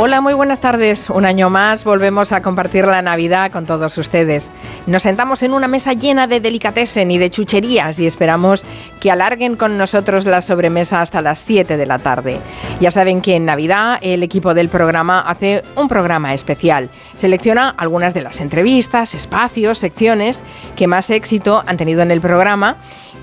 Hola, muy buenas tardes. Un año más volvemos a compartir la Navidad con todos ustedes. Nos sentamos en una mesa llena de delicatessen y de chucherías y esperamos que alarguen con nosotros la sobremesa hasta las 7 de la tarde. Ya saben que en Navidad el equipo del programa hace un programa especial. Selecciona algunas de las entrevistas, espacios, secciones que más éxito han tenido en el programa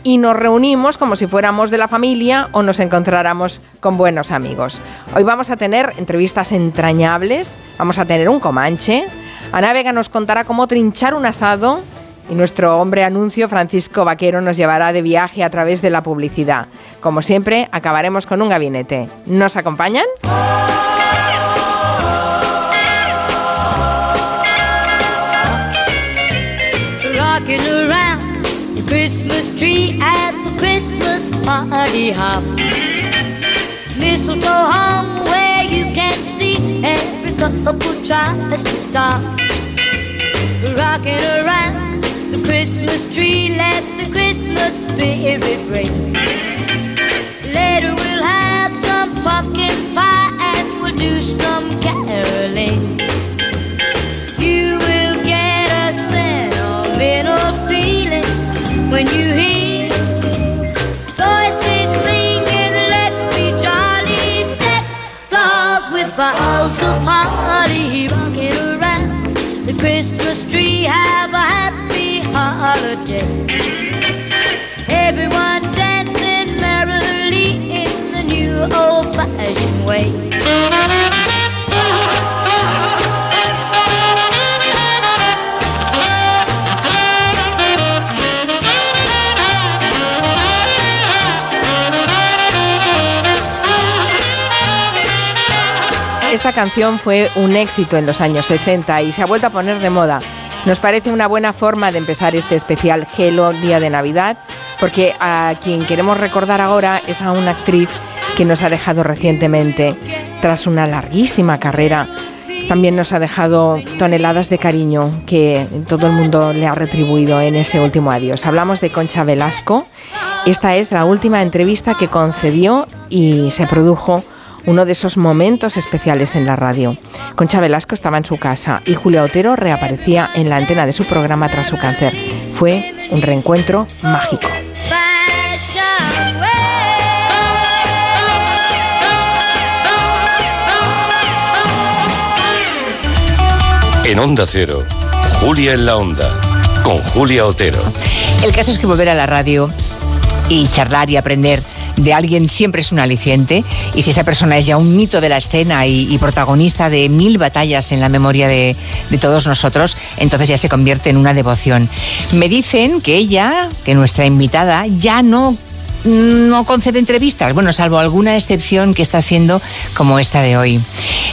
y nos reunimos como si fuéramos de la familia o nos encontráramos con buenos amigos. Hoy vamos a tener entrevistas entrañables, vamos a tener un comanche, Ana Vega nos contará cómo trinchar un asado y nuestro hombre anuncio Francisco Vaquero nos llevará de viaje a través de la publicidad. Como siempre, acabaremos con un gabinete. ¿Nos acompañan? Couple tries to stop. Rocking around the Christmas tree, let the Christmas spirit ring. Later we'll have some pumpkin pie and we'll do some caroling. You will get a sentimental feeling when you hear with boughs of holly rocking around the Christmas tree. Have a happy holiday. Everyone dancing merrily in the new old-fashioned way. Esta canción fue un éxito en los años 60 y se ha vuelto a poner de moda. Nos parece una buena forma de empezar este especial Hello Día de Navidad, porque a quien queremos recordar ahora es a una actriz que nos ha dejado recientemente. Tras una larguísima carrera, también nos ha dejado toneladas de cariño que todo el mundo le ha retribuido en ese último adiós. Hablamos de Concha Velasco. Esta es la última entrevista que concedió y se produjo uno de esos momentos especiales en la radio. Concha Velasco estaba en su casa y Julia Otero reaparecía en la antena de su programa tras su cáncer. Fue un reencuentro mágico. En Onda Cero, Julia en la Onda, con Julia Otero. El caso es que volver a la radio y charlar y aprender de alguien siempre es un aliciente y si esa persona es ya un mito de la escena y, protagonista de mil batallas en la memoria de, de, todos nosotros, entonces ya se convierte en una devoción. Me dicen que ella, que nuestra invitada, ya no no concede entrevistas, bueno, salvo alguna excepción que está haciendo como esta de hoy.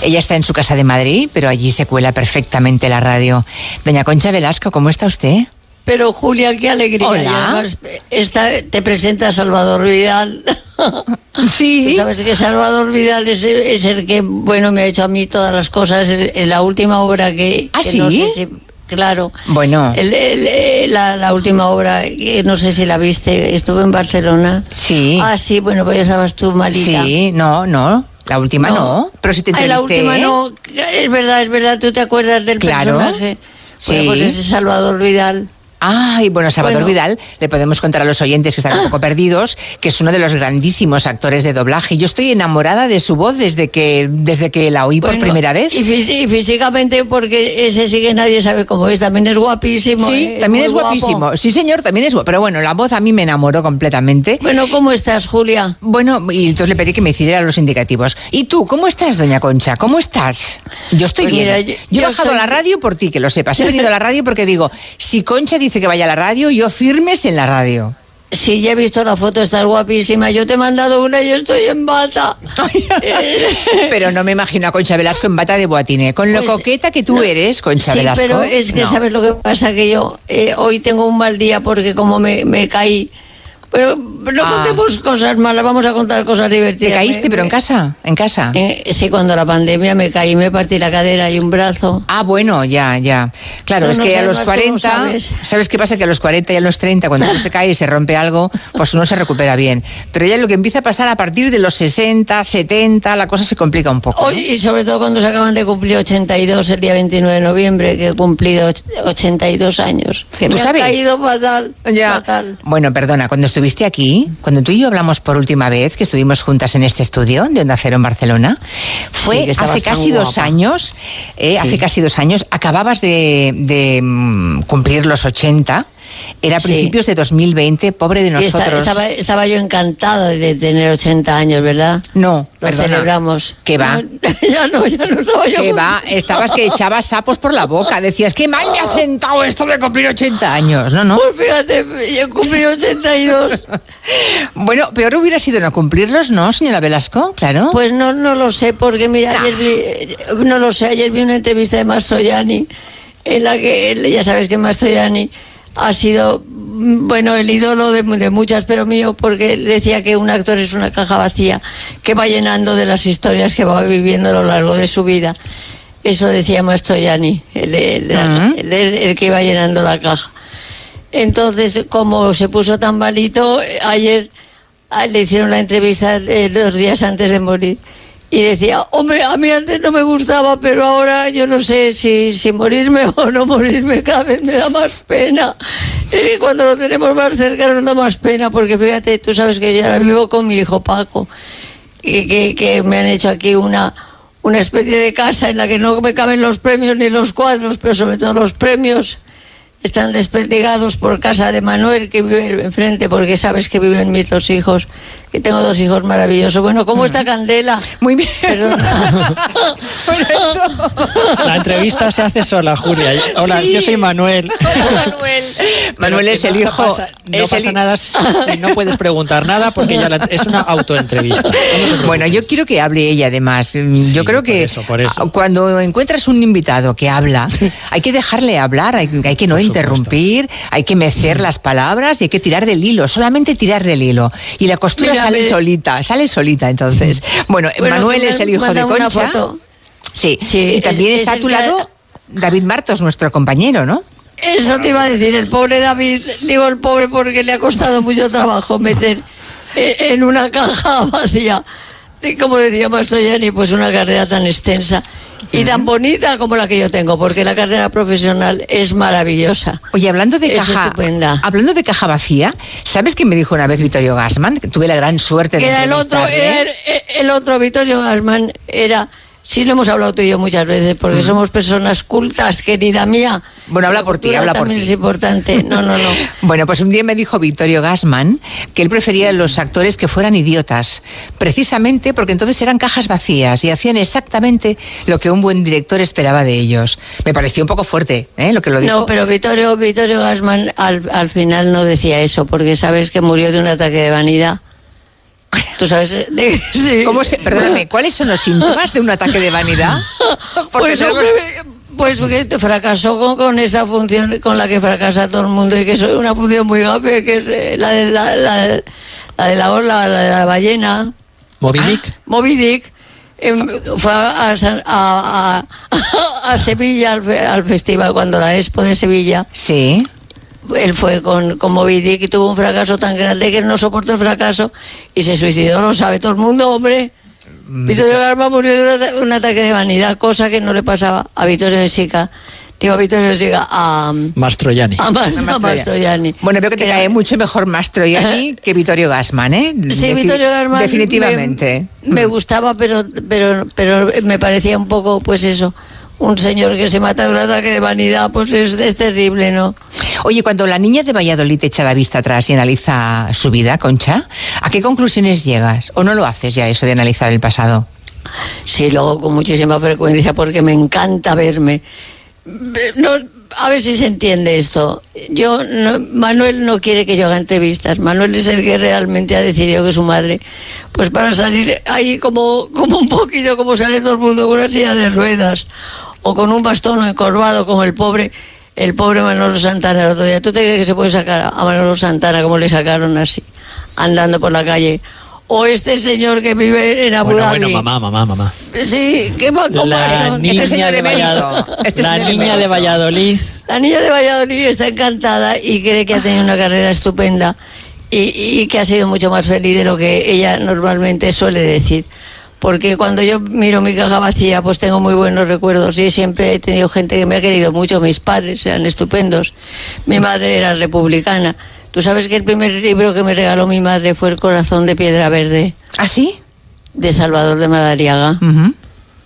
Ella está en su casa de Madrid, pero allí se cuela perfectamente la radio. Doña Concha Velasco, ¿cómo está usted? Pero Julia, qué alegría. Hola. Y además, esta, te presenta Salvador Vidal. Sí. Sabes que Salvador Vidal es, es, el que, bueno, me ha hecho a mí todas las cosas en, la última obra que, ¿Ah, que sí? no sé si claro. Bueno. El, el, la, la, última obra, no sé si la viste, estuve en Barcelona. Sí. Ah, sí, bueno, pues ya estabas tú malita. Sí, no, no. La última no. no. Pero si te Ay, la última no. Es verdad, es verdad. ¿Tú te acuerdas del claro. personaje? Sí. Bueno, pues ese Salvador Vidal. Ay, bueno, Salvador Bueno. Vidal, le podemos contar a los oyentes que están un poco perdidos, que es uno de los grandísimos actores de doblaje. Yo estoy enamorada de su voz desde que, desde que la oí por primera vez. Y, fí- y físicamente, porque ese sí que nadie sabe cómo es, también es guapísimo. Sí, ¿eh? también es guapo. guapísimo. Sí, señor, también es guapo. Pero bueno, la voz a mí me enamoró completamente. Bueno, ¿cómo estás, Julia? Bueno, y entonces le pedí que me hiciera los indicativos. ¿Y tú, cómo estás, doña Concha? ¿Cómo estás? Yo estoy Pues bien. mira, yo, yo- he bajado estoy- la radio por ti, que lo sepas. He venido a la radio porque digo, si Concha dice que vaya a la radio, yo firmes en la radio. Sí, ya he visto la foto, estás guapísima. Yo te he mandado una y yo estoy en bata. Pero no me imagino a Concha Velasco en bata de boatine. Con lo Pues, coqueta que tú no, eres, Concha sí, Velasco. pero es que no. sabes lo que pasa que yo eh, hoy tengo un mal día porque como me, me caí Pero no Ah. contemos cosas malas, vamos a contar cosas ¿Te divertidas. caíste, Me- pero en me- casa? ¿En casa? Eh, sí, cuando la pandemia me caí, me partí la cadera y un brazo. Ah, bueno, ya, ya. Claro, No, es no que a los además tú lo 40, sabes. sabes? qué pasa? Que a los 40 y a los 30, cuando uno se cae y se rompe algo, pues uno se recupera bien. Pero ya lo que empieza a pasar a partir de los 60, 70, la cosa se complica un poco. ¿no? Y sobre todo cuando se acaban de cumplir 82, el día 29 de noviembre, que he cumplido och- 82 años. Que ¿Tú me sabes? ha caído fatal. Ya. Fatal. Bueno, perdona, cuando estuviste aquí, cuando tú y yo hablamos por última vez, que estuvimos juntas en este estudio de Onda Cero en Barcelona, fue Sí, hace casi dos guapa. años, eh, Sí. hace casi dos años, acababas de, de, mm, cumplir los 80, era a Sí. principios de 2020, pobre de nosotros. estaba, estaba yo encantada de tener 80 años, ¿verdad? No, Lo perdona. celebramos. ¿Qué va? No, ya no, ya no estaba yo. Que va, estabas que echabas sapos por la boca, decías, qué mal me ha sentado esto de cumplir 80 años, ¿no? no? Pues fíjate, yo cumplí 82. Bueno, peor hubiera sido no cumplirlos, ¿no, señora Velasco? Claro. Pues no, no lo sé, porque mira, ayer vi, eh, no lo sé, ayer vi una entrevista de Mastroianni, en la que ya sabes que Mastroianni ha sido, bueno, el ídolo de, de muchas, pero mío, porque decía que un actor es una caja vacía que va llenando de las historias que va viviendo a lo largo de su vida. Eso decía Mastroianni, el, el la- Ujú. el el que iba llenando la caja. Entonces, como se puso tan malito, eh, ayer ah, le hicieron la entrevista eh, dos días antes de morir. Y decía, hombre, a mí antes no me gustaba, pero ahora yo no sé si, si morirme o no morirme, cada vez me da más pena. Es que cuando lo tenemos más cerca nos da más pena, porque fíjate, tú sabes que yo ahora vivo con mi hijo Paco, y que, que me han hecho aquí una, una especie de casa en la que no me caben los premios ni los cuadros, pero sobre todo los premios están desperdigados por casa de Manuel que vive enfrente porque sabes que viven mis dos hijos que tengo dos hijos maravillosos bueno cómo está Candela Muy bien. La entrevista se hace sola, Julia. Hola, Sí. yo soy Manuel. Hola, Manuel. Manuel es el no hijo. pasa- no es el pasa nada si si no puedes preguntar nada porque ya la- es una autoentrevista. No. Bueno, yo quiero que hable ella además. Mm, Sí, yo creo por que eso, por eso. cuando encuentras un invitado que habla, hay que dejarle hablar, hay, hay que no Por supuesto. interrumpir, hay que mecer las palabras y hay que tirar del hilo, solamente tirar del hilo. Y la costura Mira, sale solita, sale solita entonces. Bueno, Bueno, Manuel es el hijo de Concha. foto. Sí, Sí, y también es- está es a tu que- lado David Martos, nuestro compañero, ¿no? eso te iba a decir el pobre David digo el pobre porque le ha costado mucho trabajo meter eh, en una caja vacía como decía Mastroianni pues una carrera tan extensa y tan bonita como la que yo tengo porque la carrera profesional es maravillosa Oye, hablando de Es caja, estupenda. hablando de caja vacía, ¿sabes qué me dijo una vez Vittorio Gassman? Que tuve la gran suerte de que era el otro, era el, el otro Vittorio Gassman, era, sí lo hemos hablado tú y yo muchas veces, porque somos personas cultas, querida mía. Bueno, habla La por ti, habla por también ti. es importante. No, no, no. Bueno, pues un día me dijo Vittorio Gassman que él prefería los actores que fueran idiotas, precisamente porque entonces eran cajas vacías y hacían exactamente lo que un buen director esperaba de ellos. Me pareció un poco fuerte, ¿eh? Lo que lo dijo. No, pero Vittorio, Vittorio Gassman al, al final no decía eso, porque sabes que murió de un ataque de vanidad. Tú sabes, eh, de- sí. ¿Cómo se, perdóname, ¿cuáles son los síntomas de un ataque de vanidad? Porque Pues, hombre, pues que fracasó con, con esa función con la que fracasa todo el mundo y que es una función muy gafe, que es eh, la de la, la- la de la ola, la de la ballena, Moby Ah. Dick. Moby Dick. em, fue a, a San- a- a- a Sevilla al, fe- al festival cuando la Expo de Sevilla Sí. Él fue con, con Moby Dick y tuvo un fracaso tan grande que no soportó el fracaso y se suicidó, lo sabe todo el mundo, hombre. Mm, Vittorio Garma murió de un, ata- un ataque de vanidad, cosa que no le pasaba a Vittorio de Sica. Digo, a Vittorio de Sica, a, Mastroianni. a, Mas- a Mastroianni. Bueno, veo que te Era- cae mucho mejor Mastroianni que Vittorio Gassman, ¿eh? Sí, Defi- Vittorio Garma. Definitivamente. Me, me gustaba, pero, pero, pero me parecía un poco, pues eso, un señor que se mata de un ataque de vanidad, pues es, es terrible, ¿no? Oye, cuando la niña de Valladolid echa la vista atrás y analiza su vida, Concha, ¿a qué conclusiones llegas? ¿O no lo haces ya eso de analizar el pasado? Sí, luego con muchísima frecuencia porque me encanta verme. No, a ver si se entiende esto. Yo, no- Manuel no quiere que yo haga entrevistas. Manuel es el que realmente ha decidido que su madre, pues para salir ahí como, como un poquito como sale todo el mundo con una silla de ruedas o con un bastón encorvado como el pobre, el pobre Manolo Santana el otro día. ¿Tú te crees que se puede sacar a Manolo Santana como le sacaron así? andando por la calle. O este señor que vive en Abu Bueno, Dhabi. bueno, mamá, mamá, mamá. Sí, qué va con La niña, señor de, emérito. Vallado- Este la señor niña de. Valladolid. La niña de Valladolid está encantada y cree que ha tenido una carrera estupenda y, y que ha sido mucho más feliz de lo que ella normalmente suele decir. Porque cuando yo miro mi caja vacía, pues tengo muy buenos recuerdos y siempre he tenido gente que me ha querido mucho. Mis padres eran estupendos. Mi madre era republicana. Tú sabes que el primer libro que me regaló mi madre fue El corazón de piedra verde ¿Ah, sí? de Salvador de Madariaga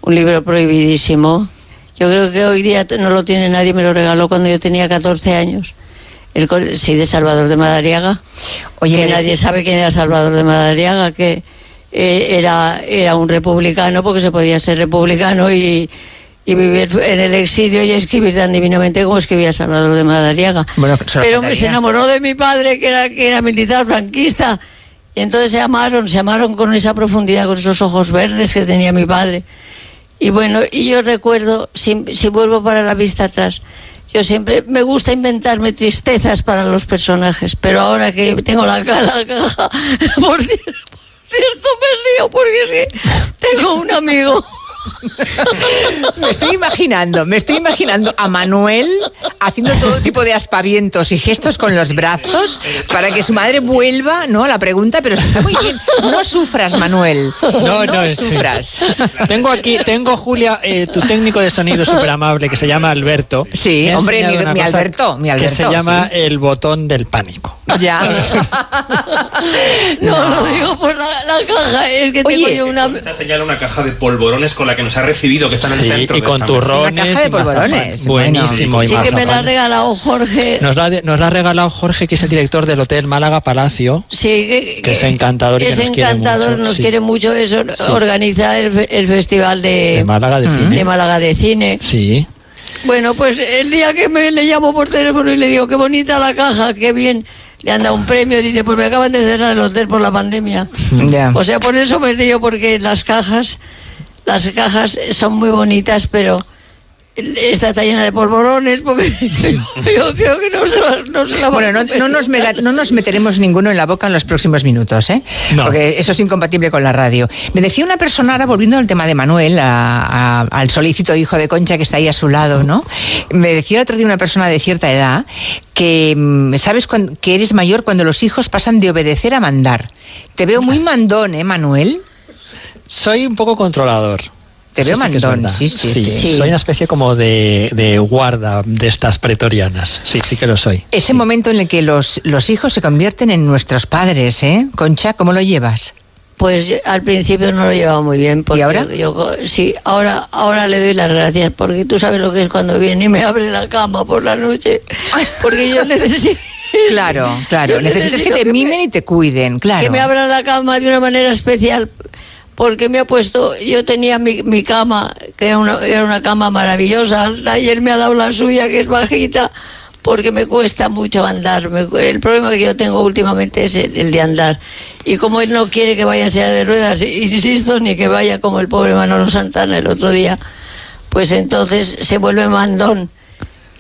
un libro prohibidísimo. Yo creo que hoy día no lo tiene nadie, me lo regaló cuando yo tenía 14 años. El, sí, de Salvador de Madariaga. Oye, que nadie sabe quién era Salvador de Madariaga, que eh, era, era un republicano, porque se podía ser republicano y, y vivir en el exilio y escribir tan divinamente como escribía Salvador de Madariaga. Bueno, Pero me se enamoró de mi padre, que era, que era militar franquista. Y entonces se amaron, se amaron con esa profundidad, con esos ojos verdes que tenía mi padre. Y bueno, y yo recuerdo, si, si vuelvo para la vista atrás, yo siempre me gusta inventarme tristezas para los personajes, pero ahora que tengo la, la caja, por me río porque que tengo un amigo. Me estoy imaginando, me estoy imaginando a Manuel haciendo todo tipo de aspavientos y gestos con los brazos para que su madre vuelva, ¿no? A la pregunta, pero está muy bien. No sufras, Manuel. No, no, sí. sufras. Tengo aquí, tengo Julia, eh, tu técnico de sonido súper amable que se llama Alberto. Sí, hombre, mi- una mi Alberto, Que se Alberto, llama sí. el botón del pánico. Ya. No, lo digo por la, la caja, es que tengo Oye, yo una... Concha señala una caja de polvorones con la que nos ha recibido, que está en el Sí, centro. y con turrones. Una caja de y mazapán. polvorones. Buenísimo. y Sí que me la ha regalado Jorge. Nos la, ha- nos la ha regalado Jorge, que es el director del Hotel Málaga Palacio. Sí, que, Que es encantador y que es nos quiere encantador, mucho, nos sí. quiere mucho. Eso organiza el, fe- el festival de, De Málaga de cine. de Málaga de cine. Sí. Bueno, pues el día que me le llamo por teléfono y le digo, qué bonita la caja, qué bien, le han dado un premio, dice, pues me acaban de cerrar el hotel por la pandemia. O sea, por eso me río, porque las cajas, las cajas son muy bonitas, pero esta está llena de polvorones, porque yo creo que no se la, no se la van Bueno, no, nos meta- no nos meteremos ninguno en la boca en los próximos minutos, ¿eh? No. Porque eso es incompatible con la radio. Me decía una persona, ahora volviendo al tema de Manuel, a- a- al solícito hijo de Concha que está ahí a su lado, ¿no? Me decía el otro día una persona de cierta edad que mm, sabes cuan- que eres mayor cuando los hijos pasan de obedecer a mandar. Te veo muy mandón, ¿eh, Manuel? Soy un poco controlador. Te veo sí mandón, sí, sí, sí. Soy una especie como de, de guarda de estas pretorianas. Sí, sí que lo soy. Ese momento en el que los, los hijos se convierten en nuestros padres, ¿eh? Concha, ¿cómo lo llevas? Pues al principio no lo llevaba muy bien. Porque ¿Y ahora? Yo, sí, ahora, ahora le doy las gracias, porque tú sabes lo que es cuando viene y me abre la cama por la noche. Porque yo necesito... Claro, claro. yo Necesitas que te me- mimen y te cuiden, claro. Que me abra la cama de una manera especial, porque me ha puesto, yo tenía mi, mi cama, que era una, era una cama maravillosa, ayer me ha dado la suya, que es bajita, porque me cuesta mucho andar. El problema que yo tengo últimamente es el, de andar. Y como él no quiere que vaya en de ruedas, insisto, ni que vaya como el pobre Manolo Santana el otro día, pues entonces se vuelve mandón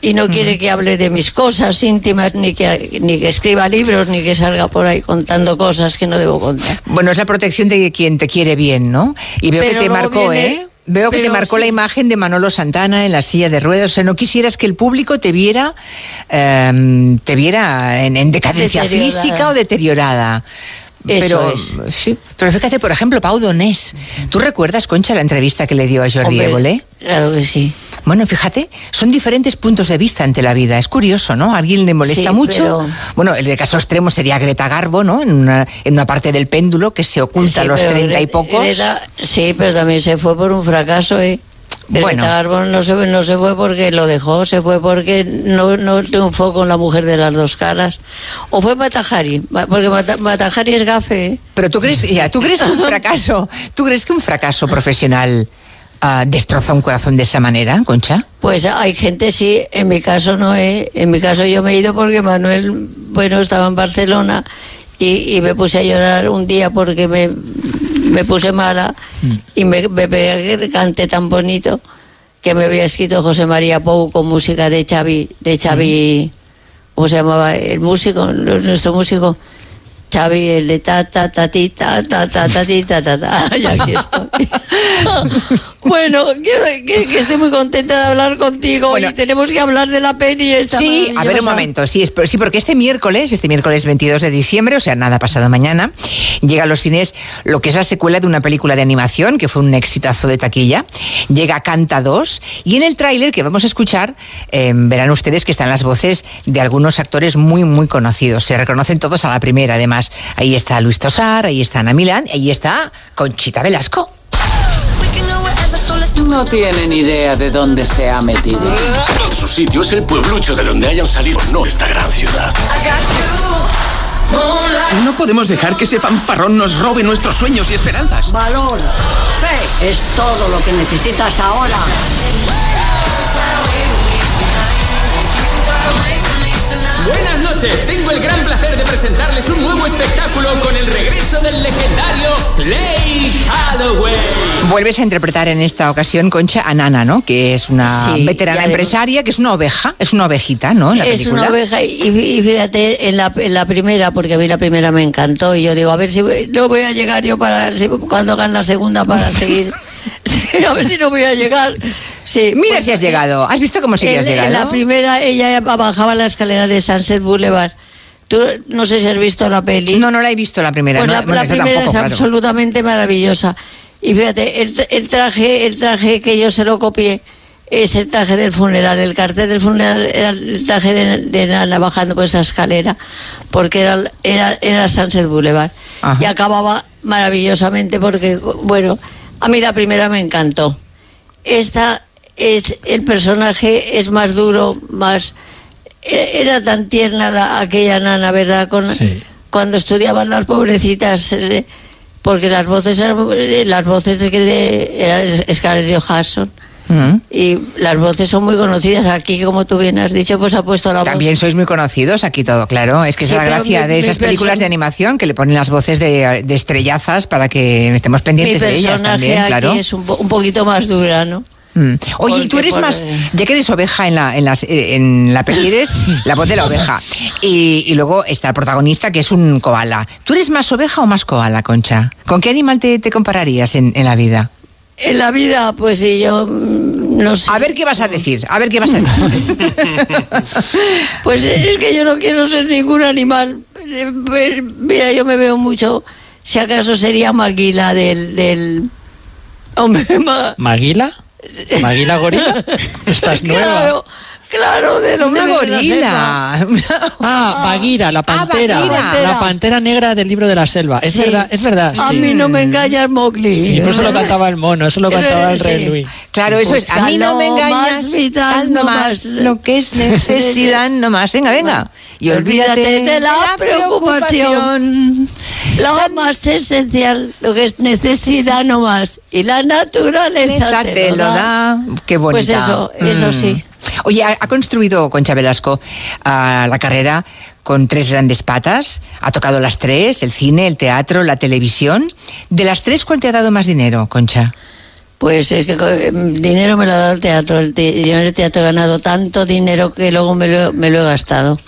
y no quiere que hable de mis cosas íntimas, ni que, ni que escriba libros, ni que salga por ahí contando cosas que no debo contar. Bueno, es la protección de quien te quiere bien, ¿no? Y veo Pero que te marcó, viene- ¿eh? Veo que te marcó sí. la imagen de Manolo Santana en la silla de ruedas. O sea, no quisieras que el público te viera, em, te viera en, en decadencia física o deteriorada. Eso pero, es. sí, pero fíjate, por ejemplo, Pau Donés. ¿Tú recuerdas, Concha, la entrevista que le dio a Jordi Évole? Claro que sí. Bueno, fíjate, son diferentes puntos de vista ante la vida. Es curioso, ¿no? A alguien le molesta Sí, mucho. pero- Bueno, el caso extremo sería Greta Garbo, ¿no? En una, en una parte del péndulo que se oculta a los treinta y pocos. Greta- sí, pero también se fue por un fracaso, ¿eh? Bueno. Greta Garbo no se, no se fue porque lo dejó, se fue porque no, no triunfó con la mujer de las dos caras. O fue Matajari, ma- porque Mata- Matajari es gafe, ¿eh? Pero tú crees, ya, tú crees que un fracaso, tú crees que un fracaso profesional ah, destroza un corazón de esa manera, Concha? Pues hay gente sí, en mi caso no es. En mi caso yo me he ido porque Manuel, bueno, estaba en Barcelona y, y me puse a llorar un día porque me, me puse mala y me, me pegué que canté tan bonito que me había escrito José María Pou con música de Xavi, de Xavi, ¿cómo se llamaba? El músico, nuestro músico. Xavi, el de ta, ta, ta, ti, ta, ta, ta, ta, ti, ta, ta, ta. Y aquí estoy. bueno, quiero- que, que estoy muy contenta de hablar contigo Bueno. y tenemos que hablar de la peli esta Sí, a ver un momento, sí, es- sí, porque este miércoles, este miércoles 22 de diciembre, o sea, nada pasado mañana, llega a los cines lo que es la secuela de una película de animación que fue un exitazo de taquilla. Llega Canta 2 y en el tráiler que vamos a escuchar eh, verán ustedes que están las voces de algunos actores muy, muy conocidos. Se reconocen todos a la primera, además. Ahí está Luis Tosar, ahí está Ana Milán, y ahí está Conchita Velasco. No tienen idea de dónde se ha metido. Su sitio es el pueblucho de donde hayan salido, no esta gran ciudad. No podemos dejar que ese fanfarrón nos robe nuestros sueños y esperanzas. Valor, fe, es todo lo que necesitas ahora. Buenas noches, tengo el gran placer de presentarles un nuevo espectáculo con el regreso del legendario Play Halloween. Vuelves a interpretar en esta ocasión, Concha, a Nana, ¿no? Que es una Sí, veterana empresaria, que es una oveja, es una ovejita, ¿no? En la es película. una oveja y, y fíjate en la, en la primera porque a mí la primera me encantó y yo digo a ver si voy- no voy a llegar yo para si, cuando hagan la segunda para seguir a ver si no voy a llegar sí Mira pues, si has llegado. ¿Has visto cómo sí en, has en llegado? la primera ella bajaba la escalera de Sunset Boulevard tú no sé si has visto la peli No, no la he visto la primera. pues no, la, bueno, la primera tampoco, es claro. absolutamente maravillosa. Y fíjate, el, el traje, el traje que yo se lo copié es el traje del funeral. El cartel del funeral era el traje de, de Nana bajando por esa escalera, porque era, era, era Sunset Boulevard. Ajá. Y acababa maravillosamente porque, bueno, a mí la primera me encantó. Esta es, el personaje es más duro, más... e- Era tan tierna la- aquella nana, ¿verdad? Con, Sí. Cuando estudiaban las pobrecitas, porque las voces eran, las voces de que de, eran Scarlett Johansson. Y las voces son muy conocidas aquí, como tú bien has dicho, pues ha puesto la voz. También sois muy conocidos aquí todo, claro. Es que Sí, es la gracia mi- de esas películas de animación que le ponen las voces de, de estrellazas para que estemos Mi pendientes de ellas también, aquí claro. es un, po- un poquito más dura, ¿no? Mm. Oye, y tú eres por- más, ya que eres oveja en la, en las, eh, en la peli, eres la voz de la oveja. Y, y luego está el protagonista que es un koala. ¿Tú eres más oveja o más koala, Concha? ¿Con qué animal te, te compararías en, en la vida? En la vida, pues sí, yo no sé. A ver qué vas a decir, a ver qué vas a decir. Pues es que yo no quiero ser ningún animal. Pues, Mira, yo me veo mucho. Si acaso sería Maguila del. del... Hombre, ma- ¿Maguila? ¿Maguila gorila? Estás nueva. claro, claro, Una de la selva. gorila. Ah, Bagheera, la pantera. Bagheera. La pantera negra del libro de la selva. Es Sí. verdad, es verdad. A sí. mí no me engañas, Mowgli. Sí, pero eso lo cantaba el mono, eso lo cantaba el rey. Luis. Claro, eso es. A mí no me engañas. más vital, tal no no más. más. Lo que es necesidad, no más. Venga, venga. Y olvídate, de la preocupación. Lo más esencial, lo que es necesidad no más. Y la naturaleza te lo da. Qué bonita. Pues eso, eso Mm. sí. Oye, ha, ha construido Concha Velasco ah, la carrera con tres grandes patas. Ha tocado las tres, el cine, el teatro, la televisión. De las tres, ¿cuál te ha dado más dinero, Concha? Pues es que eh, dinero me lo ha dado el teatro. El te- yo en el teatro he ganado tanto dinero que luego me lo, me lo he gastado.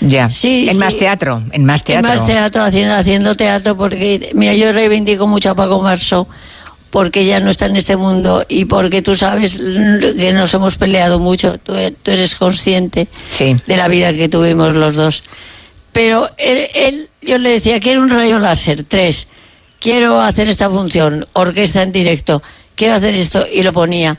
Ya. Sí, en sí. más teatro, en más teatro. Y más teatro, haciendo, haciendo teatro, porque, mira, yo reivindico mucho a Paco Marzo, porque ya no está en este mundo y porque tú sabes que nos hemos peleado mucho, tú, e- tú eres consciente Sí. de la vida que tuvimos los dos. Pero él, él- yo le decía, quiero un rayo láser, tres, quiero hacer esta función, orquesta en directo, quiero hacer esto, y lo ponía.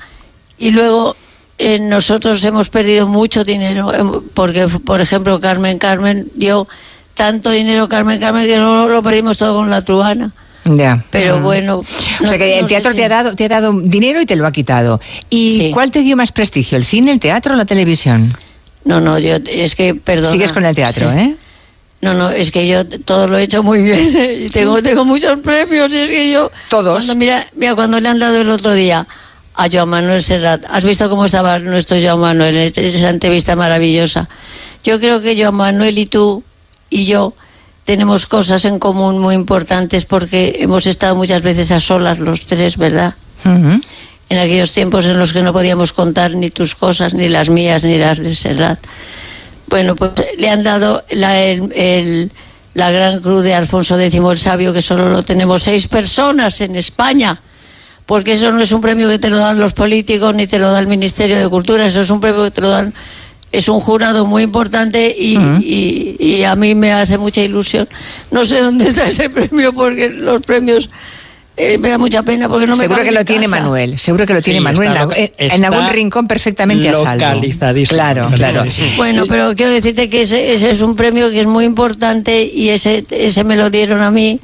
Y luego eh, nosotros hemos perdido mucho dinero, em, porque, por ejemplo, Carmen Carmen dio tanto dinero, Carmen Carmen, que luego lo perdimos todo con la truana. Ya. Pero Mm. bueno. O sea que el no teatro si- te, ha dado, te ha dado dinero y te lo ha quitado. ¿Y Sí. cuál te dio más prestigio, el cine, el teatro o la televisión? No, no, yo, es que, perdón. Sigues con el teatro, ¿eh? No, no, es que yo todo lo he hecho muy bien y tengo, tengo muchos premios. Y es que yo. Todos. Cuando, mira, mira, cuando le han dado el otro día a Joan Manuel Serrat, ¿has visto cómo estaba nuestro Joan Manuel en esa entrevista maravillosa? Yo creo que Joan Manuel y tú y yo tenemos cosas en común muy importantes porque hemos estado muchas veces a solas los tres, ¿verdad? En aquellos tiempos en los que no podíamos contar ni tus cosas, ni las mías, ni las de Serrat. Bueno, pues le han dado la, el- el- la Gran Cruz de Alfonso X el Sabio, que solo lo tenemos seis personas en España. Porque eso no es un premio que te lo dan los políticos ni te lo da el Ministerio de Cultura, eso es un premio que te lo dan es un jurado muy importante y, y- y a mí me hace mucha ilusión. No sé dónde está ese premio porque los premios eh, me da mucha pena porque no me seguro que lo en tiene casa. Manuel, seguro que lo tiene Sí, Manuel está en, algún rincón perfectamente a salvo. localizadísimo, Claro, claro. Bueno, pero quiero decirte que ese, ese es un premio que es muy importante y ese, ese me lo dieron a mí,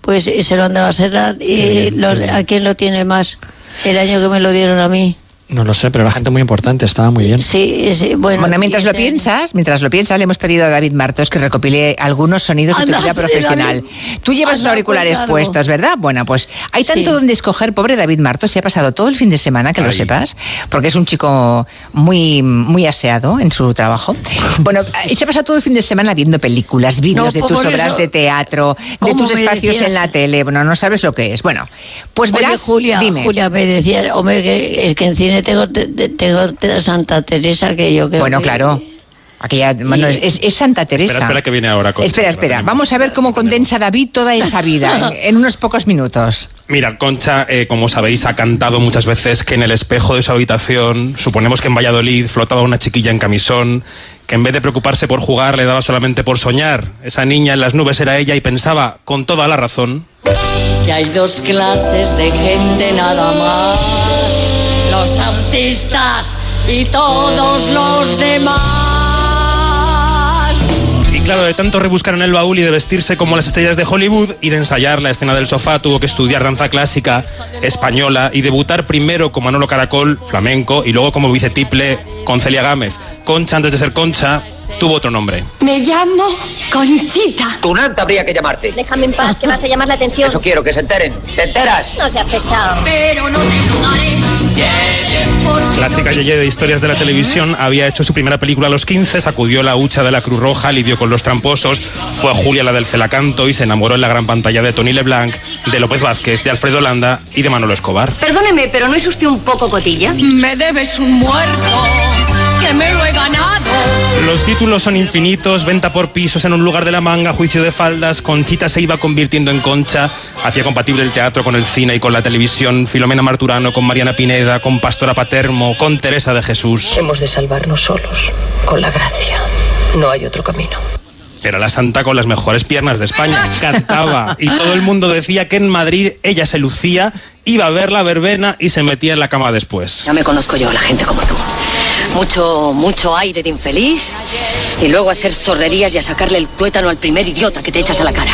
pues se lo han dado a Serrat y lo- a quién lo tiene más el año que me lo dieron a mí. No lo sé, pero la gente muy importante, estaba muy bien. Sí, ese- bueno. Bueno, mientras lo piensas, mientras lo piensas, le hemos pedido a David Martos que recopile algunos sonidos de tu vida sí, profesional. Tú llevas Anda, los auriculares pues, claro. puestos, ¿verdad? Bueno, pues hay tanto Sí. donde escoger. Pobre David Martos se ha pasado todo el fin de semana, que lo sepas, porque es un chico muy, muy aseado en su trabajo. Bueno, eh, se ha pasado todo el fin de semana viendo películas, vídeos No, de tus obras eso- de teatro, de ¿Cómo tus espacios decías? en la tele. Bueno, no sabes lo que es. Bueno, pues Oye, verás, Julia, dime. Julia me decía, hombre, que es que en cine tengo, te- te- tengo te- Santa Teresa que yo creo Bueno, que- claro. Aquella, bueno, es, es Santa Teresa. Espera, espera que viene ahora, Concha, Espera, espera. Vamos a ver cómo condensa David toda esa vida en, en unos pocos minutos. Mira, Concha, eh, como sabéis, ha cantado muchas veces que en el espejo de su habitación, suponemos que en Valladolid flotaba una chiquilla en camisón, que en vez de preocuparse por jugar le daba solamente por soñar. Esa niña en las nubes era ella y pensaba, con toda la razón, Que hay dos clases de gente nada más. Los artistas y todos los demás. Y claro, de tanto rebuscar en el baúl y de vestirse como las estrellas de Hollywood y de ensayar la escena del sofá, tuvo que estudiar danza clásica española y debutar primero con Manolo Caracol, flamenco, y luego como vicetiple con Celia Gámez. Concha, antes de ser Concha, tuvo otro nombre. Me llamo Conchita. Tunante habría que llamarte. Déjame en paz, que vas a llamar la atención. Eso quiero, que se enteren. ¿Te enteras? No seas pesado. Pero no te. La chica Yeye de historias de la televisión había hecho su primera película a los 15, sacudió la hucha de la Cruz Roja, lidió con los tramposos, fue a Julia la del Celacanto y se enamoró en la gran pantalla de Tony Leblanc, de López Vázquez, de Alfredo Landa y de Manolo Escobar. Perdóneme, pero ¿no es usted un poco cotilla? Me debes un muerto. Que me lo he ganado. Los títulos son infinitos, venta por pisos en un lugar de la manga, juicio de faldas, Conchita se iba convirtiendo en concha, hacía compatible el teatro con el cine y con la televisión, Filomena Marturano con Mariana Pineda, con Pastora Patermo, con Teresa de Jesús. Hemos de salvarnos solos, con la gracia. No hay otro camino. Era la santa con las mejores piernas de España, cantaba y todo el mundo decía que en Madrid ella se lucía, iba a ver la verbena y se metía en la cama después. Ya me conozco yo, la gente como tú. Mucho, mucho aire de infeliz y luego hacer zorrerías y a sacarle el tuétano al primer idiota que te echas a la cara.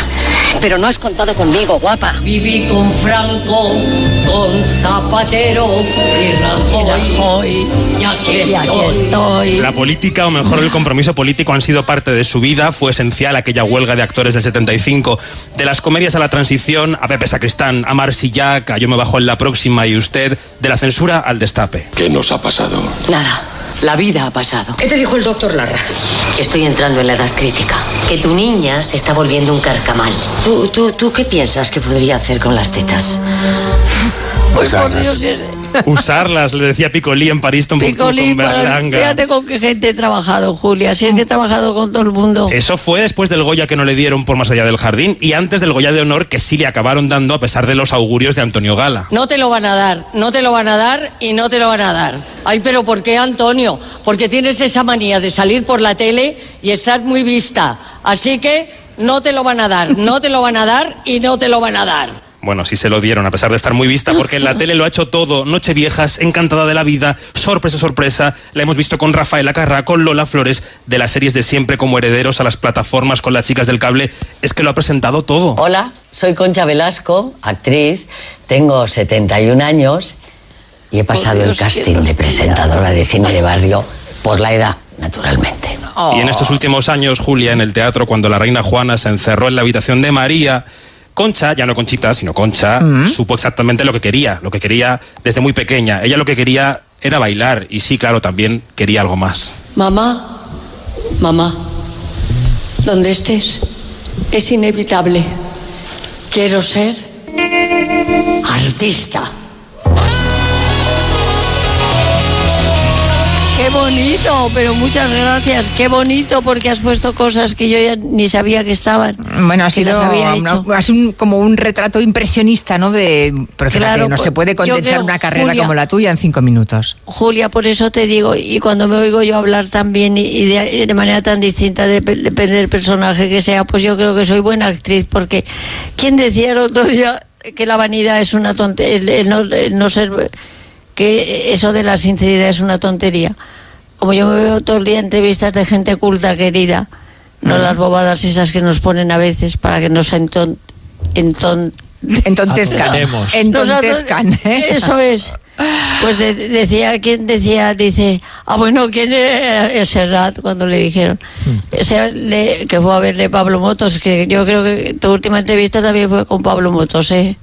Pero no has contado conmigo, guapa. Viví con Franco, con Zapatero y Rajoy. Y aquí estoy. La política, o mejor el compromiso político, han sido parte de su vida. Fue esencial aquella huelga de actores del 75. De las comedias a la transición, a Pepe Sacristán, a Marsillac, a Yo me bajo en la próxima y usted, de la censura al destape. ¿Qué nos ha pasado? Nada, la vida ha pasado. ¿Qué te dijo el doctor Larra? Que estoy entrando en la edad crítica. Que tu niña se está volviendo un carcamal. ¿Tú, tú, tú qué piensas que podría hacer con las tetas? Pues por Dios, es- Usarlas, le decía Picolí en París, con para- Berlanga. fíjate con qué gente he trabajado, Julia. Si es que he trabajado con todo el mundo. Eso fue después del Goya que no le dieron por más allá del jardín y antes del Goya de honor que sí le acabaron dando a pesar de los augurios de Antonio Gala. No te lo van a dar, no te lo van a dar y no te lo van a dar. Ay, pero ¿por qué, Antonio? Porque tienes esa manía de salir por la tele y estar muy vista. Así que no te lo van a dar, no te lo van a dar y no te lo van a dar. Bueno, sí se lo dieron, a pesar de estar muy vista, porque en la tele lo ha hecho todo. Nocheviejas, encantada de la vida, sorpresa, sorpresa. La hemos visto con Rafaela Carrá, con Lola Flores, de las series de siempre como herederos a las plataformas con las chicas del cable. Es que lo ha presentado todo. Hola, soy Concha Velasco, actriz, tengo 71 años y he pasado Dios, el casting de presentadora de cine de barrio por la edad, naturalmente. Y en estos últimos años, Julia, en el teatro, cuando la reina Juana se encerró en la habitación de María, Concha, ya no Conchita, sino Concha, supo exactamente lo que quería, lo que quería desde muy pequeña. Ella lo que quería era bailar y sí, claro, también quería algo más. Mamá, mamá, donde estés, es inevitable. Quiero ser artista. Qué bonito, pero muchas gracias. Qué bonito porque has puesto cosas que yo ya ni sabía que estaban. Bueno, ha sido, una- hecho. ha sido un- como un retrato impresionista, ¿no? De, pero fíjate, Claro, no se puede condensar creo, una carrera Julia- como la tuya en cinco minutos. Julia, por eso te digo, y cuando me oigo yo hablar tan bien y, y de, y de manera tan distinta, de- depende del personaje que sea, pues yo creo que soy buena actriz, porque ¿quién decía el otro día que la vanidad es una tontería, el, el no, el no ser, que eso de la sinceridad es una tontería? Como yo me veo todo el día entrevistas de gente culta, querida, no las bobadas esas que nos ponen a veces para que nos enton, enton, Entontezcan. Entontezcan. Nos ato- Eso es. Pues de- decía, ¿quién decía? Dice, ah, bueno, ¿quién era el Serrat? Cuando le dijeron. Ese le- que fue a verle Pablo Motos, que yo creo que tu última entrevista también fue con Pablo Motos, ¿eh?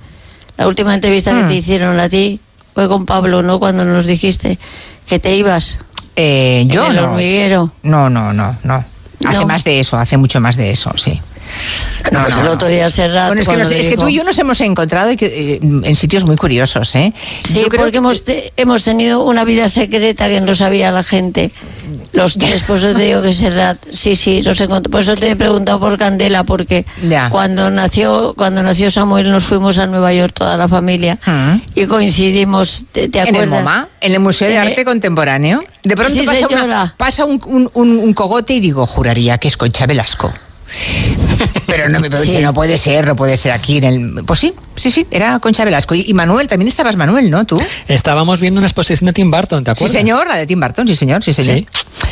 La última entrevista que te hicieron a ti fue con Pablo, ¿no? Cuando nos dijiste que te ibas. Eh, yo en el no. hormiguero. No, no, no, no. Hace No. más de eso, hace mucho más de eso, sí. No, pues el otro día Serrat. Bueno, es que, nos- es que tú y yo nos hemos encontrado y que, eh, en sitios muy curiosos, ¿eh? Sí, porque hemos, te- hemos tenido una vida secreta que no sabía la gente. Los tres, por eso te digo que Serrat. Sí, sí, nos encontramos. Por eso te he preguntado por Candela, porque Ya. cuando nació cuando nació Samuel nos fuimos a Nueva York toda la familia y coincidimos. ¿Te, te en acuerdas? el MoMA, en el Museo de Arte Contemporáneo. De pronto Sí, pasa, una- señora. pasa un, un- un- un cogote y digo, juraría que es Concha Velasco. Pero no, me pero Sí. no puede ser, no puede ser aquí en el... Pues sí, sí, sí, era Concha Velasco. Y, y Manuel, también estabas Manuel, ¿no? ¿Tú? Estábamos viendo una exposición de Tim Burton, ¿te Sí, acuerdas? señor, la de Tim Burton, sí, señor, sí, señor.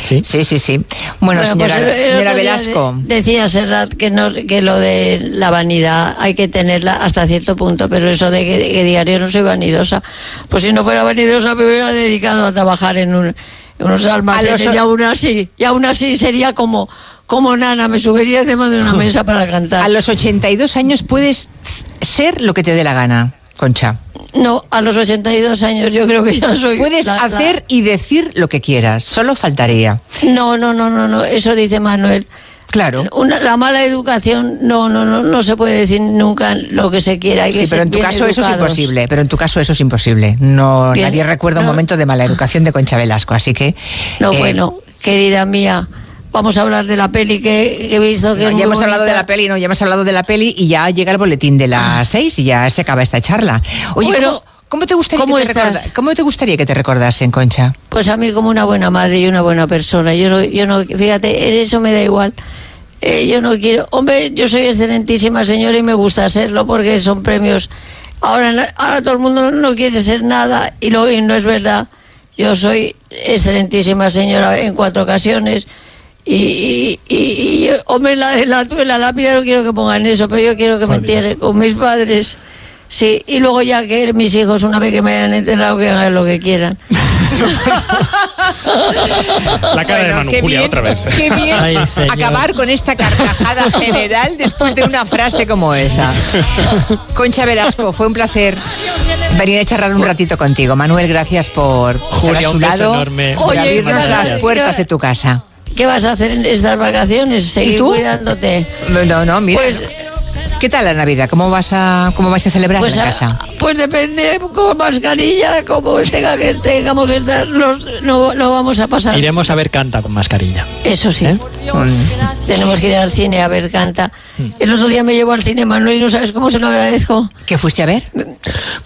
Sí. Sí, sí, sí. Bueno, Bueno, señora, pues el- el señora otro día Velasco. de- decía Serrat que, no, que lo de la vanidad hay que tenerla hasta cierto punto, pero eso de que, que diario no soy vanidosa. Pues si no fuera vanidosa me hubiera dedicado a trabajar en, un- unos almacenes los- y aún así, y aún así sería como, como nana, me subiría encima de una mesa para cantar. A los 82 años puedes ser lo que te dé la gana, Concha. No, a los 82 años yo creo que ya soy... Puedes la- la- hacer y decir lo que quieras, solo faltaría. No, no, no, no, no, eso dice Manuel. Claro. Una- la mala educación, no, no, no, no se puede decir nunca lo que se quiera. Hay que Sí, pero ser en tu caso eso es educados. imposible. Pero en tu caso eso es imposible. No, Bien. nadie recuerda un No. momento de mala educación de Concha Velasco, así que. No, eh, bueno, querida mía, vamos a hablar de la peli que, que he visto que no, es ya hemos hablado de bonita. la peli, no, ya hemos hablado de la peli y ya llega el boletín de las seis y ya se acaba esta charla. Oye, Bueno, ¿cómo, cómo te gustaría ¿cómo que te recorda- ¿cómo te gustaría que te recordasen, Concha? Pues a mí como una buena madre y una buena persona. Yo no, yo no, fíjate, eso me da igual. Eh, yo no quiero, hombre, yo soy excelentísima señora y me gusta serlo porque son premios. Ahora, ahora todo el mundo no quiere ser nada y, lo, y no es verdad. Yo soy excelentísima señora en cuatro ocasiones. Y, y, yo- hombre, la, la, en la lápida no quiero que pongan eso, pero yo quiero que me entierren con mis padres. Sí, y luego ya que mis hijos, una vez que me hayan enterrado, que hagan lo que quieran. La cara de Manu, Julia, bien, otra vez. Qué bien Ay, acabar con esta carcajada general después de una frase como esa. Concha Velasco, fue un placer venir a charlar un ratito contigo. Manuel, gracias por Julia, estar a su un beso lado, enorme. por Oye, abrirnos las puertas de tu casa. ¿Qué vas a hacer en estas vacaciones? Seguir tú? cuidándote. No, no, mira. Pues, ¿Qué tal la Navidad? ¿Cómo vas a, cómo vais a celebrar pues, en a- casa? Pues depende con mascarilla, como tenga que, tengamos que estar, no, no vamos a pasar. Iremos a ver canta con mascarilla. Eso sí. ¿Eh? Mm. Tenemos que ir al cine a ver canta. Hmm. El otro día me llevó al cine Manuel y no sabes cómo se lo agradezco. ¿Qué fuiste a ver?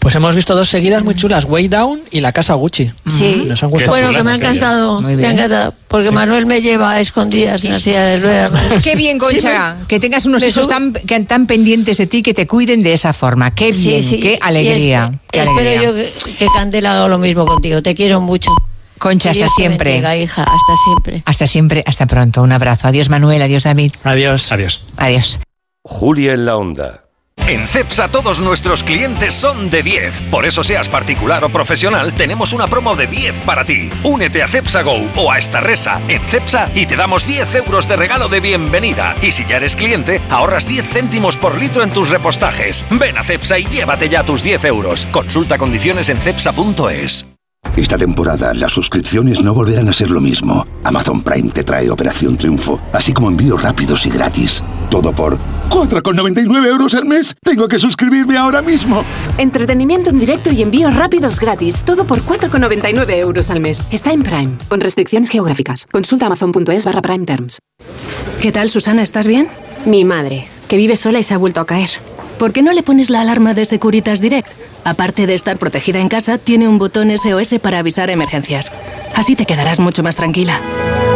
Pues hemos visto dos seguidas muy chulas, Way Down y La Casa Gucci. Sí. Nos han gustado. Bueno, que me ha encantado. Me ha encantado. Porque Manuel me lleva a escondidas en la silla de ruedas. Qué bien, Sí, Concha, me- que tengas unos hijos tan, que- tan pendientes de ti que te cuiden de esa forma. Qué bien, sí. qué Y alegría. qué espero alegría. yo que, que Candela haga lo mismo contigo. Te quiero mucho. Concha, hasta siempre. bendiga, hija, hasta siempre. Hasta siempre, hasta pronto. Un abrazo. Adiós, Manuel. Adiós, David. Adiós. Adiós. Adiós. Julia en la onda. En CEPSA todos nuestros clientes son de 10. Por eso seas particular o profesional, tenemos una promo de 10 para ti. Únete a CEPSA Go o a esta resa en CEPSA y te damos 10 euros de regalo de bienvenida. Y si ya eres cliente, ahorras 10 céntimos por litro en tus repostajes. Ven a CEPSA y llévate ya tus 10 euros. Consulta condiciones en CEPSA.es. Esta temporada las suscripciones no volverán a ser lo mismo. Amazon Prime te trae Operación Triunfo, así como envíos rápidos y gratis. Todo por 4,99 euros al mes. Tengo que suscribirme ahora mismo. Entretenimiento en directo y envíos rápidos gratis. Todo por 4,99 euros al mes. Está en Prime, con restricciones geográficas. Consulta amazon.es barra Prime Terms. ¿Qué tal, Susana? ¿Estás bien? Mi madre, que vive sola y se ha vuelto a caer. ¿Por qué no le pones la alarma de Securitas Direct? Aparte de estar protegida en casa, tiene un botón SOS para avisar emergencias. Así te quedarás mucho más tranquila.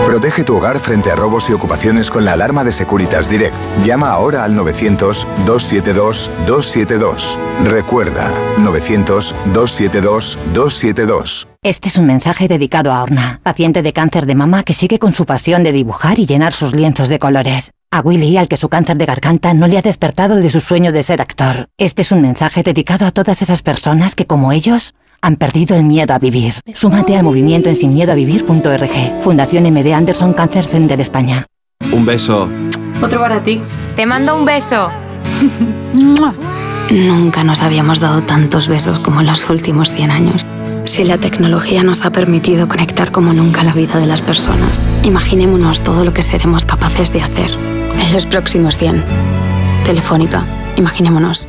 Protege tu hogar frente a robos y ocupaciones con la alarma de Securitas Direct. Llama ahora al 900-272-272. Recuerda, 900-272-272. Este es un mensaje dedicado a Orna, paciente de cáncer de mama que sigue con su pasión de dibujar y llenar sus lienzos de colores. A Willy, al que su cáncer de garganta no le ha despertado de su sueño de ser actor. Este es un mensaje dedicado a todas esas personas que, como ellos, han perdido el miedo a vivir. Súmate al movimiento en sinmiedoavivir.org. Fundación MD Anderson Cancer Center España. Un beso. Otro para ti. Te mando un beso. Nunca nos habíamos dado tantos besos como en los últimos 100 años. Si la tecnología nos ha permitido conectar como nunca la vida de las personas, imaginémonos todo lo que seremos capaces de hacer en los próximos 100. Telefónica, imaginémonos.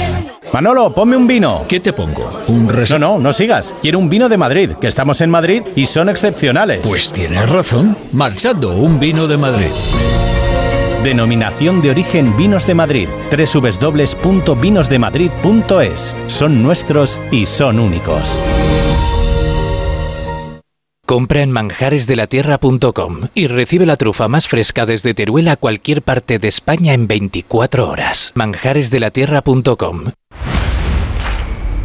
Manolo, ponme un vino. ¿Qué te pongo? ¿Un No, no, no sigas. Quiero un vino de Madrid, que estamos en Madrid y son excepcionales. Pues tienes razón. Marchando, un vino de Madrid. Denominación de origen Vinos de Madrid. www.vinosdemadrid.es. Son nuestros y son únicos. Compra en manjaresdelatierra.com y recibe la trufa más fresca desde Teruel a cualquier parte de España en 24 horas. Manjaresdelatierra.com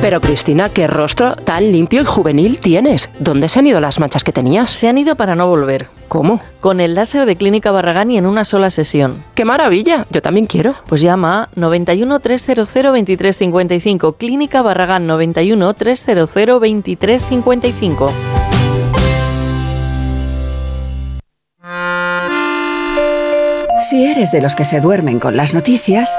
Pero Cristina, qué rostro tan limpio y juvenil tienes. ¿Dónde se han ido las manchas que tenías? Se han ido para no volver. ¿Cómo? Con el láser de Clínica Barragán y en una sola sesión. ¡Qué maravilla! Yo también quiero. Pues llama a 91 300 2355. Clínica Barragán 91 300 2355. Si eres de los que se duermen con las noticias,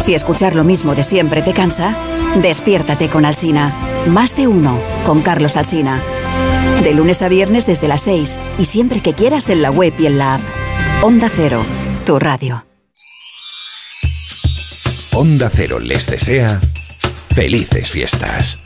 Si escuchar lo mismo de siempre te cansa, despiértate con Alsina. Más de uno con Carlos Alsina. De lunes a viernes desde las 6 y siempre que quieras en la web y en la app. Onda Cero, tu radio. Onda Cero les desea felices fiestas.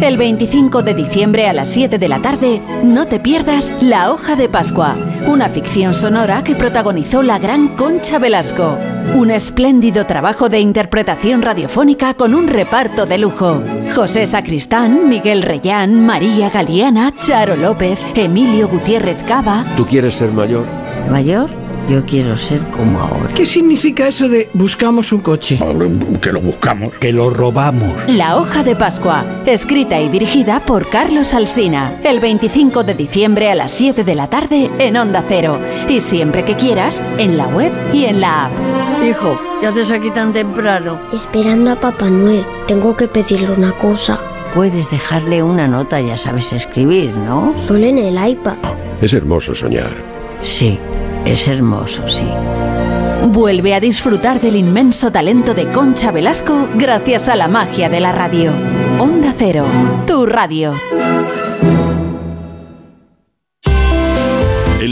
El 25 de diciembre a las 7 de la tarde, no te pierdas La Hoja de Pascua, una ficción sonora que protagonizó la gran Concha Velasco. Un espléndido trabajo de interpretación radiofónica con un reparto de lujo. José Sacristán, Miguel Reyán, María Galeana, Charo López, Emilio Gutiérrez Cava. ¿Tú quieres ser mayor? ¿Mayor? Yo quiero ser como ahora. ¿Qué significa eso de buscamos un coche? Que lo buscamos. Que lo robamos. La hoja de Pascua, escrita y dirigida por Carlos Alsina. El 25 de diciembre a las 7 de la tarde en Onda Cero. Y siempre que quieras, en la web y en la app. Hijo, ¿qué haces aquí tan temprano? Esperando a Papá Noel. Tengo que pedirle una cosa. Puedes dejarle una nota, ya sabes escribir, ¿no? Solo en el iPad. Es hermoso soñar. Sí. Es hermoso, sí. Vuelve a disfrutar del inmenso talento de Concha Velasco gracias a la magia de la radio. Onda Cero, tu radio.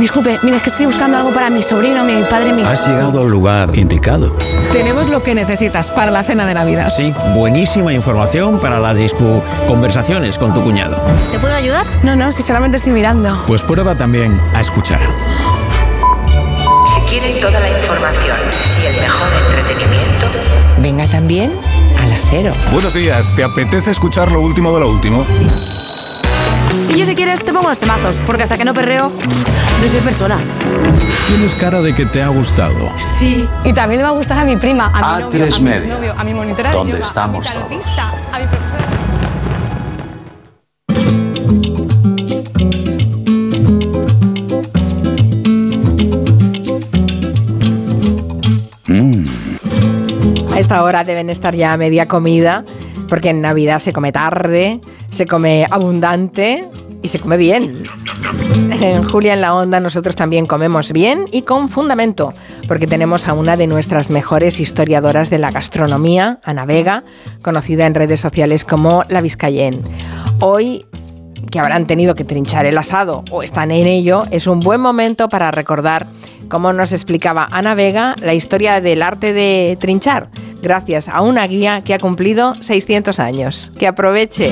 Disculpe, mira, es que estoy buscando algo para mi sobrino, mi padre, mi... Has llegado al lugar indicado. Tenemos lo que necesitas para la cena de Navidad. Sí, buenísima información para las discu conversaciones con tu cuñado. ¿Te puedo ayudar? No, no, si solamente estoy mirando. Pues prueba también a escuchar. Si quieren toda la información y el mejor entretenimiento, venga también al acero. Buenos días, ¿te apetece escuchar lo último de lo último? Yo si quieres te pongo los temazos, porque hasta que no perreo, no soy persona. Tienes cara de que te ha gustado. Sí, y también le va a gustar a mi prima, a mi novio, A3 a mi exnovio, a mi monitora de ¿Dónde yoga, estamos a mi todos? tarotista, a mi profesora. A esta hora deben estar ya a media comida, porque en Navidad se come tarde, se come abundante y se come bien. En Julia en la Onda nosotros también comemos bien y con fundamento, porque tenemos a una de nuestras mejores historiadoras de la gastronomía, Ana Vega, conocida en redes sociales como La Vizcayén. Hoy que habrán tenido que trinchar el asado o están en ello, es un buen momento para recordar cómo nos explicaba Ana Vega la historia del arte de trinchar, gracias a una guía que ha cumplido 600 años. Que aproveche.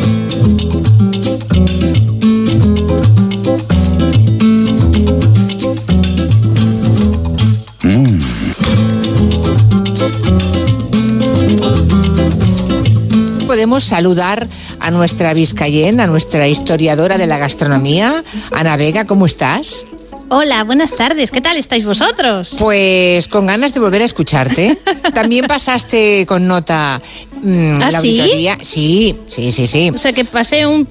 Saludar a nuestra Vizcayén, a nuestra historiadora de la gastronomía, Ana Vega, ¿cómo estás? Hola, buenas tardes. ¿Qué tal estáis vosotros? Pues con ganas de volver a escucharte. También pasaste con nota mm, ¿Ah, la sí? auditoría. Sí, sí, sí, sí. O sea, que pasé un,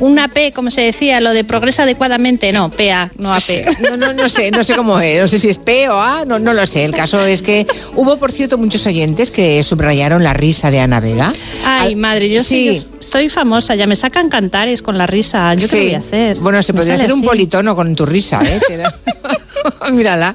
una P, como se decía, lo de progresa adecuadamente. No, PA, no AP. No, no, no sé, no sé cómo es, no sé si es P o A, no, no lo sé. El caso es que hubo, por cierto, muchos oyentes que subrayaron la risa de Ana Vega. Ay, madre, yo sí. soy famosa, ya me sacan cantares con la risa. ¿Yo qué Sí. voy a hacer? Bueno, se Me podría hacer un politono con tu risa, ¿eh? né? Mírala.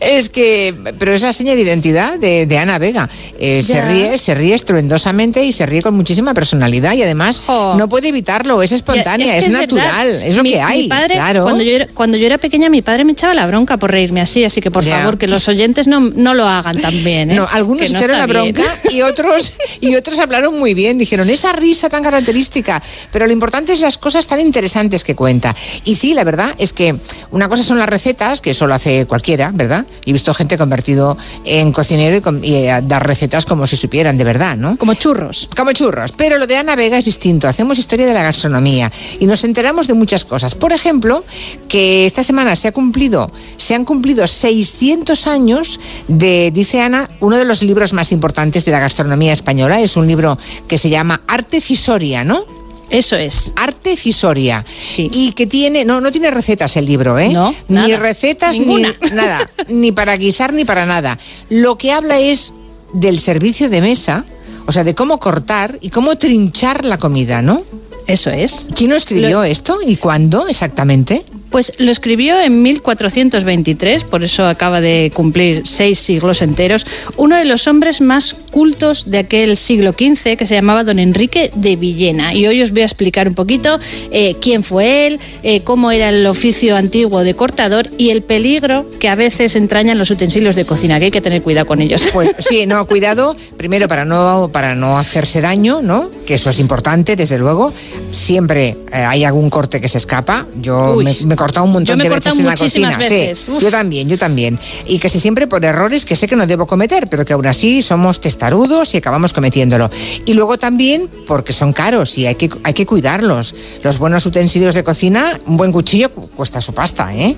Es que, pero esa seña de identidad de, de Ana Vega. eh, se ríe, se ríe estruendosamente y se ríe con muchísima personalidad y además no puede evitarlo, es espontánea, es, natural, es lo Mi- que hay. Mi padre, claro. cuando, yo era, cuando yo era pequeña, mi padre me echaba la bronca por reírme así, así que por Ya. favor, que los oyentes no, no lo hagan también. ¿eh? No, algunos no echaron la bien. bronca y otros y otros hablaron muy bien. Dijeron esa risa tan característica, pero lo importante es las cosas tan interesantes que cuenta. Y sí, la verdad es que una cosa son las recetas que eso lo hace cualquiera, ¿verdad? Y he visto gente convertido en cocinero y, eh, dar recetas como si supieran de verdad, ¿no? Como churros. Como churros. Pero lo de Ana Vega es distinto. Hacemos historia de la gastronomía y nos enteramos de muchas cosas. Por ejemplo, que esta semana se ha cumplido, se han cumplido 600 años de, dice Ana, uno de los libros más importantes de la gastronomía española. Es un libro que se llama Arte Cisoria, ¿no? Eso es. Arte Cisoria. Y que tiene, no, no tiene recetas el libro, ¿eh? No, ni nada. recetas, ni Ninguna. nada. Ni para guisar, ni para nada. Lo que habla es del servicio de mesa, o sea, de cómo cortar y cómo trinchar la comida, ¿no? Eso es. ¿Quién lo escribió esto y cuándo exactamente? Pues lo escribió en 1423, por eso acaba de cumplir seis siglos enteros, uno de los hombres más cultos de aquel siglo XV que se llamaba don Enrique de Villena. Y hoy os voy a explicar un poquito eh, quién fue él, eh, cómo era el oficio antiguo de cortador y el peligro que a veces entrañan los utensilios de cocina, que hay que tener cuidado con ellos. Pues sí, no, cuidado, primero para no, para no hacerse daño, ¿no? Que eso es importante, desde luego. Siempre eh, hay algún corte que se escapa. Yo Uy. me, cortado un montón Yo me he de veces en la cocina. veces. Sí, Uf. yo también, yo también. Y casi siempre por errores que sé que no debo cometer, pero que aún así somos testarudos y acabamos cometiéndolo. Y luego también porque son caros y hay que, hay que cuidarlos. Los buenos utensilios de cocina, un buen cuchillo cu- cuesta su pasta, ¿eh?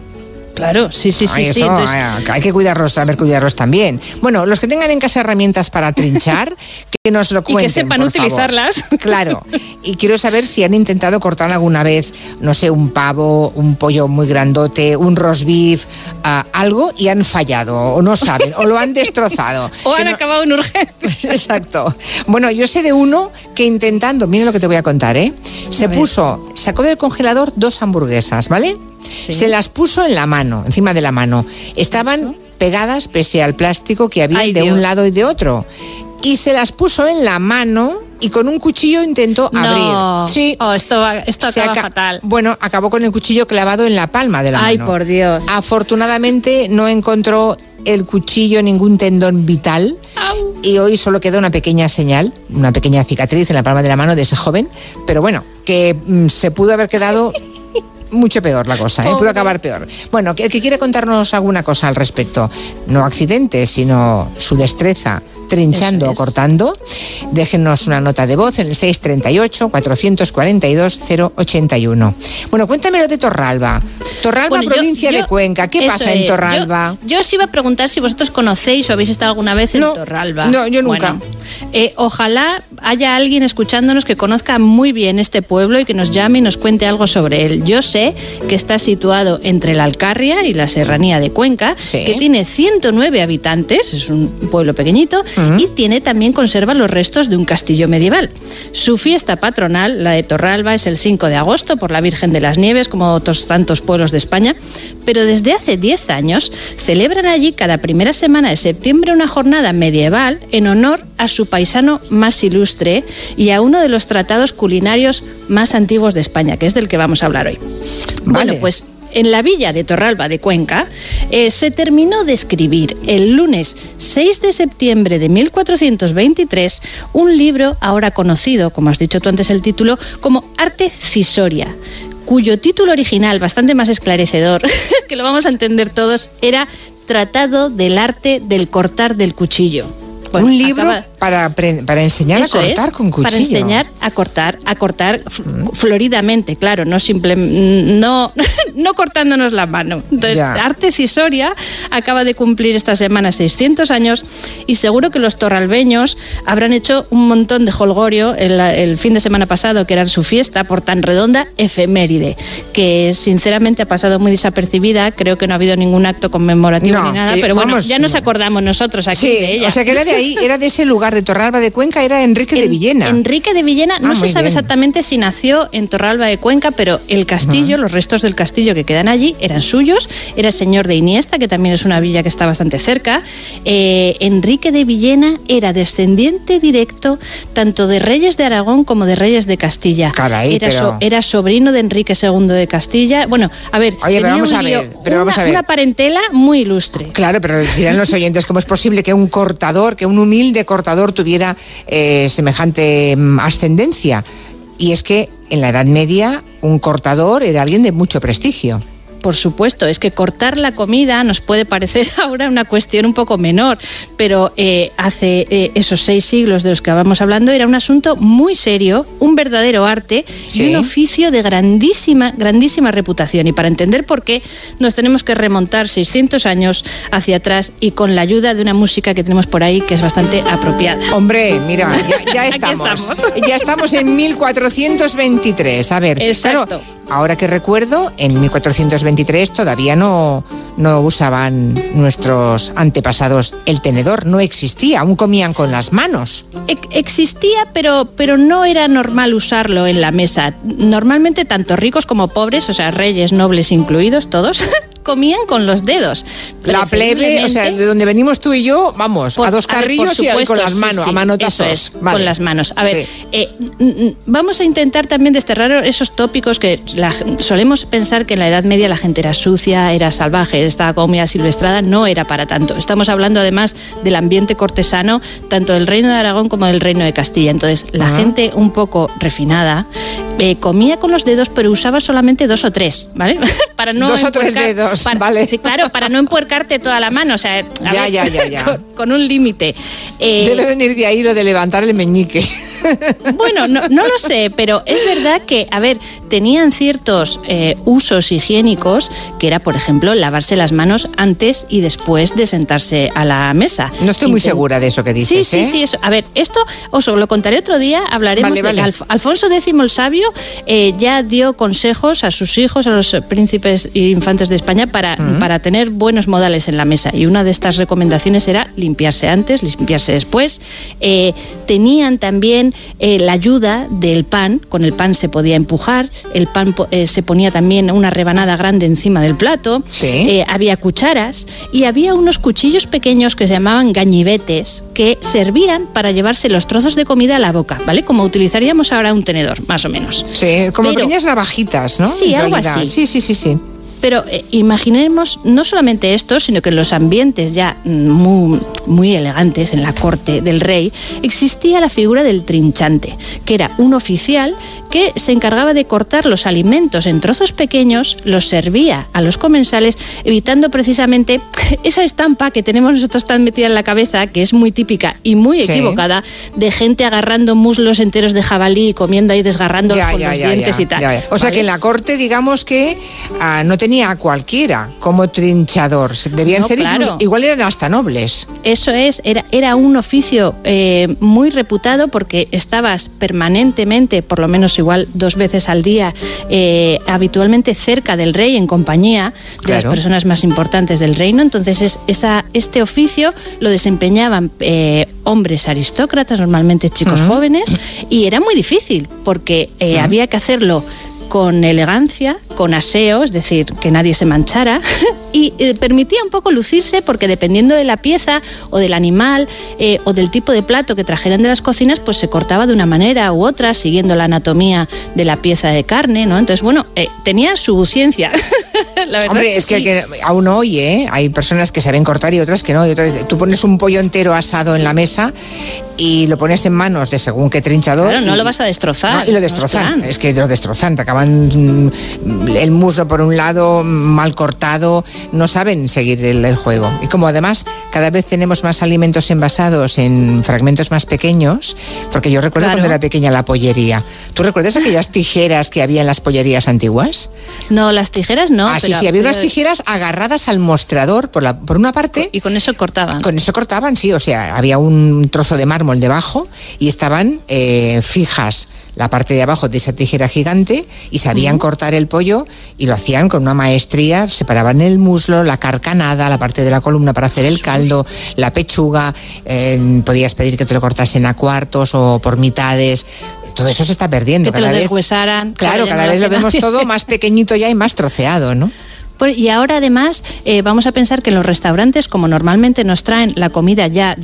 Claro, sí, sí, sí. Ay, sí. eso, Entonces, ay, hay que cuidarlos, saber cuidarlos también. Bueno, los que tengan en casa herramientas para trinchar, que nos lo y cuenten. que sepan por favor. utilizarlas. Claro. Y quiero saber si han intentado cortar alguna vez, no sé, un pavo, un pollo muy grandote, un roast beef, ah, algo y han fallado, o no saben, o lo han destrozado. o han no- acabado en urgencia. Exacto. Bueno, yo sé de uno que intentando, mira lo que te voy a contar, ¿eh? Se puso, sacó del congelador dos hamburguesas, ¿vale? Se las puso en la mano, encima de la mano. Estaban pegadas pese al plástico que había Ay, de Dios. un lado y de otro. Y se las puso en la mano y con un cuchillo intentó No. abrir. Sí. Oh, esto esto acaba aca- fatal. Bueno, acabó con el cuchillo clavado en la palma de la Ay, mano. por Dios. Afortunadamente no encontró el cuchillo ningún tendón vital y hoy solo queda una pequeña señal, una pequeña cicatriz en la palma de la mano de ese joven, pero bueno, que mm, se pudo haber quedado mucho peor la cosa, ¿eh? Pobre. acabar peor. Bueno, el que quiere contarnos alguna cosa al respecto, no accidentes, sino su destreza trinchando o cortando, déjenos una nota de voz en el 638-442-081. Bueno, cuéntame lo de Torralba. Torralba, Bueno, yo- provincia de Cuenca. ¿Qué pasa en. Torralba? Yo, yo os iba a preguntar si vosotros conocéis o habéis estado alguna vez en No, Torralba. no, yo nunca. Bueno, eh, ojalá haya alguien escuchándonos que conozca muy bien este pueblo y que nos llame y nos cuente algo sobre él. Yo sé que está situado entre la Alcarria y la Serranía de Cuenca, que tiene 109 habitantes, es un pueblo pequeñito, y tiene también conserva los restos de un castillo medieval. Su fiesta patronal, la de Torralba, es el 5 de agosto por la Virgen de las Nieves, como otros tantos pueblos de España, pero desde hace 10 años celebran allí cada primera semana de septiembre una jornada medieval en honor a su paisano más ilustre y a uno de los tratados culinarios más antiguos de España, que es del que vamos a hablar hoy. Bueno, pues en la villa de Torralba de Cuenca eh, se terminó de escribir el lunes 6 de septiembre de 1423 un libro ahora conocido, como has dicho tú antes el título, como Arte Cisoria cuyo título original, bastante más esclarecedor, que lo vamos a entender todos, era Tratado del arte del cortar del cuchillo. Bueno, un libro acaba- para, para enseñar eso a cortar es, con cuchillo. Para enseñar a cortar, a cortar floridamente, claro, no simple, no, no cortándonos la mano. Entonces, Ya. Arte Cisoria acaba de cumplir esta semana 600 años y seguro que los torralbeños habrán hecho un montón de holgorio el, el fin de semana pasado, que era su fiesta, por tan redonda efeméride, que sinceramente ha pasado muy desapercibida. Creo que no ha habido ningún acto conmemorativo No, ni nada, que, pero bueno, vamos, ya nos acordamos nosotros aquí Sí, de ella. o sea que era de ahí, era de ese lugar de Torralba de Cuenca, era Enrique de En- Villena. Enrique de Villena, no Ah, se sabe bien. exactamente si nació en Torralba de Cuenca, pero el castillo, los restos del castillo que quedan allí eran suyos. Era señor de Iniesta, que también es una villa que está bastante cerca. Eh, Enrique de Villena era descendiente directo tanto de reyes de Aragón como de reyes de Castilla. Caray, era, pero- era sobrino de Enrique II de Castilla. Bueno, a ver, Oye, pero tenía vamos un a ver, pero una, vamos a ver. una parentela muy ilustre. Claro, pero dirán los oyentes, ¿cómo es posible que un cortador, que un humilde cortador tuviera eh, semejante mm, ascendencia? Y es que en la Edad Media un cortador era alguien de mucho prestigio. Por supuesto, es que cortar la comida nos puede parecer ahora una cuestión un poco menor, pero eh, hace eh, esos seis siglos de los que vamos hablando era un asunto muy serio, un verdadero arte Sí. y un oficio de grandísima, grandísima reputación. Y para entender por qué, nos tenemos que remontar 600 años hacia atrás y con la ayuda de una música que tenemos por ahí que es bastante apropiada. Hombre, mira, ya, estamos. estamos. Ya estamos en 1423. A ver, Exacto. claro, ahora que recuerdo, en 1423 todavía no, no usaban nuestros antepasados el tenedor, no existía, aún comían con las manos. Existía, pero, pero no era normal usarlo en la mesa. Normalmente tanto ricos como pobres, o sea, reyes, nobles incluidos, todos, comían con los dedos. La plebe, o sea, de donde venimos tú y yo, vamos, a dos A ver, carrillos y con las sí, manos, sí, a manotazos. es, Vale. Con las manos. A ver, Sí. eh, vamos a intentar también desterrar esos tópicos que la- solemos pensar que en la Edad Media la gente era sucia, era salvaje, estaba como muy asilvestrada. No era para tanto. Estamos hablando además del ambiente cortesano, tanto del Reino de Aragón como del Reino de Castilla. Entonces, la gente un poco refinada eh, comía con los dedos, pero usaba solamente dos o tres, ¿vale? para no Dos o tres empuercar- para- vale. Sí, claro, para no empuercarte toda la mano. O sea, a Ya, ver, ya, ya, ya. Con, con un límite. Eh, Debe venir de ahí lo de levantar el meñique. bueno, no, no lo sé, pero es verdad que, a ver, tenían ciertos eh, usos higiénicos, que era, por ejemplo, lavarse las manos antes y después de sentarse a la mesa. No estoy muy segura de eso que dices, Sí, sí, ¿eh? sí. Eso. A ver, esto os lo contaré otro día. Hablaremos Vale, de. Alf- Alfonso X el Sabio ya dio consejos a sus hijos, a los príncipes e infantes de España, para, para tener buenos modales en la mesa. Y una de estas recomendaciones era limpiarse antes, limpiarse después. Eh, tenían también eh, la ayuda del pan. Con el pan se podía empujar. El pan eh, se ponía también una rebanada grande encima del plato. Eh, había cucharas y había unos cuchillos pequeños que se llamaban gañibetes que servían para llevarse los trozos de comida a la boca, ¿vale? Como utilizaríamos ahora un tenedor, más o menos. Sí, como Pero- pequeñas navajitas, ¿no? Sí, algo así. Sí, sí, sí, sí. Pero eh, imaginemos no solamente esto, sino que en los ambientes ya mm, muy, muy elegantes, en la corte del rey, existía la figura del trinchante, que era un oficial que se encargaba de cortar los alimentos en trozos pequeños, los servía a los comensales, evitando precisamente esa estampa que tenemos nosotros tan metida en la cabeza, que es muy típica y muy Sí. equivocada, de gente agarrando muslos enteros de jabalí y comiendo ahí, desgarrando Ya, con ya, los ya, dientes ya, y tal. O sea ¿vale? que en la corte, digamos que ah, no tenía a cualquiera como trinchador. Debían No, ser incluso- igual eran hasta nobles. Eso es, era, era un oficio eh, muy reputado porque estabas permanentemente, por lo menos igual dos veces al día, eh, habitualmente cerca del rey, en compañía de Claro. las personas más importantes del reino. Entonces, es, esa, este oficio lo desempeñaban eh, hombres aristócratas, normalmente chicos Ujú. jóvenes, y era muy difícil porque eh, había que hacerlo con elegancia, con aseo, es decir, que nadie se manchara, y eh, permitía un poco lucirse porque dependiendo de la pieza o del animal eh, o del tipo de plato que trajeran de las cocinas, pues se cortaba de una manera u otra, siguiendo la anatomía de la pieza de carne, ¿no? Entonces, bueno, eh, tenía su ciencia. la verdad Hombre, es que, sí. que aún hoy, ¿eh? Hay personas que saben cortar y otras que no. Y otras- tú pones un pollo entero asado en la mesa y lo pones en manos de según qué trinchador. Claro, no y- lo vas a destrozar. No, y lo no es destrozan. Es que lo destrozan. Te acaban mm, el muslo por un lado, mal cortado. No saben seguir el, el juego. Y como además cada vez tenemos más alimentos envasados en fragmentos más pequeños, porque yo recuerdo Claro. cuando era pequeña la pollería. ¿Tú recuerdas aquellas tijeras que había en las pollerías antiguas? No, las tijeras no. Ah, sí, pero- había unas tijeras agarradas al mostrador por, la, por una parte. Y con eso cortaban. Con eso cortaban, sí, o sea, había un trozo de mármol debajo y estaban eh, fijas la parte de abajo de esa tijera gigante y sabían cortar el pollo y lo hacían con una maestría, separaban el muslo, la carcanada, la parte de la columna para hacer el caldo, la pechuga, eh, podías pedir que te lo cortasen a cuartos o por mitades. Todo eso se está perdiendo Que te cada lo vez. Claro, cada vez lo vemos todo más pequeñito ya y más troceado, ¿no? Y ahora además eh, vamos a pensar que en los restaurantes, como normalmente nos traen la comida ya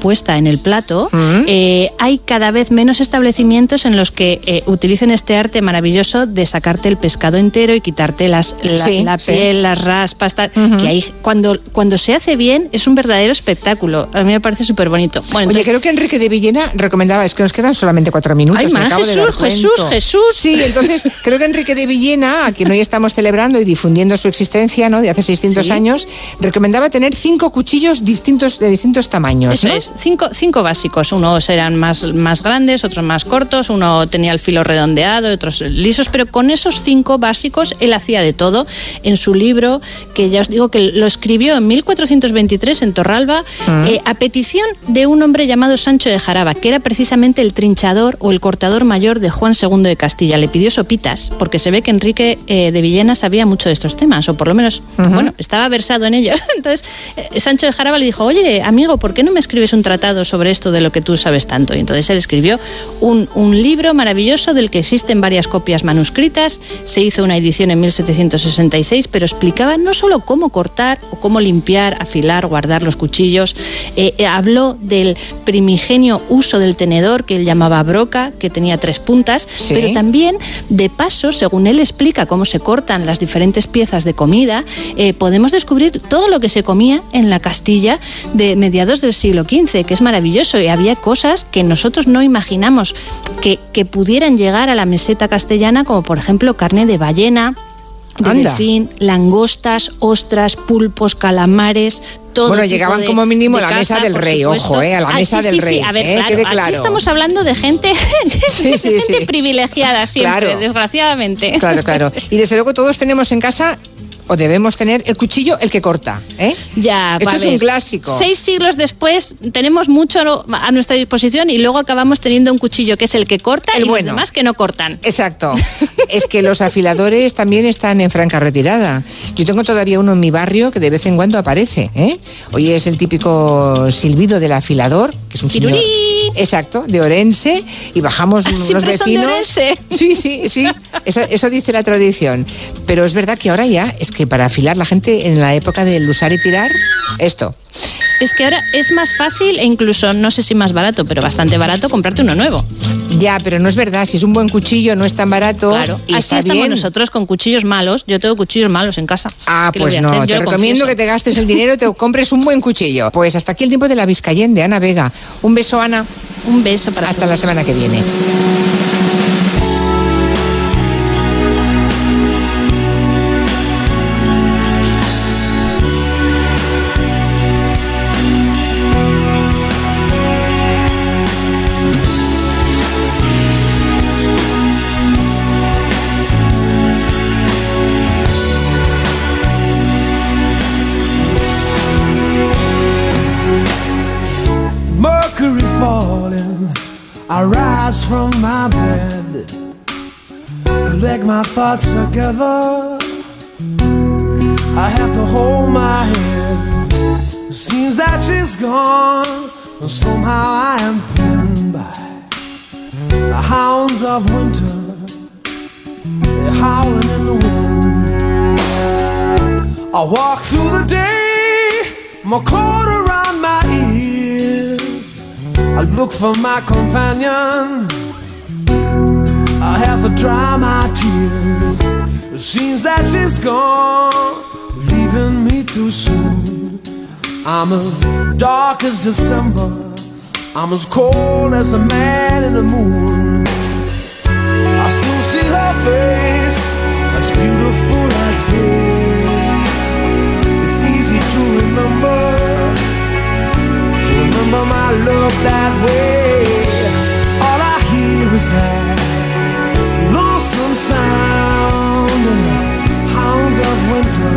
puesta en el plato, eh, hay cada vez menos establecimientos en los que eh, utilicen este arte maravilloso de sacarte el pescado entero y quitarte las, la, Sí, la sí. piel, las raspas, tal, que hay, cuando, cuando se hace bien es un verdadero espectáculo. A mí me parece súper bonito. Bueno, Oye, entonces- creo que Enrique de Villena recomendaba, es que nos quedan solamente cuatro minutos. Ay, de Jesús, Jesús. Jesús. Sí, entonces creo que Enrique de Villena, a quien hoy estamos celebrando y difundiendo su existencia, ¿no? De hace 600 Sí. años, recomendaba tener cinco cuchillos distintos de distintos tamaños. Eso ¿no? es, cinco, cinco básicos. Unos eran más, más grandes, otros más cortos, uno tenía el filo redondeado, otros lisos, pero con esos cinco básicos él hacía de todo. En su libro, que ya os digo que lo escribió en 1423 en Torralba, Ah. eh, a petición de un hombre llamado Sancho de Jaraba, que era precisamente el trinchador o el cortador mayor de Juan II de Castilla. Le pidió sopitas, porque se ve que Enrique eh, de Villena sabía mucho de estos temas, o por lo menos, bueno, estaba versado en ellos. Entonces, eh, Sancho de Jaraba le dijo, oye, amigo, ¿por qué no me escribes un tratado sobre esto de lo que tú sabes tanto? Y entonces él escribió un, un libro maravilloso del que existen varias copias manuscritas, se hizo una edición en 1766, pero explicaba no solo cómo cortar o cómo limpiar, afilar, guardar los cuchillos, eh, eh, habló del primigenio uso del tenedor que él llamaba broca, que tenía tres puntas, Sí. pero también de paso, según él explica cómo se cortan las diferentes piezas de comida, eh, podemos descubrir todo lo que se comía en la Castilla de mediados del siglo XV, que es maravilloso y había cosas que nosotros no imaginamos que, que pudieran llegar a la meseta castellana, como por ejemplo carne de ballena. De Anda. delfín, langostas, ostras, pulpos, calamares, todo Bueno, llegaban de- como mínimo a la mesa del rey, supuesto. ojo, eh, a la Ah, mesa sí, del sí, rey, Sí, a ver, eh, claro, quede aquí claro. estamos hablando de gente, de gente privilegiada siempre, Claro. desgraciadamente. Claro, claro. Y desde luego todos tenemos en casa, o debemos tener, el cuchillo, el que corta. ¿eh? Ya, Esto es un clásico. Seis siglos después tenemos mucho a nuestra disposición y luego acabamos teniendo un cuchillo que es el que corta El y bueno. los demás que no cortan. Exacto. Es que los afiladores también están en franca retirada. Yo tengo todavía uno en mi barrio que de vez en cuando aparece. ¿eh? Hoy es el típico silbido del afilador, que es un señor. Exacto, de Orense, y bajamos los son de vecinos. Orense. Sí, sí, sí. Eso, eso dice la tradición. Pero es verdad que ahora ya es que para afilar la gente en la época del usar y tirar, esto. Es que ahora es más fácil e incluso, no sé si más barato, pero bastante barato comprarte uno nuevo. Ya, pero no es verdad. Si es un buen cuchillo, no es tan barato. Claro, y así está estamos bien. nosotros con cuchillos malos. Yo tengo cuchillos malos en casa. Ah, ¿Qué le pues no, te recomiendo confieso. que te gastes el dinero y te compres un buen cuchillo. Pues hasta aquí el tiempo de la Vizcayen de Ana Vega. Un beso, Ana. Un beso para Hasta la semana que viene. Collect my thoughts together. I have to hold my head. Seems that she's gone, but somehow I am pinned by the hounds of winter. They're howling in the wind. I walk through the day, my coat around my ears. I look for my companion. Have to dry my tears. It seems that she's gone, leaving me too soon. I'm as dark as December. I'm as cold as a man in the moon. I still see her face, as beautiful as day. It's easy to remember, remember my love that way. All I hear is that sound and the hounds of winter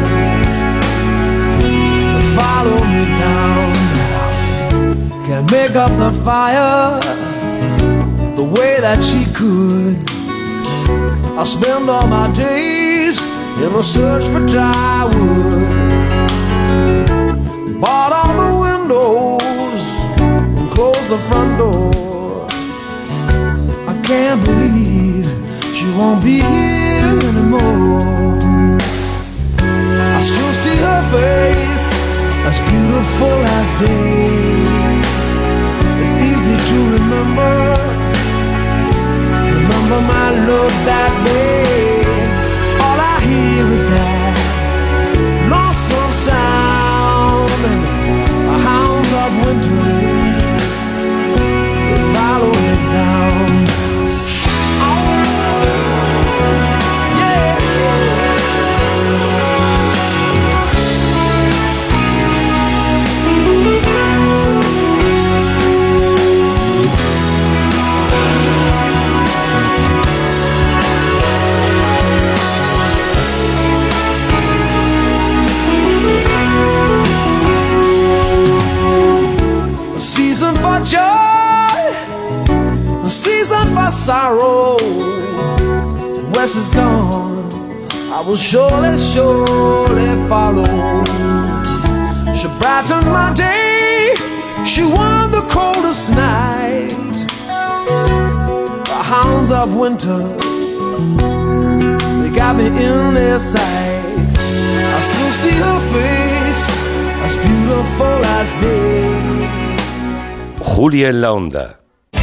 follow me down now. Can't make up the fire the way that she could. I spend all my days in a search for dry wood. Bought all the windows and closed the front door. I can't believe she won't be here anymore. I still see her face as beautiful as day. It's easy to remember. Remember my love that way. All I hear is that lonesome sound and the hounds of winter they follow me down. Sorrow. West is gone. I will surely, surely follow. She brightened my day. She won the coldest night. The hounds of winter, they got me in their sight. I still see her face, as beautiful as day. Julia en la onda.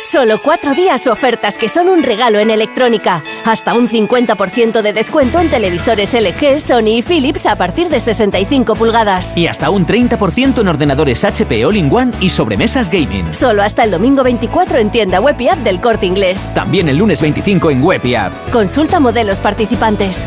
Solo cuatro días ofertas que son un regalo en electrónica. Hasta un 50% de descuento en televisores LG, Sony y Philips a partir de 65 pulgadas. Y hasta un 30% en ordenadores HP All-in-One y sobremesas gaming. Solo hasta el domingo 24 en tienda web y app del Corte Inglés. También el lunes 25 en web y app. Consulta modelos participantes.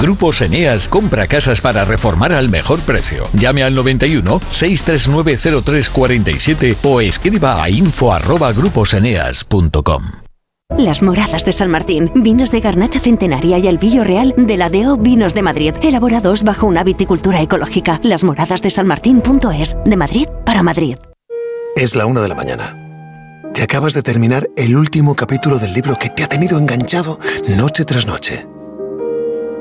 Grupos Eneas compra casas para reformar al mejor precio. Llame al 91 639 0347 o escriba a info@gruposeneas.com. Las Moradas de San Martín, vinos de garnacha centenaria y el Villo Real de la DO Vinos de Madrid, elaborados bajo una viticultura ecológica. Las Moradas de San Martín.es, de Madrid para Madrid. Es la una de la mañana. te acabas de terminar el último capítulo del libro que te ha tenido enganchado noche tras noche.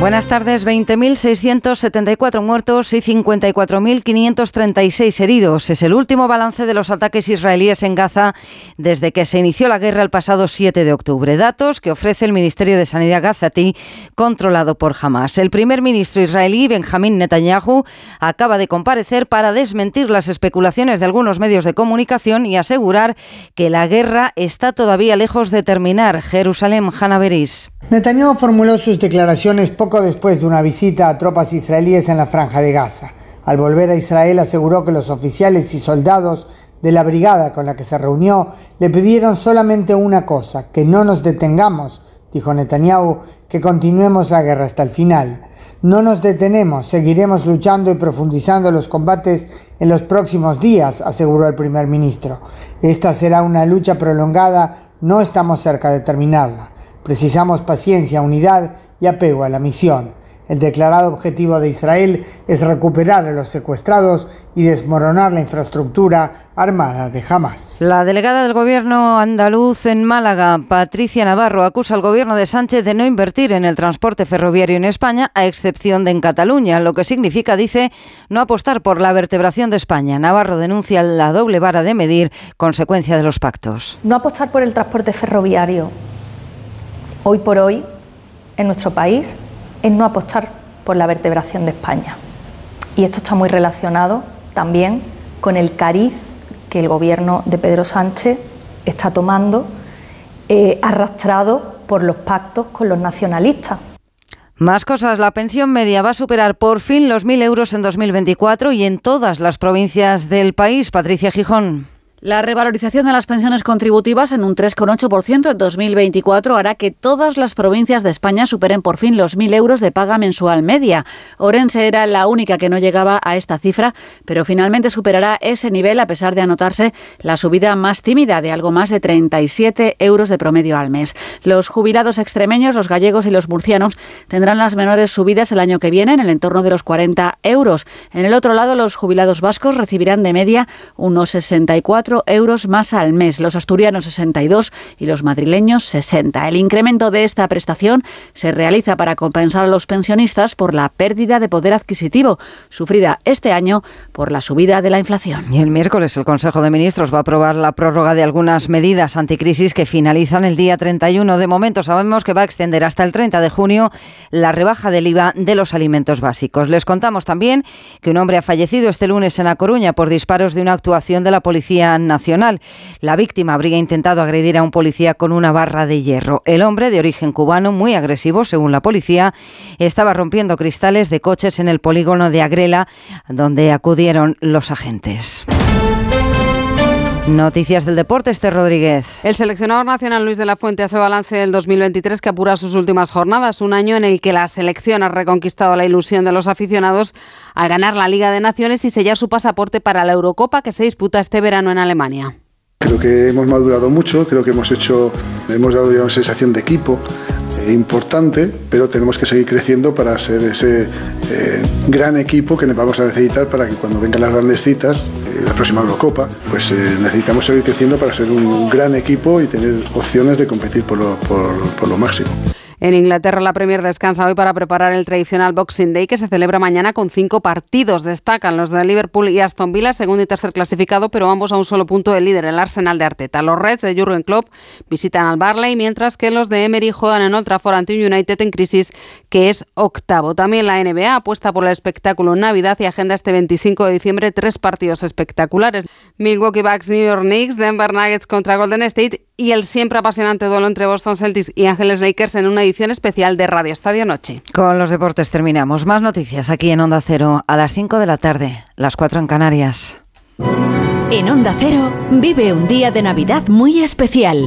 Buenas tardes. 20.674 muertos y 54.536 heridos. Es el último balance de los ataques israelíes en Gaza desde que se inició la guerra el pasado 7 de octubre. Datos que ofrece el Ministerio de Sanidad gazatí, controlado por Hamas. El primer ministro israelí, Benjamín Netanyahu, acaba de comparecer para desmentir las especulaciones de algunos medios de comunicación y asegurar que la guerra está todavía lejos de terminar. Jerusalén, Hanaveris. Netanyahu formuló sus declaraciones poco después de una visita a tropas israelíes en la franja de Gaza. Al volver a Israel aseguró que los oficiales y soldados de la brigada con la que se reunió le pidieron solamente una cosa, que no nos detengamos, dijo Netanyahu, que continuemos la guerra hasta el final. No nos detenemos, seguiremos luchando y profundizando los combates en los próximos días, aseguró el primer ministro. Esta será una lucha prolongada, no estamos cerca de terminarla. Precisamos paciencia, unidad y apego a la misión. El declarado objetivo de Israel es recuperar a los secuestrados y desmoronar la infraestructura armada de Hamas. La delegada del gobierno andaluz en Málaga, Patricia Navarro, acusa al gobierno de Sánchez de no invertir en el transporte ferroviario en España, a excepción de en Cataluña, lo que significa, dice, no apostar por la vertebración de España. Navarro denuncia la doble vara de medir, consecuencia de los pactos. No apostar por el transporte ferroviario hoy por hoy en nuestro país es no apostar por la vertebración de España. Y esto está muy relacionado también con el cariz que el gobierno de Pedro Sánchez está tomando, eh, arrastrado por los pactos con los nacionalistas. Más cosas. La pensión media va a superar por fin los 1.000 euros en 2024 y en todas las provincias del país. Patricia Gijón. La revalorización de las pensiones contributivas en un 3,8% en 2024 hará que todas las provincias de España superen por fin los 1.000 euros de paga mensual media. Orense era la única que no llegaba a esta cifra, pero finalmente superará ese nivel a pesar de anotarse la subida más tímida de algo más de 37 euros de promedio al mes. Los jubilados extremeños, los gallegos y los murcianos tendrán las menores subidas el año que viene en el entorno de los 40 euros. En el otro lado, los jubilados vascos recibirán de media unos 64 euros más al mes, los asturianos 62 y los madrileños 60. El incremento de esta prestación se realiza para compensar a los pensionistas por la pérdida de poder adquisitivo sufrida este año por la subida de la inflación. Y el miércoles el Consejo de Ministros va a aprobar la prórroga de algunas medidas anticrisis que finalizan el día 31. De momento sabemos que va a extender hasta el 30 de junio la rebaja del IVA de los alimentos básicos. Les contamos también que un hombre ha fallecido este lunes en A Coruña por disparos de una actuación de la Policía Nacional. La víctima habría intentado agredir a un policía con una barra de hierro. El hombre, de origen cubano, muy agresivo, según la policía, estaba rompiendo cristales de coches en el polígono de Agrela, donde acudieron los agentes. Noticias del deporte, este Rodríguez. El seleccionador nacional Luis de la Fuente hace balance del 2023 que apura sus últimas jornadas, un año en el que la selección ha reconquistado la ilusión de los aficionados al ganar la Liga de Naciones y sellar su pasaporte para la Eurocopa que se disputa este verano en Alemania. Creo que hemos madurado mucho, creo que hemos hecho, hemos dado ya una sensación de equipo importante, pero tenemos que seguir creciendo para ser ese eh, gran equipo que vamos a necesitar para que cuando vengan las grandes citas la próxima Eurocopa, pues eh, necesitamos seguir creciendo para ser un gran equipo y tener opciones de competir por lo máximo. En Inglaterra la Premier descansa hoy para preparar el tradicional Boxing Day que se celebra mañana con cinco partidos. Destacan los de Liverpool y Aston Villa, segundo y tercer clasificado, pero ambos a un solo punto del líder, el Arsenal de Arteta. Los Reds de Jurgen Klopp visitan al Barley, mientras que los de Emery juegan en Old Trafford ante un United en crisis que es octavo. También la NBA apuesta por el espectáculo en Navidad y agenda este 25 de diciembre tres partidos espectaculares. Milwaukee Bucks, New York Knicks, Denver Nuggets contra Golden State y el siempre apasionante duelo entre Boston Celtics y Ángeles Lakers en una edición especial de Radio Estadio Noche. Con los deportes terminamos. Más noticias aquí en Onda Cero a las 5 de la tarde, las 4 en Canarias. En Onda Cero vive un día de Navidad muy especial.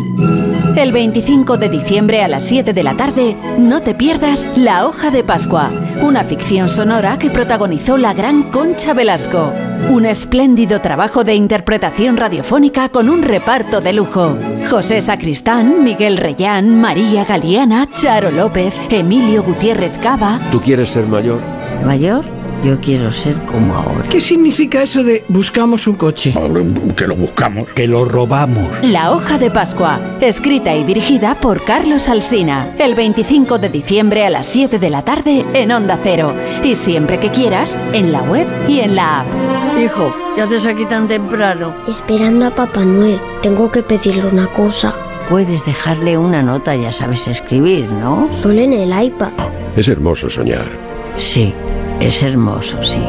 El 25 de diciembre a las 7 de la tarde, no te pierdas La Hoja de Pascua, una ficción sonora que protagonizó la gran Concha Velasco. Un espléndido trabajo de interpretación radiofónica con un reparto de lujo. José Sacristán, Miguel Reyán, María Galeana, Charo López, Emilio Gutiérrez Cava. ¿Tú quieres ser mayor? ¿Mayor? Yo quiero ser como ahora. ¿Qué significa eso de buscamos un coche? Que lo buscamos. Que lo robamos. La hoja de Pascua, escrita y dirigida por Carlos Alsina. El 25 de diciembre a las 7 de la tarde en Onda Cero. Y siempre que quieras, en la web y en la app. Hijo, ¿qué haces aquí tan temprano? Esperando a Papá Noel. Tengo que pedirle una cosa. Puedes dejarle una nota, ya sabes escribir, ¿no? Solo en el iPad. Es hermoso soñar. Sí. Es hermoso, sí.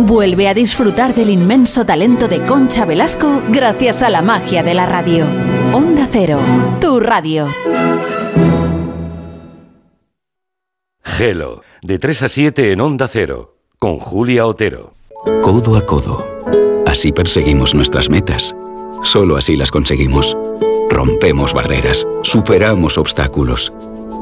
Vuelve a disfrutar del inmenso talento de Concha Velasco gracias a la magia de la radio. Onda Cero, tu radio. Gelo, de 3 a 7 en Onda Cero, con Julia Otero. Codo a codo. Así perseguimos nuestras metas. Solo así las conseguimos. Rompemos barreras, superamos obstáculos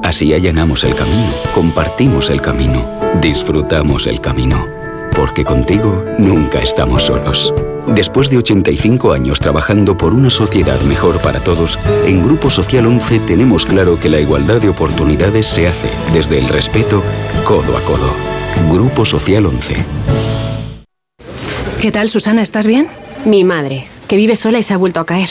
Así allanamos el camino, compartimos el camino, disfrutamos el camino. Porque contigo nunca estamos solos. Después de 85 años trabajando por una sociedad mejor para todos, en Grupo Social 11 tenemos claro que la igualdad de oportunidades se hace desde el respeto, codo a codo. Grupo Social 11. ¿Qué tal, Susana? ¿Estás bien? Mi madre, que vive sola y se ha vuelto a caer.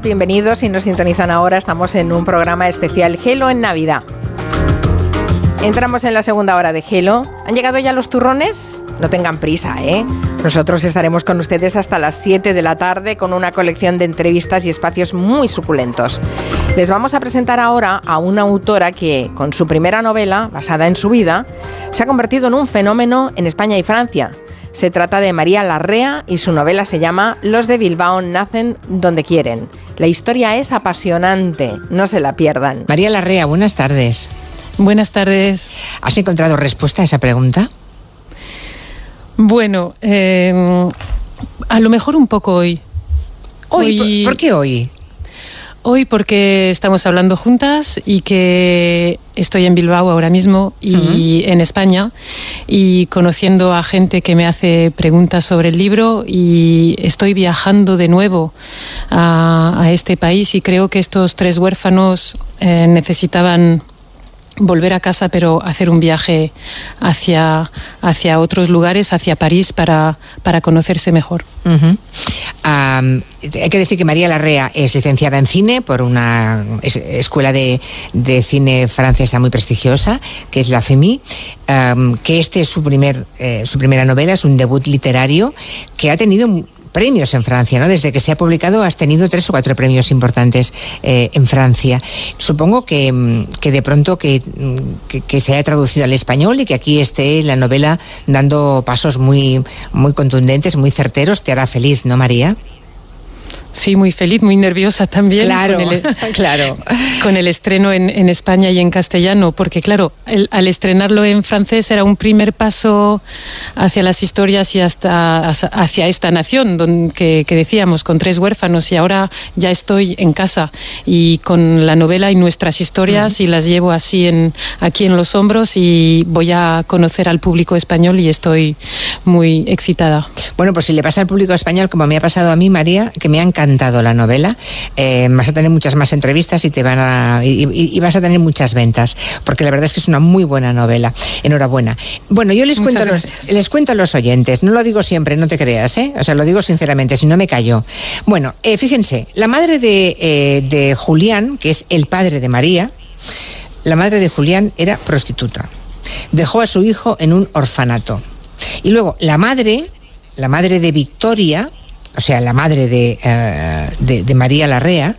Bienvenidos. Si nos sintonizan ahora, estamos en un programa especial Gelo en Navidad. Entramos en la segunda hora de Gelo. ¿Han llegado ya los turrones? No tengan prisa, ¿eh? Nosotros estaremos con ustedes hasta las 7 de la tarde con una colección de entrevistas y espacios muy suculentos. Les vamos a presentar ahora a una autora que, con su primera novela, basada en su vida, se ha convertido en un fenómeno en España y Francia. Se trata de María Larrea y su novela se llama Los de Bilbao nacen donde quieren. La historia es apasionante, no se la pierdan. María Larrea, buenas tardes. Buenas tardes. ¿Has encontrado respuesta a esa pregunta? Bueno, em, a lo mejor un poco hoy. ¿Hoy? ¿Por qué hoy? Hoy porque estamos hablando juntas y que estoy en Bilbao ahora mismo y en España y conociendo a gente que me hace preguntas sobre el libro y estoy viajando de nuevo a, este país y creo que estos tres huérfanos eh, necesitaban volver a casa, pero hacer un viaje hacia, hacia otros lugares, hacia París, para, para conocerse mejor. hay que decir que María Larrea es licenciada en cine por una escuela de, cine francesa muy prestigiosa, que es la FEMI, que este es su, primer, eh, su primera novela, es un debut literario que ha tenido premios en Francia, ¿no? Desde que se ha publicado has tenido tres o cuatro premios importantes eh, en Francia. Supongo que, mm, de pronto mm, que, se haya traducido al español y que aquí esté la novela dando pasos muy, muy contundentes, muy certeros, te hará feliz, ¿no, María? Sí, muy feliz, muy nerviosa también. Claro, con el, claro. Con el estreno en, en España y en castellano, porque claro, el, al estrenarlo en francés era un primer paso hacia las historias y hasta hacia esta nación donde, que, que, decíamos, con tres huérfanos, y ahora ya estoy en casa y con la novela y nuestras historias uh -huh. y las llevo así en, aquí en los hombros y voy a conocer al público español y estoy muy excitada. Bueno, pues si le pasa al público español, como me ha pasado a mí, María, que me ha encantado encantado la novela. Eh, vas a tener muchas más entrevistas y te van a y, y, vas a tener muchas ventas, porque la verdad es que es una muy buena novela. Enhorabuena. Bueno, yo les cuento los, les cuento a los oyentes. No lo digo siempre, no te creas, ¿eh? O sea, lo digo sinceramente, si no me callo. Bueno, eh, fíjense, la madre de, eh, de Julián, que es el padre de María, la madre de Julián era prostituta. Dejó a su hijo en un orfanato. Y luego la madre, la madre de Victoria, o sea, la madre de, uh, de, de, María Larrea,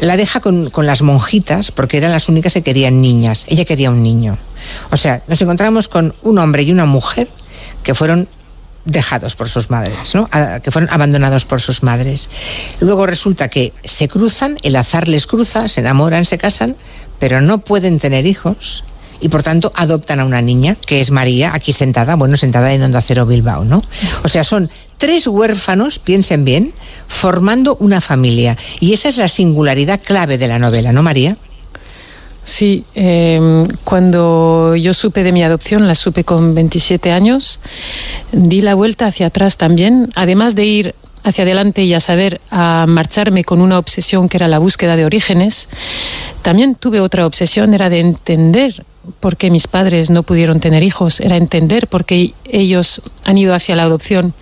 la deja con, con, las monjitas porque eran las únicas que querían niñas. Ella quería un niño. O sea, nos encontramos con un hombre y una mujer que fueron dejados por sus madres, ¿no? Que fueron abandonados por sus madres. Luego resulta que se cruzan, el azar les cruza, se enamoran, se casan, pero no pueden tener hijos y por tanto adoptan a una niña, que es María, aquí sentada, bueno, sentada en Onda Cero Bilbao, ¿no? O sea, son tres huérfanos, piensen bien, formando una familia. Y esa es la singularidad clave de la novela, ¿no, María? Sí, eh, cuando yo supe de mi adopción, la supe con 27 años, di la vuelta hacia atrás también, además de ir hacia adelante y a saber a marcharme con una obsesión que era la búsqueda de orígenes, también tuve otra obsesión, era de entender por qué mis padres no pudieron tener hijos, era entender por qué ellos han ido hacia la adopción.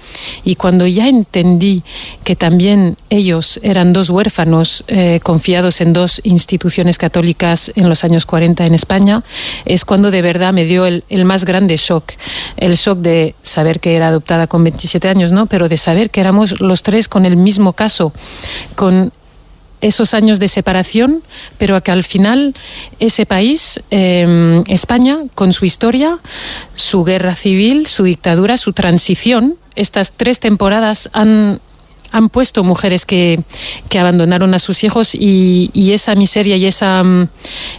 Y cuando ya entendí que también ellos eran dos huérfanos eh, confiados en dos instituciones católicas en los años 40 en España, es cuando de verdad me dio el, el más grande shock. El shock de saber que era adoptada con 27 años, ¿no? Pero de saber que éramos los tres con el mismo caso, con esos años de separación, pero que al final ese país, eh, España, con su historia, su guerra civil, su dictadura, su transición, estas tres temporadas han, han puesto mujeres que, que, abandonaron a sus hijos y, y esa miseria y esa,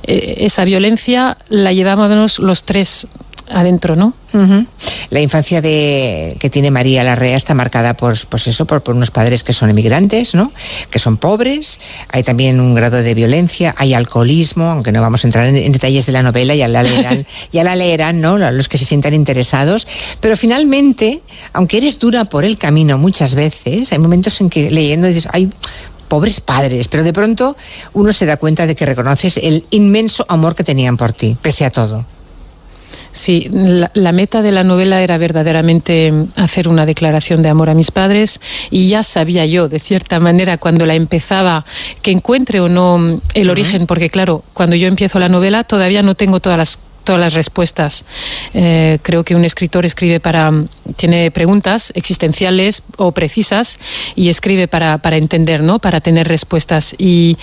eh, esa violencia la llevábamos los tres adentro, ¿no? Uh -huh. La infancia de, que tiene María Larrea está marcada por, pues eso, por, por, unos padres que son emigrantes, ¿no? Que son pobres, hay también un grado de violencia, hay alcoholismo, aunque no vamos a entrar en, en detalles de la novela, ya la leerán, ya la leerán, ¿no? Los que se sientan interesados. Pero finalmente, aunque eres dura por el camino muchas veces, hay momentos en que leyendo dices, ay, pobres padres, pero de pronto uno se da cuenta de que reconoces el inmenso amor que tenían por ti, pese a todo. Sí, la, la, meta de la novela era verdaderamente hacer una declaración de amor a mis padres y ya sabía yo, de cierta manera, cuando la empezaba, que encuentre o no el origen, uh -huh. porque claro, cuando yo empiezo la novela todavía no tengo todas las todas las respuestas. Eh, creo que un escritor escribe para, tiene preguntas existenciales o precisas y escribe para, para entender, ¿no? Para tener respuestas. Y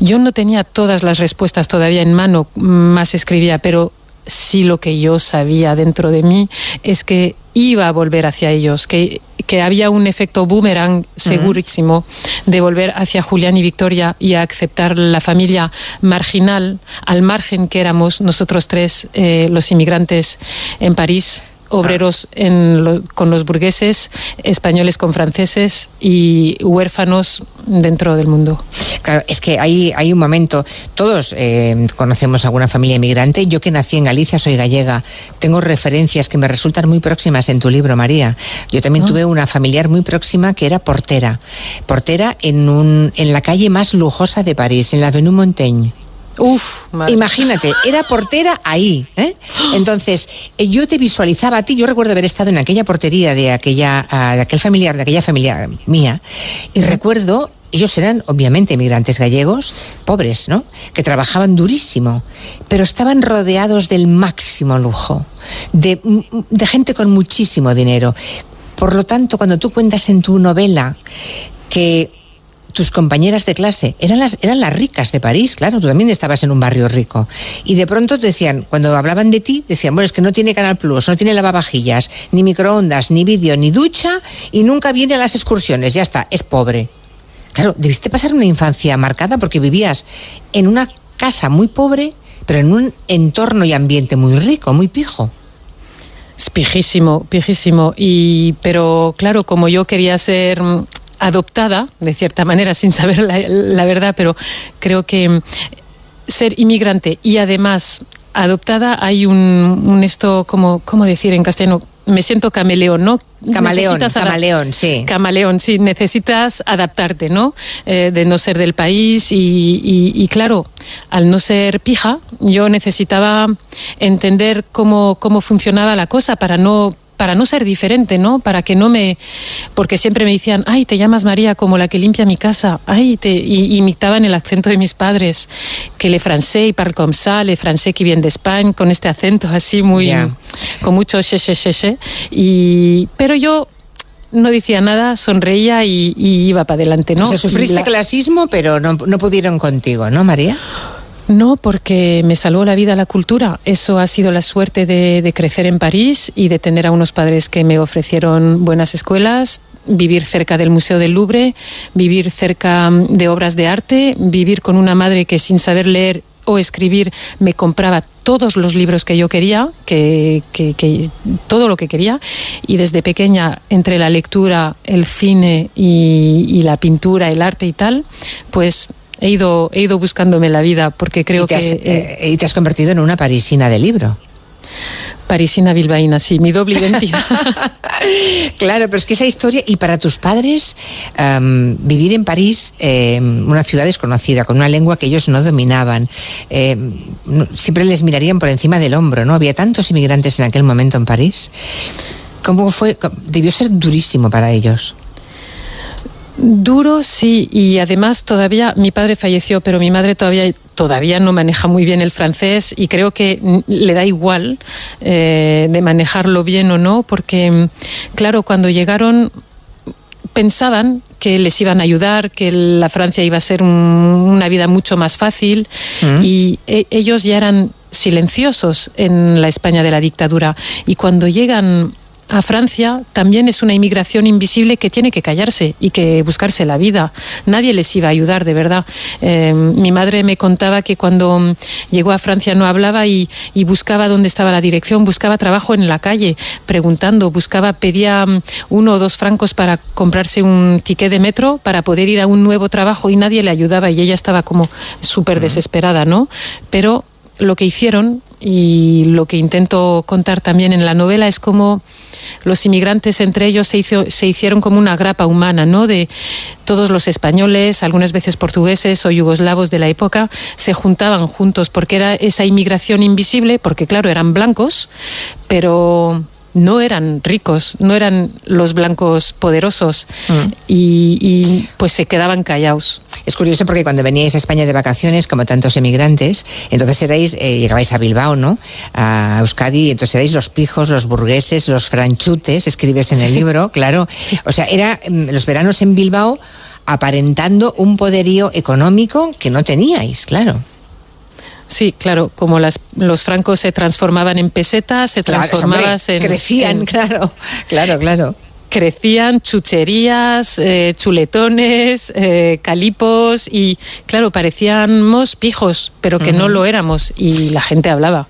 yo no tenía todas las respuestas todavía en mano, más escribía, pero sí lo que yo sabía dentro de mí es que iba a volver hacia ellos, que, que había un efecto boomerang segurísimo uh -huh. de volver hacia Julián y Victoria y a aceptar la familia marginal, al margen que éramos nosotros tres, eh, los inmigrantes en París obreros en lo, con los burgueses, españoles con franceses y huérfanos dentro del mundo. Claro, es que hay, hay un momento, todos eh, conocemos alguna familia inmigrante, yo que nací en Galicia, soy gallega, tengo referencias que me resultan muy próximas en tu libro, María. Yo también oh. tuve una familiar muy próxima que era portera, portera en, un, en la calle más lujosa de París, en la Avenue Montaigne. Uf, madre. Imagínate, era portera ahí. ¿eh? Entonces, yo te visualizaba a ti. Yo recuerdo haber estado en aquella portería de aquella, uh, de aquel familiar, de aquella familia mía, y ¿Eh? recuerdo ellos eran obviamente inmigrantes gallegos, pobres, ¿no? Que trabajaban durísimo, pero estaban rodeados del máximo lujo, de, de, gente con muchísimo dinero. Por lo tanto, cuando tú cuentas en tu novela que tus compañeras de clase eran las, eran las ricas de París, claro, tú también estabas en un barrio rico. Y de pronto te decían, cuando hablaban de ti, decían, bueno, es que no tiene Canal Plus, no tiene lavavajillas, ni microondas, ni vídeo, ni ducha, y nunca viene a las excursiones, ya está, es pobre. Claro, debiste pasar una infancia marcada porque vivías en una casa muy pobre, pero en un entorno y ambiente muy rico, muy pijo. Es pijísimo, pijísimo. Y, pero claro, como yo quería ser adoptada, de cierta manera, sin saber la, la verdad, pero creo que mm, ser inmigrante y además adoptada hay un, un esto, como, ¿cómo decir en castellano? Me siento camaleón, ¿no? Camaleón, camaleón, sí. Camaleón, sí, necesitas adaptarte, ¿no? Eh, de no ser del país y, y- y claro, al no ser pija, yo necesitaba entender cómo, cómo funcionaba la cosa para no para no ser diferente, ¿no? Para que no me... Porque siempre me decían, ay, te llamas María como la que limpia mi casa, ay, te... y imitaban el acento de mis padres, que le francés y parle comme ça, le francés que viene de España, con este acento así muy... Ya. con mucho che, che, che, che. Y... Pero yo no decía nada, sonreía y, y iba para adelante, ¿no? O sea, sufriste La- clasismo, pero no, no pudieron contigo, ¿no, María? No, porque me salvó la vida la cultura. Eso ha sido la suerte de, crecer en París y de tener a unos padres que me ofrecieron buenas escuelas, vivir cerca del Museo del Louvre, vivir cerca mm, de obras de arte, vivir con una madre que sin saber leer o escribir me compraba todos los libros que yo quería, que, que- que- todo lo que quería, y desde pequeña entre la lectura, el cine y, y la pintura, el arte y tal, pues he ido, he ido buscándome la vida porque creo y, te que has, eh, eh, y te has convertido en una parisina de libro. parisina bilbaína, sí, mi doble identidad. Claro, pero es que esa historia, y para tus padres, vivir en París, em, una ciudad desconocida, con una lengua que ellos no dominaban, em, siempre les mirarían por encima del hombro, ¿no? Había tantos inmigrantes en aquel momento en París. ¿Cómo fue? Debió ser durísimo para ellos. Duro, sí, y además todavía mi padre falleció, pero mi madre todavía todavía no maneja muy bien el francés y creo que le da igual eh, de manejarlo bien o no, porque mm, claro, cuando llegaron pensaban que les iban a ayudar, que la Francia iba a ser un- una vida mucho más fácil Mm. y e- ellos ya eran silenciosos en la España de la dictadura y cuando llegan a Francia también es una inmigración invisible que tiene que callarse y que buscarse la vida. Nadie les iba a ayudar, de verdad. Eh, mi madre me contaba que cuando llegó a Francia no hablaba y, y buscaba dónde estaba la dirección, buscaba trabajo en la calle, preguntando, buscaba, pedía mm, uno o dos francos para comprarse un ticket de metro para poder ir a un nuevo trabajo y nadie le ayudaba y ella estaba como súper desesperada, ¿no? Pero lo que hicieron y lo que intento contar también en la novela es cómo los inmigrantes entre ellos se, hizo- se hicieron como una grapa humana, ¿no? De todos los españoles, algunas veces portugueses o yugoslavos de la época, se juntaban juntos porque era esa inmigración invisible, porque claro, eran blancos, pero no eran ricos, no eran los blancos poderosos y, y, pues se quedaban callados. Es curioso porque cuando veníais a España de vacaciones, como tantos emigrantes, entonces erais, eh, llegabais a Bilbao, ¿no? A Euskadi, entonces erais los pijos, los burgueses, los franchutes, escribes en el libro, claro. O sea, era mm, los veranos en Bilbao aparentando un poderío económico que no teníais, claro. Sí, claro, como las, los francos se transformaban en pesetas, se Claro, transformaban hombre, en... crecían, en- claro, claro, claro. Crecían chucherías, eh, chuletones, eh, calipos y, claro, parecíamos pijos, pero que no lo éramos y la gente hablaba.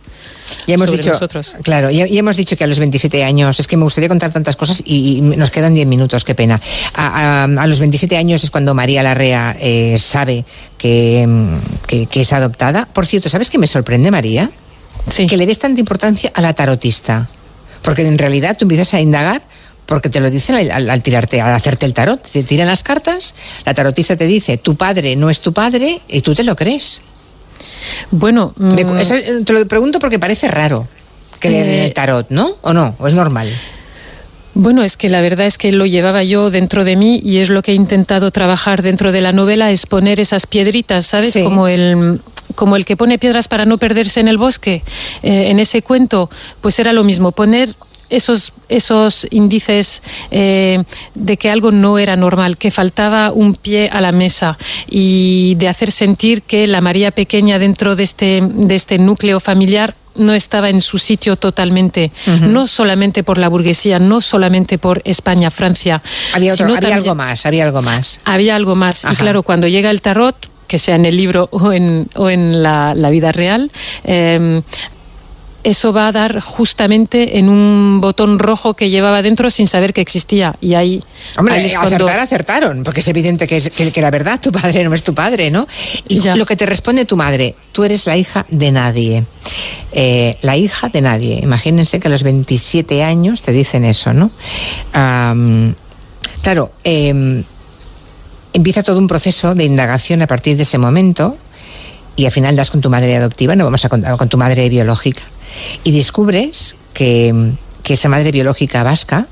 Ya hemos sobre dicho, nosotros. claro, ya, ya hemos dicho que a los 27 años, es que me gustaría contar tantas cosas y, y nos quedan 10 minutos, qué pena. A, a- a los 27 años es cuando María Larrea eh, sabe que, que- que es adoptada. Por cierto, ¿sabes qué me sorprende, María? Que le des tanta importancia a la tarotista. Porque en realidad tú empiezas a indagar porque te lo dicen al, al- al tirarte, al hacerte el tarot. Te tiran las cartas, la tarotista te dice, tu padre no es tu padre, y tú te lo crees. Bueno, Me- mm, eso, eh, te lo pregunto porque parece raro creer en Eh, el tarot, ¿no? ¿O no? ¿O es normal? Bueno, es que la verdad es que lo llevaba yo dentro de mí y es lo que he intentado trabajar dentro de la novela, es poner esas piedritas, ¿sabes? Sí. Como el como el que pone piedras para no perderse en el bosque. Eh, en ese cuento, pues era lo mismo, poner esos, esos índices eh, de que algo no era normal, que faltaba un pie a la mesa y de hacer sentir que la María pequeña dentro de este, de este núcleo familiar no estaba en su sitio totalmente, no solamente por la burguesía, no solamente por España, Francia. Había, había algo más, había algo más. Había algo más. Y claro, cuando llega el tarot, que sea en el libro o en, o en la, vida real, eh, eso va a dar justamente en un botón rojo que llevaba dentro sin saber que existía. Y ahí. Hombre, acertar, acertaron, porque es evidente que, es, que, la verdad, tu padre no es tu padre, ¿no? Y lo que te responde tu madre, tú eres la hija de nadie. Eh, la hija de nadie. Imagínense que a los 27 años te dicen eso, ¿no? claro, em, empieza todo un proceso de indagación a partir de ese momento y al final das con tu madre adoptiva, no vamos a contar con tu madre biológica y descubres que, esa madre biológica vasca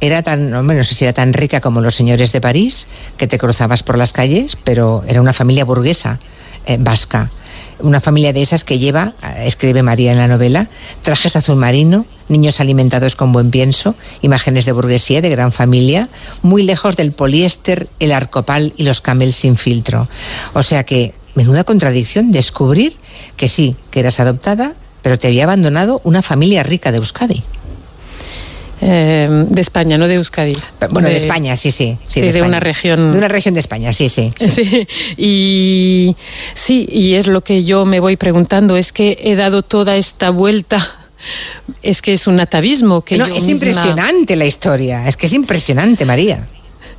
era tan, no, sé si era tan rica como los señores de París, que te cruzabas por las calles, pero era una familia burguesa eh, vasca. Una familia de esas que lleva, eh, escribe María en la novela, trajes azul marino, niños alimentados con buen pienso, imágenes de burguesía, de gran familia, muy lejos del poliéster, el arcopal y los camels sin filtro. O sea que, menuda contradicción descubrir que sí, que eras adoptada, pero te había abandonado una familia rica de Euskadi. Eh, de España, no de Euskadi. Bueno, de, España, sí, sí. Sí, de, una región. De una región de España, sí, sí, sí. Y sí, y es lo que yo me voy preguntando, es que he dado toda esta vuelta. Es que es un atavismo que no, es impresionante la historia, es que es impresionante, María.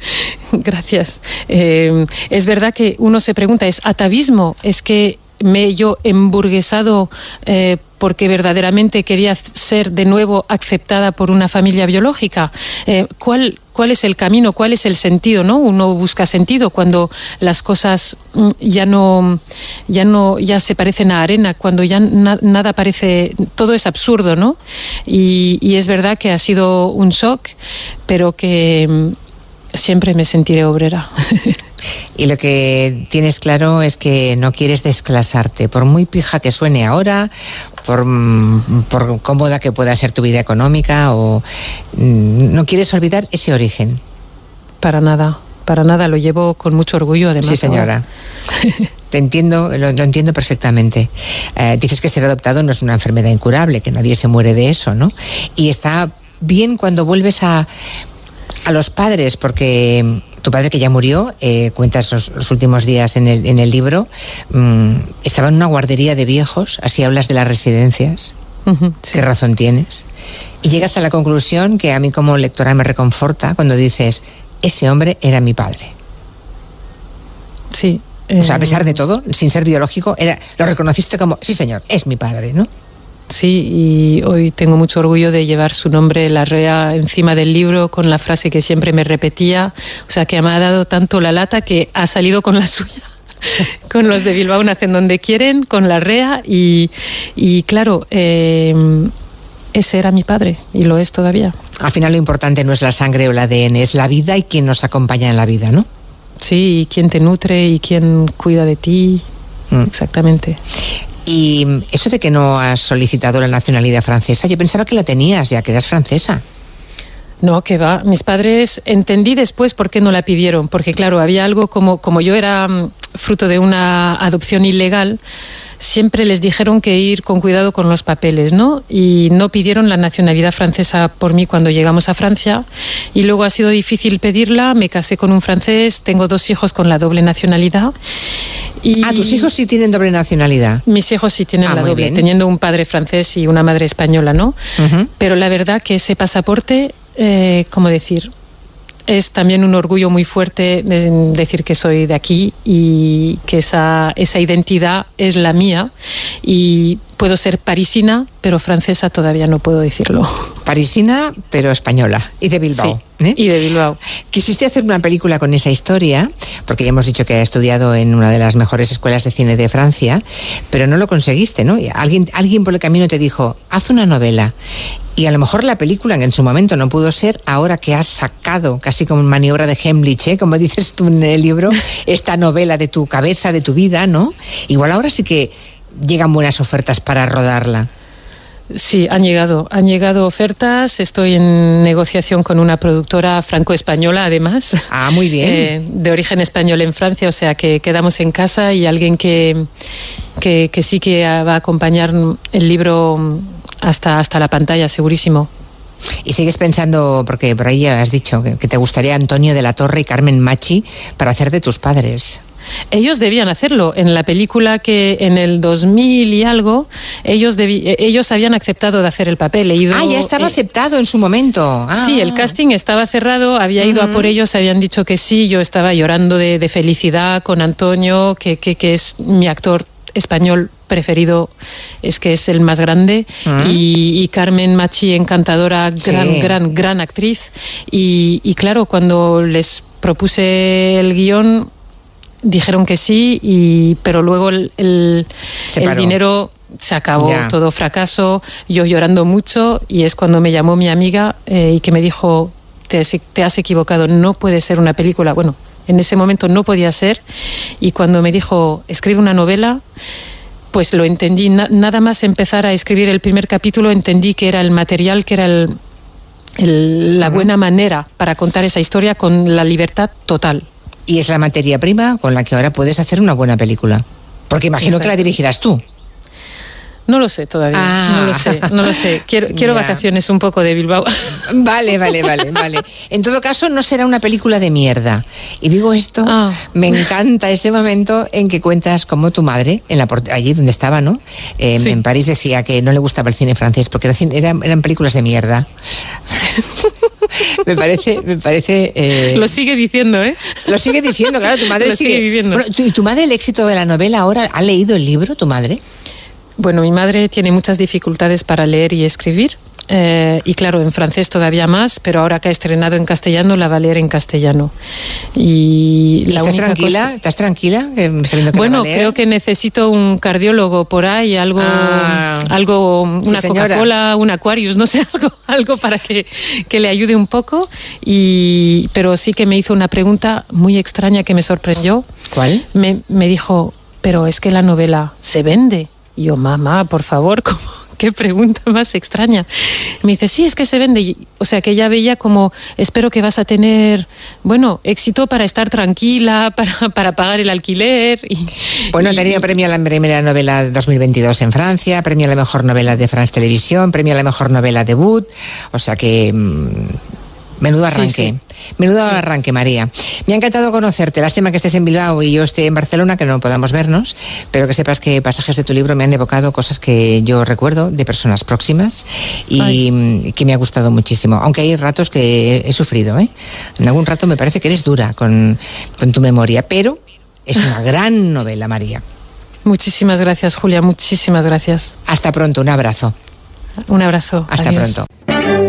Gracias. Eh, es verdad que uno se pregunta, ¿es atavismo? Es que me he yo emburguesado eh, porque verdaderamente quería ser de nuevo aceptada por una familia biológica. Eh, ¿cuál, ¿Cuál es el camino? ¿Cuál es el sentido? ¿no? Uno busca sentido cuando las cosas mm, ya no, ya no, ya se parecen a arena, cuando ya nada parece, todo es absurdo, ¿no? Y, y es verdad que ha sido un shock, pero que mm, siempre me sentiré obrera. Y lo que tienes claro es que no quieres desclasarte, por muy pija que suene ahora, por, mm, por cómoda que pueda ser tu vida económica, o mm, no quieres olvidar ese origen. Para nada, para nada, lo llevo con mucho orgullo además. Sí, señora. Te entiendo, lo, entiendo perfectamente. Eh, dices que ser adoptado no es una enfermedad incurable, que nadie se muere de eso, ¿no? Y está bien cuando vuelves a, a los padres, porque tu padre que ya murió, eh, cuentas los, últimos días en el, en el libro, mm, estaba en una guardería de viejos, así hablas de las residencias. ¿Qué razón tienes? Y llegas a la conclusión que a mí como lectora me reconforta cuando dices, ese hombre era mi padre. Sí. O sea, a pesar de todo, sin ser biológico, era, lo reconociste como, sí señor, es mi padre, ¿no? Sí, y hoy tengo mucho orgullo de llevar su nombre, la REA, encima del libro con la frase que siempre me repetía. O sea, que me ha dado tanto la lata que ha salido con la suya. con los de Bilbao nacen donde quieren, con la REA y, claro, eh, ese era mi padre y lo es todavía. Al final lo importante no es la sangre o el ADN, es la vida y quien nos acompaña en la vida, ¿no? Sí, y quien te nutre y quien cuida de ti. Mm. Exactamente. Y eso de que no has solicitado la nacionalidad francesa, yo pensaba que la tenías, ya que eras francesa. No, que va. Mis padres entendí después por qué no la pidieron, porque claro, había algo como, como yo era mm, fruto de una adopción ilegal, siempre les dijeron que ir con cuidado con los papeles, ¿no? Y no pidieron la nacionalidad francesa por mí cuando llegamos a Francia. Y luego ha sido difícil pedirla, me casé con un francés, tengo dos hijos con la doble nacionalidad. Y ah, tus hijos sí tienen doble nacionalidad. Mis hijos sí tienen ah, la doble, teniendo un padre francés y una madre española, ¿no? Pero la verdad que ese pasaporte, eh, ¿cómo decir? Es también un orgullo muy fuerte decir que soy de aquí y que esa, esa identidad es la mía. Y puedo ser parisina, pero francesa todavía no puedo decirlo. Parisina, pero española y de Bilbao. ¿eh? Y de Bilbao. Quisiste hacer una película con esa historia, porque ya hemos dicho que ha estudiado en una de las mejores escuelas de cine de Francia, pero no lo conseguiste, ¿no? Alguien, alguien por el camino te dijo, haz una novela. Y a lo mejor la película, que en su momento no pudo ser, ahora que has sacado, casi como maniobra de Hemlich, ¿eh? como dices tú en el libro, esta novela de tu cabeza, de tu vida, ¿no? Igual ahora sí que llegan buenas ofertas para rodarla. Sí, han llegado, han llegado ofertas. Estoy en negociación con una productora franco-española, además. Ah, muy bien. Eh, de origen español en Francia, o sea que quedamos en casa y alguien que, que, que sí que va a acompañar el libro hasta, hasta la pantalla, segurísimo. Y sigues pensando, porque por ahí ya has dicho que, que te gustaría Antonio de la Torre y Carmen Machi para hacer de tus padres. Ellos debían hacerlo. En la película que en el 2000 y algo, ellos, debi- ellos habían aceptado de hacer el papel. He ido, ah, ya estaba eh, aceptado en su momento. Ah. Sí, el casting estaba cerrado, había ido a por ellos, habían dicho que sí, yo estaba llorando de, de felicidad con Antonio, que, que, que es mi actor español preferido, es que es el más grande, Ah. y, y Carmen Machi, encantadora, gran, Sí. gran, gran actriz. Y, y claro, cuando les propuse el guion, dijeron que sí, y, pero luego el, el- dinero se acabó, Ya. todo fracaso, yo llorando mucho, y es cuando me llamó mi amiga eh, y que me dijo, te, te has equivocado, no puede ser una película. Bueno, en ese momento no podía ser, y cuando me dijo, escribe una novela, pues lo entendí. Na- nada más empezar a escribir el primer capítulo, entendí que era el material, que era el- el- la buena manera para contar esa historia con la libertad total. Y es la materia prima con la que ahora puedes hacer una buena película. Porque imagino que la dirigirás tú. No lo sé todavía, Ah. no lo sé, no lo sé. Quiero, quiero Ya. vacaciones un poco de Bilbao. Vale, vale, vale, vale. En todo caso, no será una película de mierda. Y digo esto, Ah. me encanta ese momento en que cuentas cómo tu madre, en la allí donde estaba, ¿no? Eh, En París decía que no le gustaba el cine francés porque eran, eran películas de mierda. me parece, me parece. eh, Lo sigue diciendo, ¿eh? Lo sigue diciendo, claro, tu madre Lo sigue viviendo. Bueno, ¿tu- ¿Y tu madre el éxito de la novela ahora? ¿Ha leído el libro, tu madre? Bueno, mi madre tiene muchas dificultades para leer y escribir. eh, y claro, en francés todavía más, pero ahora que ha estrenado en castellano, la va a leer en castellano. Y, ¿Y ¿Y la estás única tranquila? cosa- ¿Estás tranquila? que bueno, creo que necesito un cardiólogo por ahí, algo, Ah. algo una Sí. Coca-Cola, un Aquarius, no sé, algo, algo para que, que le ayude un poco. Y, pero sí que me hizo una pregunta muy extraña que me sorprendió. ¿Cuál? Me, me dijo, pero es que la novela se vende. Y yo, mamá, por favor, ¿cómo? qué pregunta más extraña. Me dice, sí, es que se vende. O sea, que ella veía como, espero que vas a tener, bueno, éxito para estar tranquila, para, para pagar el alquiler. Y, Bueno, ha y- tenido premio a la primera novela de 2022 en Francia, premio a la mejor novela de France Televisión, premio a la mejor novela debut. O sea que. mm, Menudo Sí, arranque. sí. Menudo arranque, María. Me ha encantado conocerte. Lástima que estés en Bilbao y yo esté en Barcelona, que no podamos vernos, pero que sepas que pasajes de tu libro me han evocado cosas que yo recuerdo de personas próximas y que me ha gustado muchísimo. Aunque hay ratos que he, he sufrido, ¿eh? En algún rato me parece que eres dura con, con tu memoria, pero es una gran novela, María. Muchísimas gracias, Julia, muchísimas gracias. Hasta pronto, un abrazo. Un abrazo. Hasta adiós. pronto.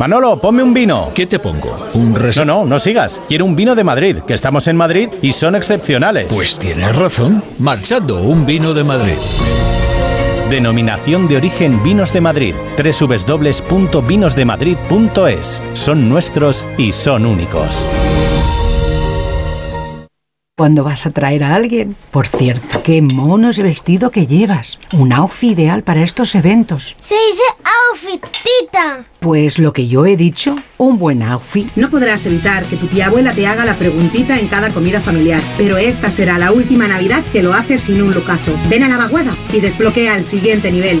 Manolo, ponme un vino. ¿Qué te pongo? ¿Un No, no, no sigas. Quiero un vino de Madrid, que estamos en Madrid y son excepcionales. Pues tienes razón. Marchando, un vino de Madrid. Denominación de origen Vinos de Madrid. www.vinosdemadrid.es. Son nuestros y son únicos. Cuando vas a traer a alguien. Por cierto, qué mono ese vestido que llevas. Un outfit ideal para estos eventos. Pues lo que yo he dicho, un buen outfit. No podrás evitar que tu tía abuela te haga la preguntita en cada comida familiar, pero esta será la última Navidad que lo haces sin un lucazo. Ven a la vaguada y desbloquea el siguiente nivel.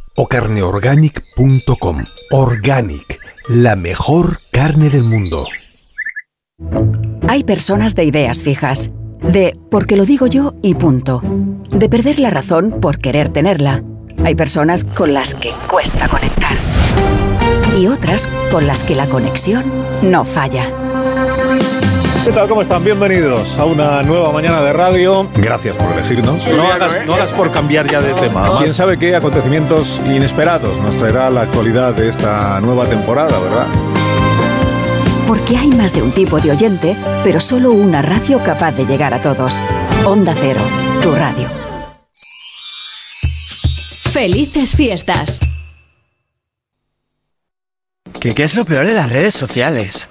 o carneorganic.com. Organic, la mejor carne del mundo. Hay personas de ideas fijas, de porque lo digo yo y punto, de perder la razón por querer tenerla. Hay personas con las que cuesta conectar y otras con las que la conexión no falla. ¿Qué tal? ¿Cómo están? Bienvenidos a una nueva mañana de radio. Gracias por elegirnos. No hagas, no hagas por cambiar ya de tema. Quién sabe qué acontecimientos inesperados nos traerá la actualidad de esta nueva temporada, ¿verdad? Porque hay más de un tipo de oyente, pero solo una radio capaz de llegar a todos. Onda Cero, tu radio. Felices fiestas. ¿Qué, ¿Qué es lo peor de las redes sociales?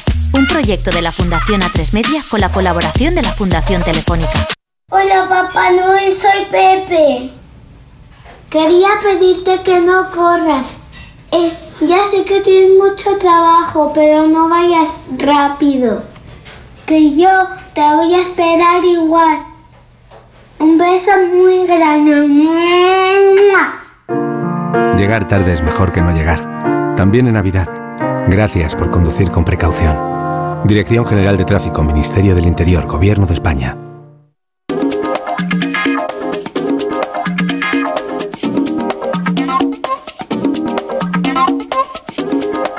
Un proyecto de la Fundación A3 Media con la colaboración de la Fundación Telefónica. Hola Papá Noel, soy Pepe. Quería pedirte que no corras. Eh, ya sé que tienes mucho trabajo, pero no vayas rápido. Que yo te voy a esperar igual. Un beso muy grande. Llegar tarde es mejor que no llegar. También en Navidad. Gracias por conducir con precaución. Dirección General de Tráfico, Ministerio del Interior, Gobierno de España.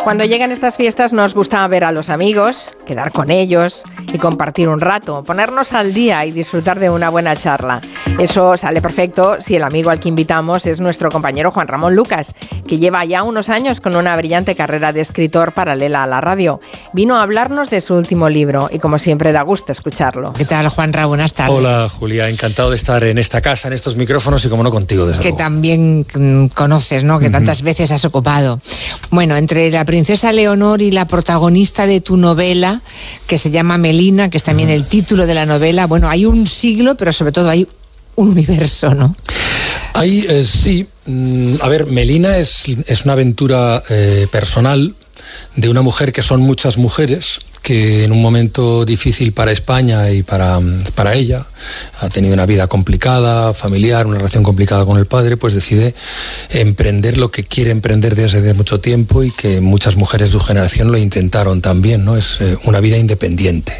Cuando llegan estas fiestas nos gusta ver a los amigos, quedar con ellos y compartir un rato, ponernos al día y disfrutar de una buena charla. Eso sale perfecto si el amigo al que invitamos es nuestro compañero Juan Ramón Lucas, que lleva ya unos años con una brillante carrera de escritor paralela a la radio. Vino a hablarnos de su último libro y como siempre da gusto escucharlo. ¿Qué tal, Juan Ramón? Buenas tardes. Hola, Julia. Encantado de estar en esta casa, en estos micrófonos y como no contigo, desde Que luego. también mm, conoces, ¿no? Que tantas veces has ocupado. Bueno, entre la princesa Leonor y la protagonista de tu novela, que se llama Melina, que es también el título de la novela, bueno, hay un siglo, pero sobre todo hay un universo, ¿no? Ahí eh, sí, mm, a ver, Melina es, es una aventura eh, personal de una mujer que son muchas mujeres que en un momento difícil para España y para, para ella, ha tenido una vida complicada, familiar, una relación complicada con el padre, pues decide emprender lo que quiere emprender desde hace mucho tiempo y que muchas mujeres de su generación lo intentaron también, ¿no? Es eh, una vida independiente.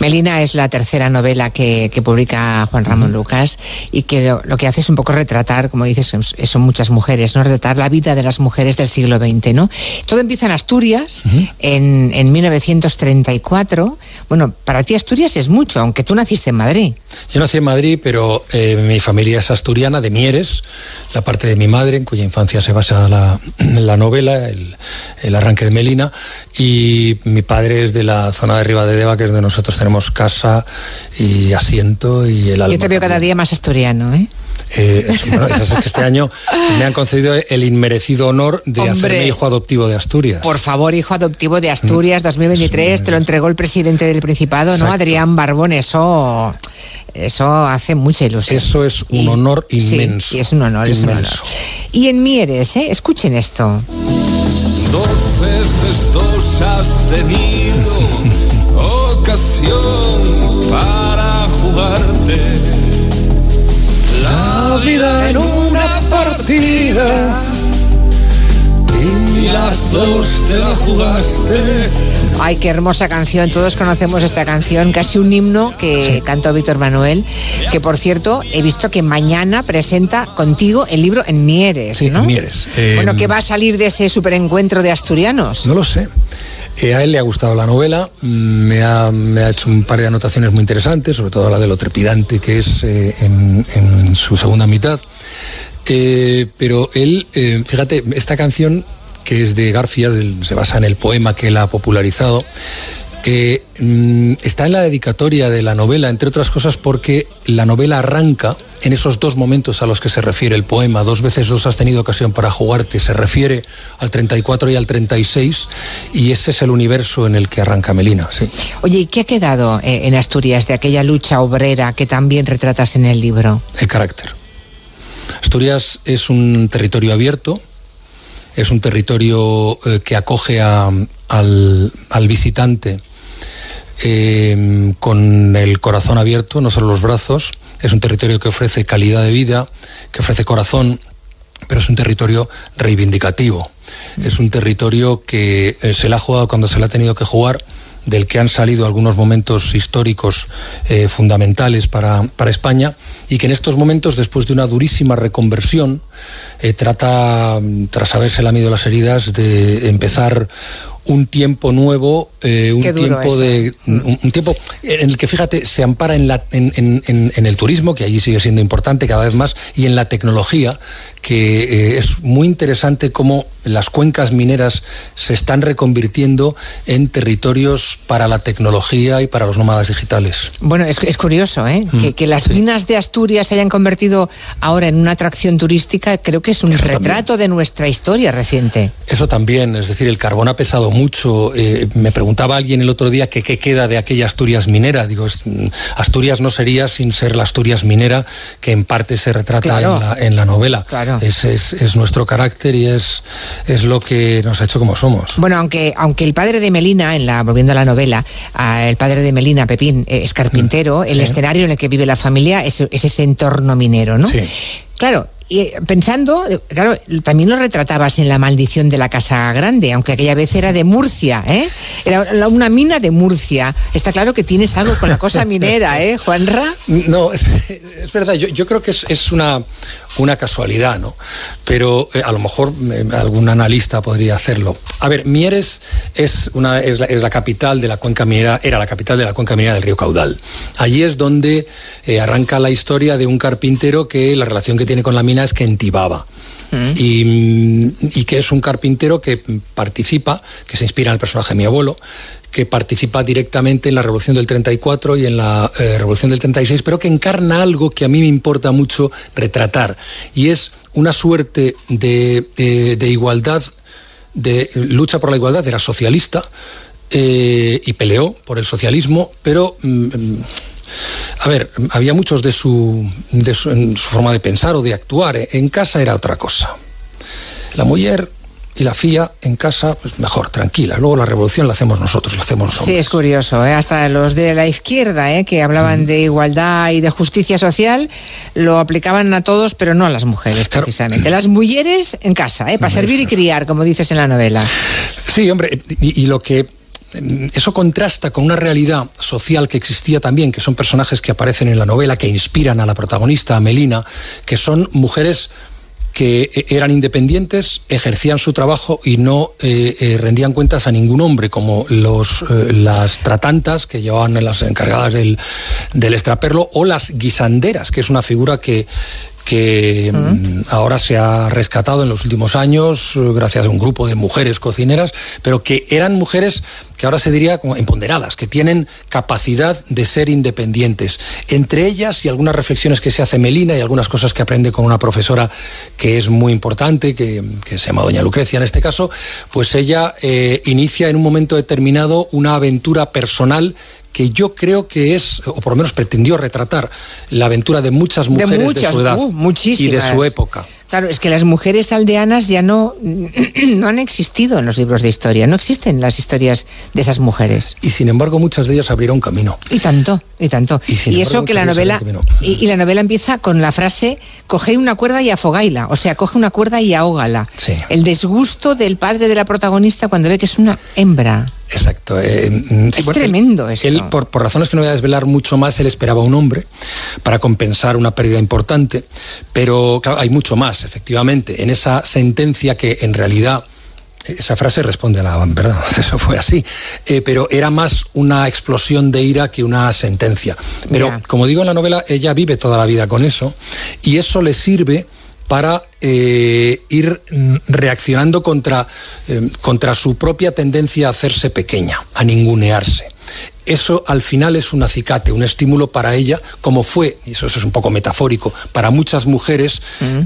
Melina es la tercera novela que, que publica Juan Ramón Lucas y que lo, lo que hace es un poco retratar, como dices, son, muchas mujeres, ¿no? Retratar la vida de las mujeres del siglo XX, ¿no? Todo empieza en Asturias, en, en 1934. Bueno, para ti Asturias es mucho, aunque tú naciste en Madrid. Yo nací en Madrid, pero eh, mi familia es asturiana, de Mieres, la parte de mi madre, en cuya infancia se basa la, la novela, el, el arranque de Melina, y mi padre es de la zona de Ribadedeva, que es donde nosotros tenemos casa y asiento y el alma. Yo te veo cada día más asturiano, ¿eh? Eh, es- bueno, es que este año me han concedido el inmerecido honor de Hombre. hacerme hijo adoptivo de Asturias. Por favor, hijo adoptivo de Asturias 2023, te lo entregó el presidente del Principado, ¿no? Adrián Barbón, eso, eso hace mucha ilusión. Eso es un honor inmenso. sí, es un honor, es un honor. Inmenso. Y en Mieres, ¿eh? Escuchen esto. Dos veces dos has tenido ocasión para jugarte vida en una partida y las dos te la jugaste. Ay, qué hermosa canción. Todos conocemos esta canción, casi un himno que cantó Víctor Manuel, que por cierto, he visto que mañana presenta contigo el libro en Mieres, Sí, ¿no? en Mieres. Eh, Bueno, ¿qué va a salir de ese superencuentro de asturianos? No lo sé. Eh, a él le ha gustado la novela, mm, me ha, me ha hecho un par de anotaciones muy interesantes, sobre todo la de lo trepidante que es eh, en, en su segunda mitad. Eh, pero él, eh, fíjate, esta canción que es de Garfield, el- se basa en el poema que él ha popularizado, eh, está en la dedicatoria de la novela, entre otras cosas porque la novela arranca en esos dos momentos a los que se refiere el poema, dos veces dos has tenido ocasión para jugarte, se refiere al 34 y al 36 y ese es el universo en el que arranca Melina, sí. Oye, ¿y qué ha quedado eh, en Asturias de aquella lucha obrera que también retratas en el libro? El carácter. Asturias es un territorio abierto, es un territorio eh, que acoge al, visitante eh, con el corazón abierto, no solo los brazos. Es un territorio que ofrece calidad de vida, que ofrece corazón, pero es un territorio reivindicativo. Es un territorio que eh, se le ha jugado cuando se le ha tenido que jugar, del que han salido algunos momentos históricos eh, fundamentales para, para España y que en estos momentos, después de una durísima reconversión, eh, trata, tras haberse lamido las heridas, de empezar un tiempo nuevo, eh, un tiempo de un, un tiempo en el que fíjate se ampara en, la, en, en- en- en el turismo que allí sigue siendo importante cada vez más y en la tecnología que eh, es muy interesante cómo las cuencas mineras se están reconvirtiendo en territorios para la tecnología y para los nómadas digitales. Bueno, es, es curioso, ¿eh? Mm, que, que las minas de Asturias se hayan convertido ahora en una atracción turística, creo que es un retrato de nuestra historia reciente. Eso también, es decir, el carbón ha pesado mucho. Eh, me preguntaba alguien el otro día que qué queda de aquella Asturias minera. Digo, es- mm, Asturias no sería sin ser la Asturias minera que en parte se retrata Claro. en, la, en la novela. Claro. Es, es- es nuestro carácter y es, es lo que nos ha hecho como somos. Bueno, aunque, aunque el padre de Melina, en la, volviendo a la novela, ah, el padre de Melina, Pepín, eh, es carpintero, el sí. escenario en el que vive la familia es, es ese entorno minero, ¿no? Sí. Claro, y pensando, claro, también lo retratabas en La maldición de la Casa Grande, aunque aquella vez era de Murcia, ¿eh? Era una mina de Murcia. Está claro que tienes algo con la cosa minera, ¿eh, Juanra? No, es, verdad, yo, creo que es, una, una casualidad, ¿no? Pero eh, a lo mejor eh, algún analista podría hacerlo. A ver, Mieres es, una, es, la, capital de la cuenca minera, era la capital de la cuenca minera del río Caudal. Allí es donde eh, arranca la historia de un carpintero que la relación que tiene con la mina es que entibaba. Mm. Y, que es un carpintero que participa, que se inspira en el personaje de mi abuelo, que participa directamente en la Revolución del 34 y en la eh, Revolución del 36, pero que encarna algo que a mí me importa mucho retratar, y es una suerte de, igualdad, de lucha por la igualdad, era socialista eh, y peleó por el socialismo, pero... Mm, mm, a ver, había muchos de su, de su, forma de pensar o de actuar. ¿eh? En casa era otra cosa. La mujer y la FIA en casa, pues mejor, tranquila. Luego la revolución la hacemos nosotros, la hacemos nosotros. Sí, es curioso, ¿eh? hasta los de la izquierda, ¿eh? que hablaban de igualdad y de justicia social, lo aplicaban a todos, pero no a las mujeres, precisamente. Las mujeres en casa, ¿eh? para servir y criar, como dices en la novela. Sí, hombre, y lo que eso contrasta con una realidad social que existía también, que son personajes que aparecen en la novela, que inspiran a la protagonista, a Melina, que son mujeres que eh, eran independientes, ejercían su trabajo y no eh, eh, rendían cuentas a ningún hombre, como los, las tratantas que llevaban las encargadas del, del extraperlo, o las guisanderas, que es una figura que, que mm, ahora se ha rescatado en los últimos años eh, gracias a un grupo de mujeres cocineras, pero que eran mujeres que ahora se diría como empoderadas, que tienen capacidad de ser independientes. Entre ellas y algunas reflexiones que se hace Melina y algunas cosas que aprende con una profesora que es muy importante, que, se llama Doña Lucrecia en este caso, pues ella eh, inicia en un momento determinado una aventura personal que yo creo que es, o por lo menos pretendió retratar, la aventura de muchas mujeres de, su edad uh, y de su época. Claro, es que las mujeres aldeanas ya no, no han existido en los libros de historia, no existen las historias de esas mujeres. Y sin embargo muchas de ellas abrieron camino. Y tanto, y tanto. Y, eso que la novela, y, la novela empieza con la frase, coge una cuerda y afogaila, o sea, coge una cuerda y ahógala. El disgusto del padre de la protagonista cuando ve que es una hembra. Exacto. Eh, mm, es tremendo esto. Él, por, por, razones que no voy a desvelar mucho más, él esperaba un hombre para compensar una pérdida importante, pero claro, hay mucho más, efectivamente, en esa sentencia que en realidad esa frase responde a la verdad, eso fue así, eh, pero era más una explosión de ira que una sentencia. Pero como digo en la novela, ella vive toda la vida con eso y eso le sirve para eh, ir reaccionando contra, eh, contra su propia tendencia a hacerse pequeña, a ningunearse. Eso al final es un acicate, un estímulo para ella, como fue, y eso, es un poco metafórico, para muchas mujeres,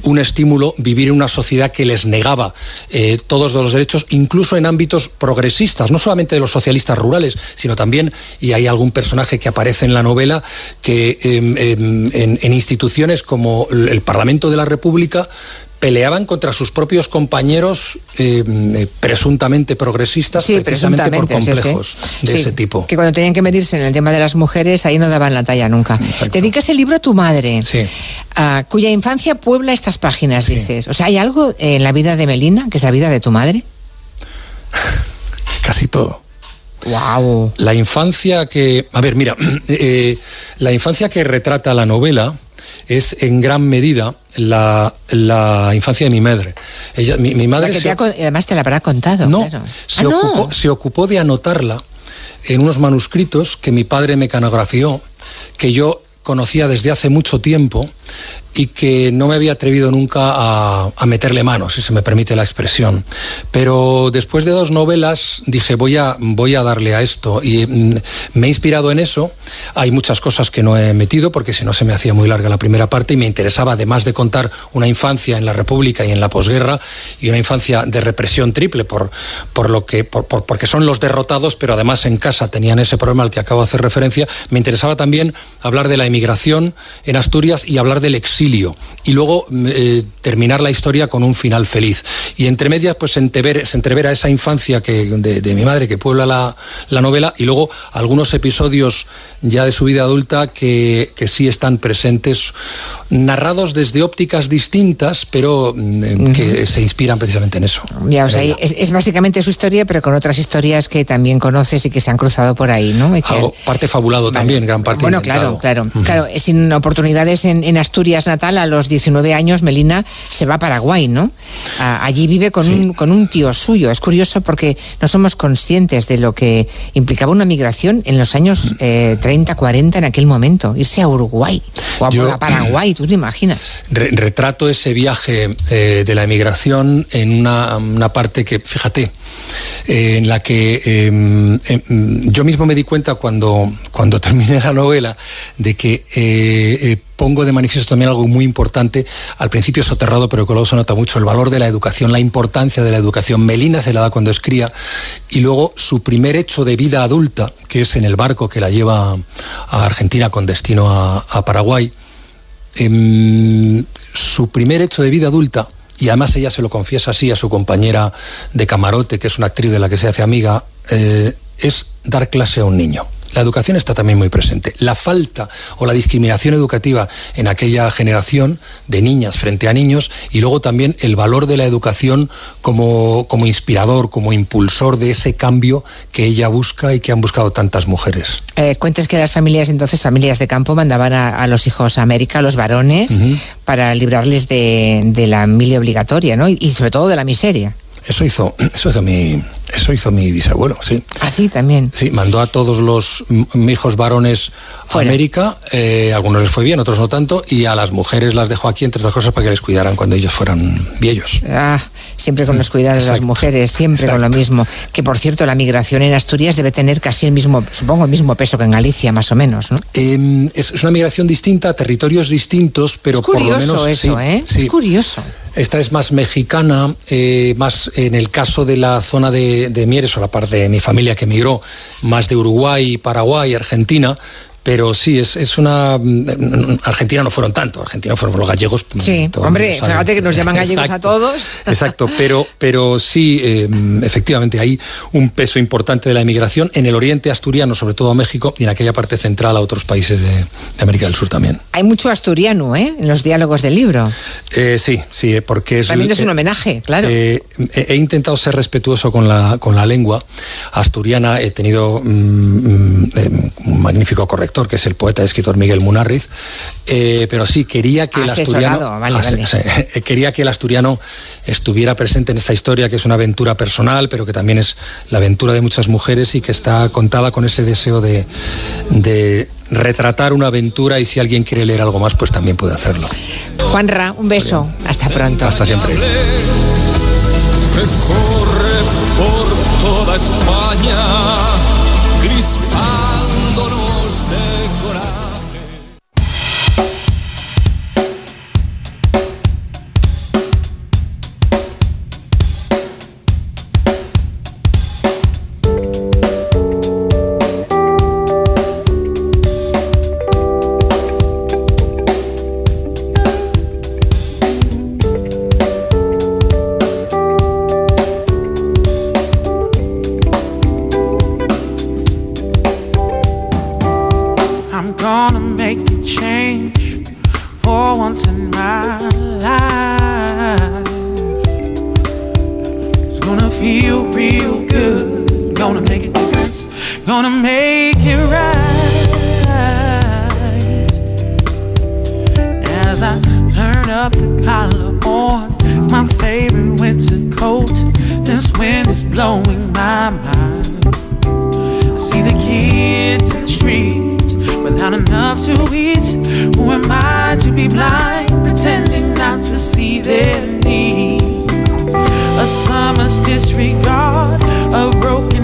un estímulo vivir en una sociedad que les negaba eh, todos los derechos, incluso en ámbitos progresistas, no solamente de los socialistas rurales, sino también, y hay algún personaje que aparece en la novela, que em, em, en instituciones como el Parlamento de la República peleaban contra sus propios compañeros eh, eh, presuntamente progresistas precisamente por complejos de ese tipo. Que cuando tenían que medirse en el tema de las mujeres, ahí no daban la talla nunca. Te dedicas el libro a tu madre, cuya infancia puebla estas páginas, dices. O sea, ¿hay algo en la vida de Melina que es la vida de tu madre? Casi todo. Wow. La infancia que. A ver, mira, eh, la infancia que retrata la novela es en gran medida la, infancia de mi madre. Ella, mi, madre además te la habrá contado. No, Se, ah, ocupó, se ocupó de anotarla en unos manuscritos que mi padre mecanografió, que yo conocía desde hace mucho tiempo y que no me había atrevido nunca a, meterle mano, si se me permite la expresión. Pero después de dos novelas dije, voy a, voy a darle a esto y mm, me he inspirado en eso. Hay muchas cosas que no he metido porque si no se me hacía muy larga la primera parte y me interesaba, además de contar una infancia en la República y en la posguerra y una infancia de represión triple por, por lo que, por, porque son los derrotados, pero además en casa tenían ese problema al que acabo de hacer referencia, me interesaba también hablar de la emigración en Asturias y hablar del exilio y luego eh, terminar la historia con un final feliz. Y entre medias, pues se, entrevera, esa infancia que, de, mi madre que puebla la, novela y luego algunos episodios ya de su vida adulta que, sí están presentes, narrados desde ópticas distintas, pero mm, que se inspiran precisamente en eso. Ya, o sea, es, básicamente su historia, pero con otras historias que también conoces y que se han cruzado por ahí, ¿no? parte fabulado también, gran parte. Bueno, claro, claro. Claro, sin oportunidades en, Asturias natal, a los 19 años, Melina se va a Paraguay, ¿no? allí vive con, un, con un tío suyo. Es curioso porque no somos conscientes de lo que implicaba una migración en los años 30, 40 en aquel momento. Irse a Uruguay o a, Paraguay, ¿tú te imaginas? retrato ese viaje eh, de la emigración en una, una parte que, fíjate, eh, en la que em, em, yo mismo me di cuenta cuando, cuando terminé la novela de que eh, eh, pongo de manifiesto también algo muy importante, al principio soterrado, pero que luego se nota mucho, el valor de la educación, la importancia de la educación. Melina se la da cuando es cría y luego su primer hecho de vida adulta, que es en el barco que la lleva a Argentina con destino a, Paraguay, em, su primer hecho de vida adulta y además ella se lo confiesa así a su compañera de camarote, que es una actriz de la que se hace amiga, eh, es dar clase a un niño. La educación está también muy presente. La falta o la discriminación educativa en aquella generación de niñas frente a niños y luego también el valor de la educación como, como inspirador, como impulsor de ese cambio que ella busca y que han buscado tantas mujeres. Eh, cuentes que las familias entonces, familias de campo, mandaban a, los hijos a América, a los varones, para librarles de, la milia obligatoria, ¿no? y sobre todo de la miseria. Eso hizo, eso hizo mi, eso hizo mi bisabuelo, sí. Así ah, también. Sí, mandó a todos los hijos varones a América, eh, algunos les fue bien, otros no tanto, y a las mujeres las dejó aquí, entre otras cosas, para que les cuidaran cuando ellos fueran viejos. Ah, siempre con los cuidados de las mujeres, siempre con lo mismo. Que por cierto, la migración en Asturias debe tener casi el mismo, supongo, el mismo peso que en Galicia, más o menos, ¿no? Em, es, una migración distinta, territorios distintos, pero por lo menos. Eso, ¿eh? Es curioso. Esta es más mexicana, eh, más en el caso de la zona de, de Mieres o la parte de mi familia que emigró, más de Uruguay, Paraguay, Argentina, pero sí, es, es una... Mm, Argentina no fueron tanto, Argentina fueron los gallegos. Mm, sí, hombre, fíjate que nos llaman gallegos a todos. Exacto, pero, pero sí, em, efectivamente, hay un peso importante de la emigración en el oriente asturiano, sobre todo a México, y en aquella parte central a otros países de, América del Sur también. Hay mucho asturiano, ¿eh? En los diálogos del libro. Eh, sí, sí, porque es... También es un homenaje, claro. Eh, he, intentado ser respetuoso con la, con la lengua asturiana, he tenido mm, un magnífico que es el poeta y escritor Miguel Munarriz, eh, pero sí quería que el asturiano quería que el asturiano estuviera presente en esta historia que es una aventura personal, pero que también es la aventura de muchas mujeres y que está contada con ese deseo de, de retratar una aventura y si alguien quiere leer algo más, pues también puede hacerlo. Juanra, un beso. Hasta pronto. Hasta siempre. por toda España their knees. A summer's disregard, a broken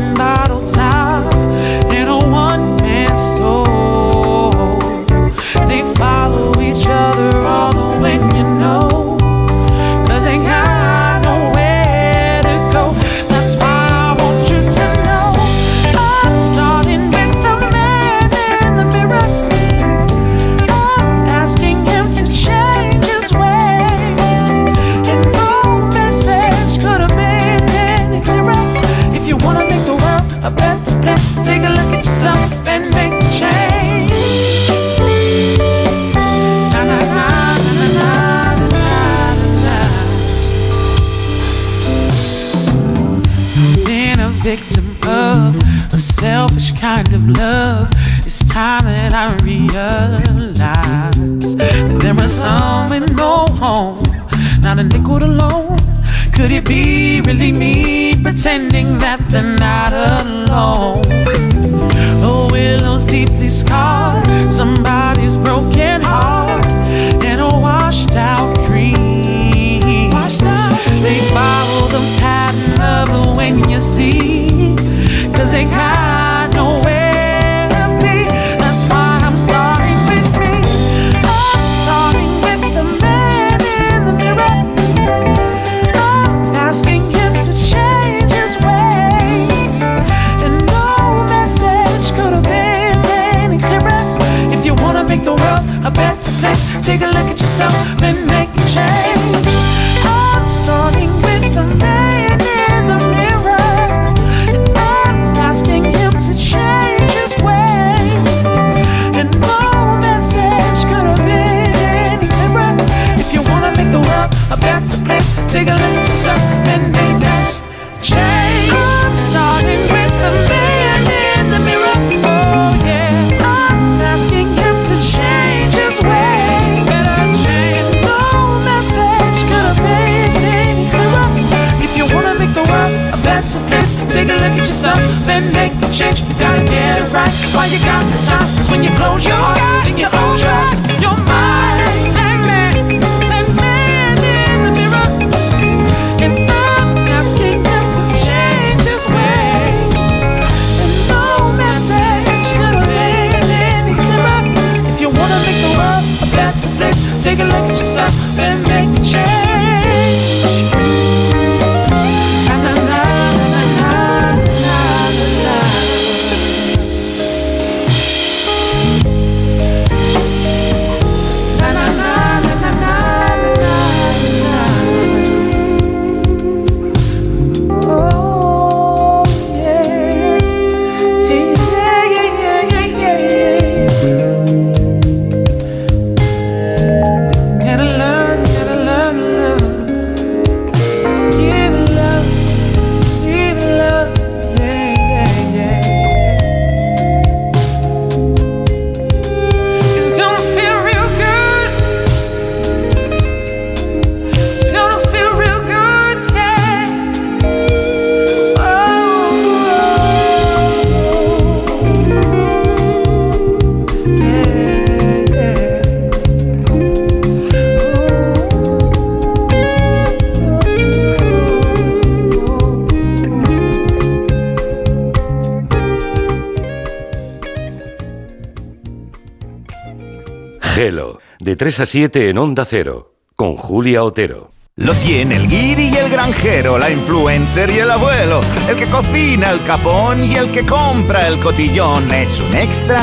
3 a 7 en Onda Cero, con Julia Otero. Lo tiene el guiri y el granjero, la influencer y el abuelo, el que cocina el capón y el que compra el cotillón. Es un extra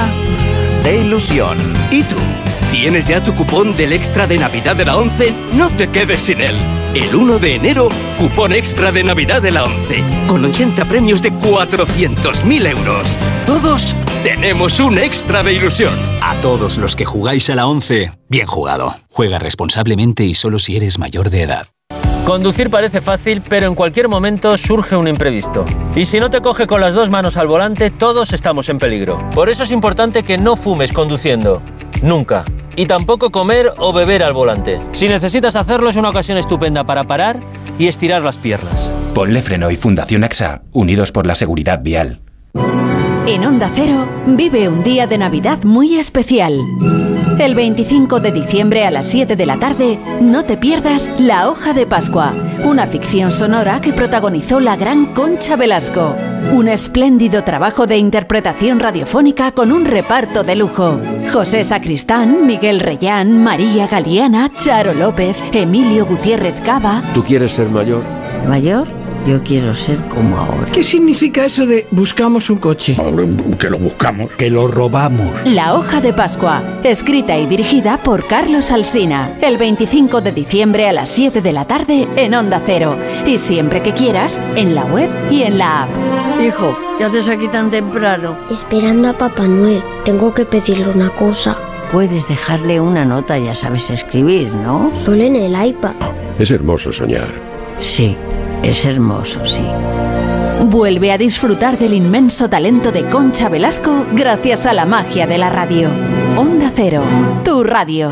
de ilusión. ¿Y tú? ¿Tienes ya tu cupón del extra de Navidad de la 11? No te quedes sin él. El 1 de enero, cupón extra de Navidad de la 11, con 80 premios de 400.000 euros. Todos tenemos un extra de ilusión. A todos los que jugáis a la 11, bien jugado. Juega responsablemente y solo si eres mayor de edad. Conducir parece fácil, pero en cualquier momento surge un imprevisto. Y si no te coge con las dos manos al volante, todos estamos en peligro. Por eso es importante que no fumes conduciendo. Nunca. Y tampoco comer o beber al volante. Si necesitas hacerlo es una ocasión estupenda para parar y estirar las piernas. Ponle Freno y Fundación AXA, unidos por la seguridad vial. En Onda Cero, vive un día de Navidad muy especial. El 25 de diciembre a las 7 de la tarde, no te pierdas La Hoja de Pascua, una ficción sonora que protagonizó la gran Concha Velasco. Un espléndido trabajo de interpretación radiofónica con un reparto de lujo. José Sacristán, Miguel Reyán, María Galeana, Charo López, Emilio Gutiérrez Cava. ¿Tú quieres ser mayor? ¿Mayor? Yo quiero ser como ahora. ¿Qué significa eso de buscamos un coche? Que lo buscamos. Que lo robamos. La hoja de Pascua, escrita y dirigida por Carlos Alsina. El 25 de diciembre a las 7 de la tarde en Onda Cero. Y siempre que quieras, en la web y en la app. Hijo, ¿qué haces aquí tan temprano? Esperando a Papá Noel. Tengo que pedirle una cosa. Puedes dejarle una nota, ya sabes escribir, ¿no? Solo en el iPad. Es hermoso soñar. Sí, es hermoso, sí. Vuelve a disfrutar del inmenso talento de Concha Velasco gracias a la magia de la radio. Onda Cero, tu radio.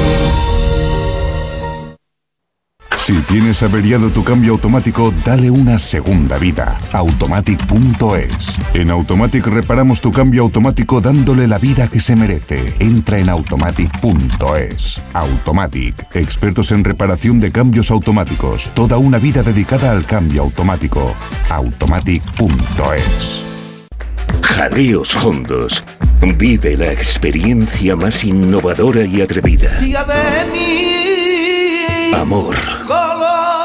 Si tienes averiado tu cambio automático, dale una segunda vida. Automatic.es. En Automatic reparamos tu cambio automático dándole la vida que se merece. Entra en Automatic.es. Automatic. Expertos en reparación de cambios automáticos. Toda una vida dedicada al cambio automático. Automatic.es. Jaleos Hondos. Vive la experiencia más innovadora y atrevida. Amor,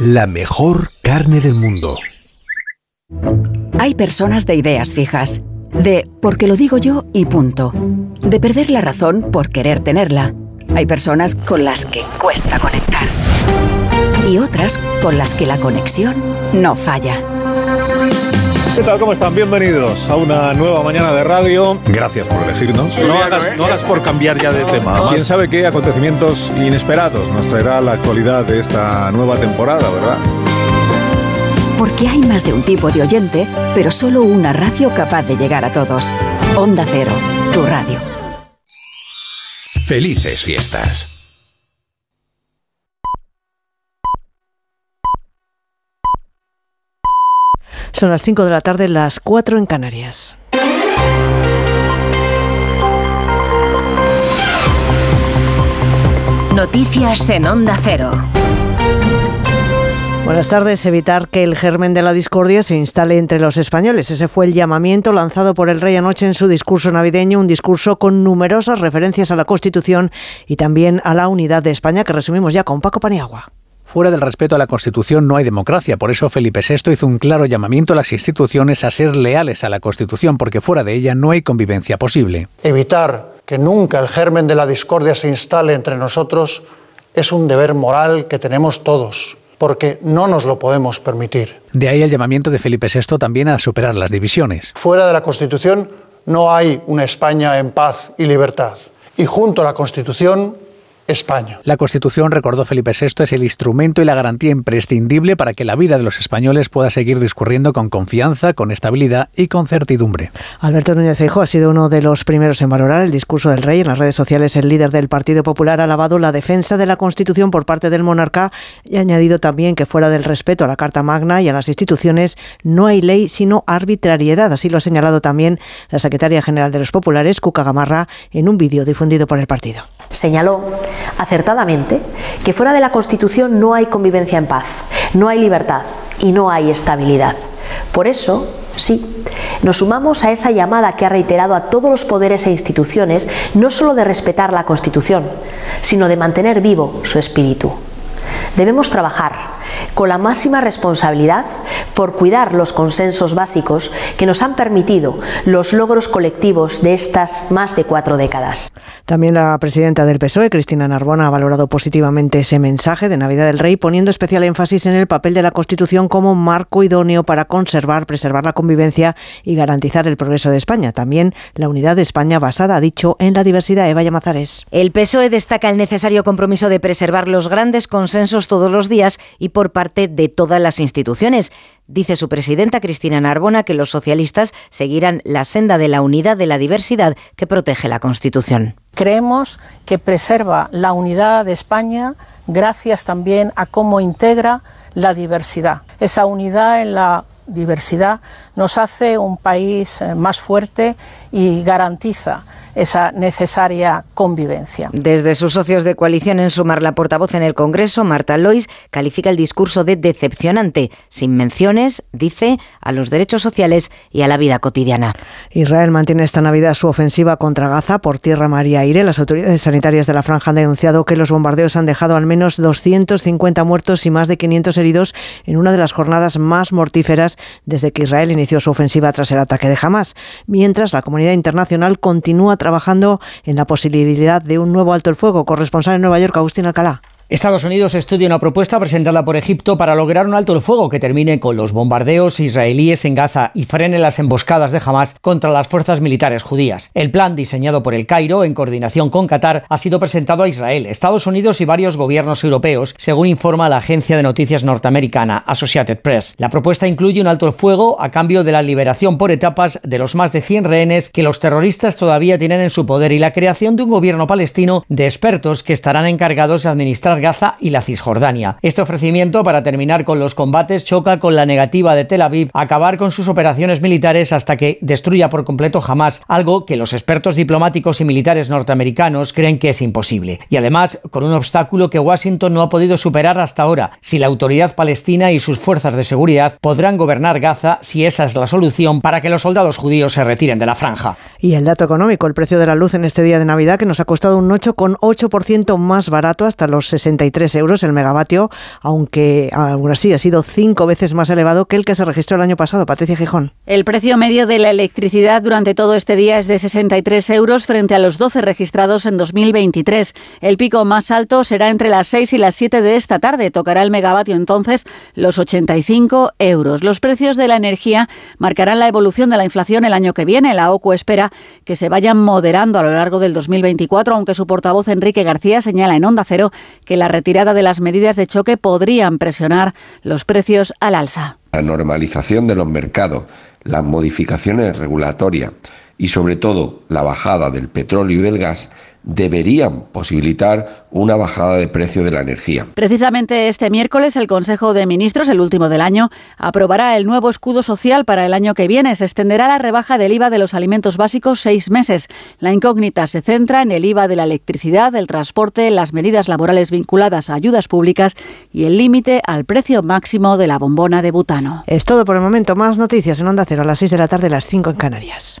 la mejor carne del mundo. Hay personas de ideas fijas, de porque lo digo yo y punto, de perder la razón por querer tenerla. Hay personas con las que cuesta conectar y otras con las que la conexión no falla. ¿Qué tal? ¿Cómo están? Bienvenidos a una nueva mañana de radio. Gracias por elegirnos. No hagas, no hagas por cambiar ya de tema. Quién sabe qué acontecimientos inesperados nos traerá la actualidad de esta nueva temporada, ¿verdad? Porque hay más de un tipo de oyente, pero solo una radio capaz de llegar a todos. Onda Cero, tu radio. Felices fiestas. Son las 5 de la tarde, las 4 en Canarias. Noticias en Onda Cero. Buenas tardes. Evitar que el germen de la discordia se instale entre los españoles. Ese fue el llamamiento lanzado por el rey anoche en su discurso navideño, un discurso con numerosas referencias a la Constitución y también a la unidad de España, que resumimos ya con Paco Paniagua. Fuera del respeto a la Constitución no hay democracia. Por eso Felipe VI hizo un claro llamamiento a las instituciones a ser leales a la Constitución, porque fuera de ella no hay convivencia posible. Evitar que nunca el germen de la discordia se instale entre nosotros es un deber moral que tenemos todos porque no nos lo podemos permitir. De ahí el llamamiento de Felipe VI también a superar las divisiones. Fuera de la Constitución no hay una España en paz y libertad. Y junto a la Constitución España. La Constitución, recordó Felipe VI, es el instrumento y la garantía imprescindible para que la vida de los españoles pueda seguir discurriendo con confianza, con estabilidad y con certidumbre. Alberto Núñez Feijóo ha sido uno de los primeros en valorar el discurso del rey. En las redes sociales, el líder del Partido Popular ha alabado la defensa de la Constitución por parte del monarca y ha añadido también que fuera del respeto a la Carta Magna y a las instituciones no hay ley sino arbitrariedad. Así lo ha señalado también la secretaria general de los populares, Cuca Gamarra, en un vídeo difundido por el partido. Señaló acertadamente que fuera de la Constitución no hay convivencia en paz, no hay libertad y no hay estabilidad. Por eso, sí, nos sumamos a esa llamada que ha reiterado a todos los poderes e instituciones no solo de respetar la Constitución, sino de mantener vivo su espíritu. Debemos trabajar con la máxima responsabilidad por cuidar los consensos básicos que nos han permitido los logros colectivos de estas más de cuatro décadas. También la presidenta del PSOE, Cristina Narbona, ha valorado positivamente ese mensaje de Navidad del Rey, poniendo especial énfasis en el papel de la Constitución como marco idóneo para conservar, preservar la convivencia y garantizar el progreso de España. También la unidad de España basada, ha dicho, en la diversidad. Eva Llamazares. El PSOE destaca el necesario compromiso de preservar los grandes consensos todos los días y por parte de todas las instituciones. Dice su presidenta Cristina Narbona que los socialistas seguirán la senda de la unidad de la diversidad que protege la Constitución. Creemos que preserva la unidad de España gracias también a cómo integra la diversidad. Esa unidad en la diversidad nos hace un país eh, más fuerte y garantiza esa necesaria convivencia. Desde sus socios de coalición en Sumar, la portavoz en el Congreso, Marta Lois, califica el discurso de decepcionante, sin menciones, dice, a los derechos sociales y a la vida cotidiana. Israel mantiene esta Navidad su ofensiva contra Gaza por tierra, mar y aire. Las autoridades sanitarias de la franja han denunciado que los bombardeos han dejado al menos 250 muertos y más de 500 heridos en una de las jornadas más mortíferas desde que Israel inició su ofensiva tras el ataque de Hamas. Mientras la comunidad internacional continúa trabajando en la posibilidad de un nuevo alto el fuego. Corresponsal en Nueva York, Agustín Alcalá. Estados Unidos estudia una propuesta presentada por Egipto para lograr un alto el fuego que termine con los bombardeos israelíes en Gaza y frene las emboscadas de Hamas contra las fuerzas militares judías. El plan, diseñado por el Cairo en coordinación con Qatar, ha sido presentado a Israel, Estados Unidos y varios gobiernos europeos, según informa la agencia de noticias norteamericana Associated Press. La propuesta incluye un alto el fuego a cambio de la liberación por etapas de los más de 100 rehenes que los terroristas todavía tienen en su poder y la creación de un gobierno palestino de expertos que estarán encargados de administrar Gaza y la Cisjordania. Este ofrecimiento para terminar con los combates choca con la negativa de Tel Aviv a acabar con sus operaciones militares hasta que destruya por completo Hamas, algo que los expertos diplomáticos y militares norteamericanos creen que es imposible. Y además con un obstáculo que Washington no ha podido superar hasta ahora, si la autoridad palestina y sus fuerzas de seguridad podrán gobernar Gaza si esa es la solución para que los soldados judíos se retiren de la franja. Y el dato económico, el precio de la luz en este día de Navidad que nos ha costado un 8,8% más barato hasta los 63 euros el megavatio, aunque aún así ha sido cinco veces más elevado que el que se registró el año pasado. Patricia Gijón. El precio medio de la electricidad durante todo este día es de 63 euros frente a los 12 registrados en 2023. El pico más alto será entre las 6 y las 7 de esta tarde. Tocará el megavatio entonces los 85 euros. Los precios de la energía marcarán la evolución de la inflación el año que viene. La OCU espera que se vayan moderando a lo largo del 2024, aunque su portavoz Enrique García señala en Onda Cero que la retirada de las medidas de choque podrían presionar los precios al alza. La normalización de los mercados, las modificaciones regulatorias y sobre todo la bajada del petróleo y del gas deberían posibilitar una bajada de precio de la energía. Precisamente este miércoles el Consejo de Ministros, el último del año, aprobará el nuevo escudo social para el año que viene. Se extenderá la rebaja del IVA de los alimentos básicos seis meses. La incógnita se centra en el IVA de la electricidad, del transporte, las medidas laborales vinculadas a ayudas públicas y el límite al precio máximo de la bombona de butano. Es todo por el momento. Más noticias en Onda Cero a las 6 de la tarde, las 5 en Canarias.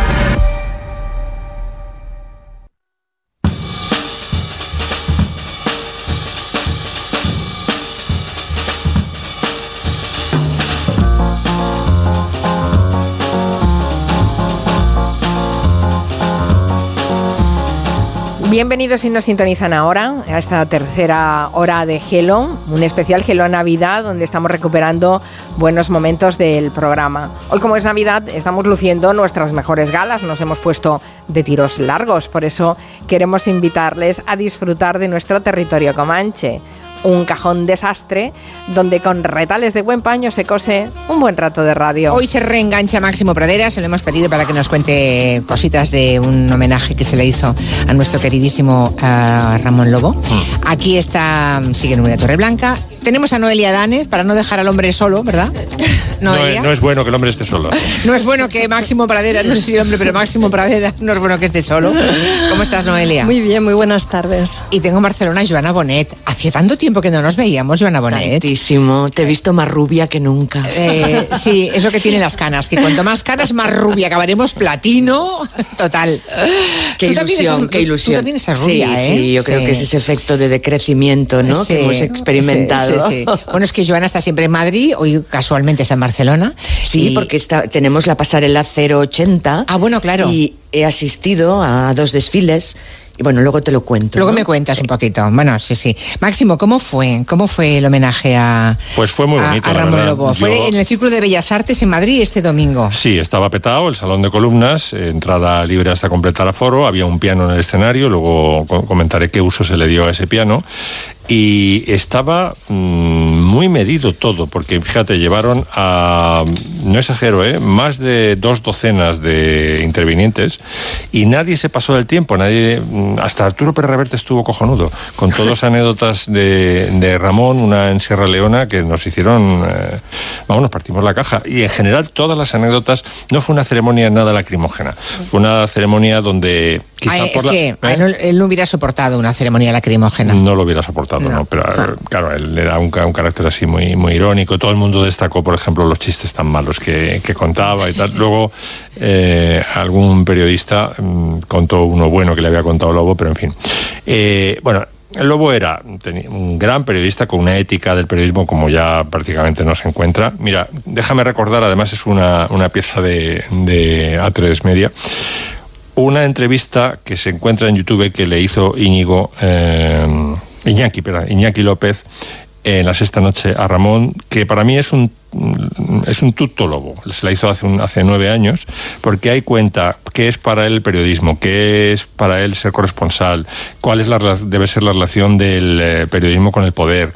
Bienvenidos si nos sintonizan ahora a esta tercera hora de Gelo, un especial Gelo Navidad donde estamos recuperando buenos momentos del programa. Hoy como es Navidad estamos luciendo nuestras mejores galas, nos hemos puesto de tiros largos, por eso queremos invitarles a disfrutar de nuestro territorio comanche un cajón desastre donde con retales de buen paño se cose un buen rato de radio. Hoy se reengancha Máximo Pradera, se lo hemos pedido para que nos cuente cositas de un homenaje que se le hizo a nuestro queridísimo uh, Ramón Lobo. Mm. Aquí está, sigue Nuria Torreblanca. Tenemos a Noelia Danez para no dejar al hombre solo, ¿verdad? No es, no es bueno que el hombre esté solo. No es bueno que Máximo Pradera, no sé si el hombre, pero Máximo Pradera no es bueno que esté solo. ¿Cómo estás, Noelia? Muy bien, muy buenas tardes. Y tengo en Barcelona a Joana Bonet. Hacía tanto tiempo que no nos veíamos, Joana Bonet. Tantísimo. Te he visto más rubia que nunca. Eh, sí, eso que tiene las canas, que cuanto más canas, más rubia. Acabaremos platino, total. Qué Tú ilusión, estás- qué ilusión. Tú también estás rubia, sí, ¿eh? Sí, yo creo Sí. que es ese efecto de decrecimiento, ¿no? Sí, que hemos experimentado. Bueno, es que Joana está siempre en Madrid, hoy casualmente está en Barcelona. Sí, Y- porque está, tenemos la pasarela 080. Ah, bueno, claro. Y he asistido a dos desfiles. Y bueno, luego te lo cuento. Luego ¿no? me cuentas un poquito. Bueno, sí, sí. Máximo, ¿cómo fue? ¿Cómo fue el homenaje a, Pues fue muy bonito, a Ramón. Lobo? Fue en el Círculo de Bellas Artes en Madrid este domingo. Sí, estaba petado el salón de columnas, eh, entrada libre hasta completar aforo, había un piano en el escenario, luego co- comentaré qué uso se le dio a ese piano. Y estaba mm, muy medido todo, porque fíjate, llevaron a, no exagero, ¿eh? más de dos docenas de intervinientes y nadie se pasó del tiempo, nadie, mm, hasta Arturo Pérez Reverte estuvo cojonudo, con todas anécdotas de, de Ramón, una en Sierra Leona, que nos hicieron, eh, vamos, nos partimos la caja. Y en general todas las anécdotas, no fue una ceremonia nada lacrimógena, fue una ceremonia donde quizá Ay, por es la- que ¿eh? no- él no hubiera soportado una ceremonia lacrimógena. No lo hubiera soportado, no. Pero claro, él era un, ca- un carácter así muy, muy irónico. Todo el mundo destacó, por ejemplo, los chistes tan malos que, que contaba y tal. Luego, eh, algún periodista mm, contó uno bueno que le había contado Lobo, pero en fin. Eh, bueno. El Lobo era un gran periodista con una ética del periodismo como ya prácticamente no se encuentra. Mira, déjame recordar, además es una, una pieza de, de A3 Media, una entrevista que se encuentra en YouTube que le hizo Íñigo, eh, Iñaki, perdón, Iñaki López en la sexta noche a Ramón, que para mí es un es un tutto lobo. Se la hizo hace, un- hace nueve años, porque hay cuenta qué es para él el periodismo, qué es para él ser corresponsal, cuál es la, debe ser la relación del eh, periodismo con el poder,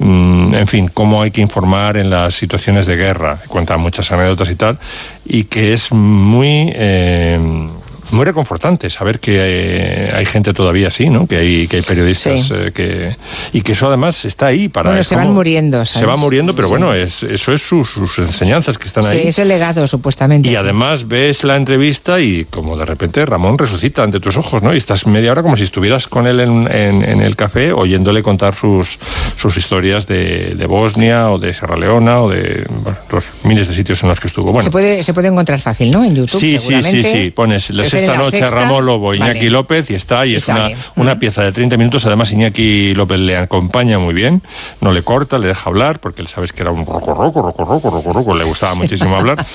Mm, en fin, cómo hay que informar en las situaciones de guerra. Cuenta muchas anécdotas y tal, y que es muy... eh, muy reconfortante saber que eh, hay gente todavía así, ¿no? Que hay, que hay periodistas Sí. eh, que y que eso además está ahí para. Bueno, se van como- muriendo, Se ¿sabes? van muriendo, pero Sí. bueno, es, eso es sus, sus enseñanzas que están Sí, ahí. es el legado, supuestamente. Y sí. además ves la entrevista y como de repente Ramón resucita ante tus ojos, ¿no? Y estás media hora como si estuvieras con él en, en- en el café oyéndole contar sus, sus historias de, de Bosnia o de Sierra Leona o de bueno, los miles de sitios en los que estuvo. Bueno, se, puede, se puede encontrar fácil, ¿no? En YouTube, Sí, sí, sí, sí. Pones la Es sexta en la noche sexta. Ramón Lobo, Iñaki Vale. López y está, y Y es una, sale. una pieza de 30 minutos. Además, Iñaki López le acompaña muy bien, no le corta, le deja hablar, porque él sabes que era un roco, roco, roco, roco, roco, roco, le gustaba muchísimo hablar.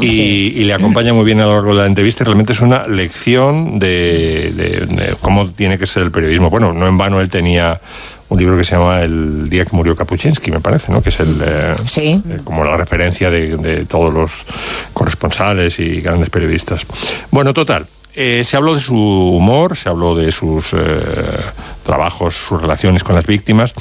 Y, y le acompaña muy bien a lo largo de la entrevista. Realmente es una lección de, de- de cómo tiene que ser el periodismo. Bueno, no en vano él tenía un libro que se llama El día que murió Kapuczynski, me parece, ¿no? Que es el, eh, eh, como la referencia de, de todos los corresponsales y grandes periodistas. Bueno, total. eh, se habló de su humor, se habló de sus trabajos, sus relaciones con las víctimas.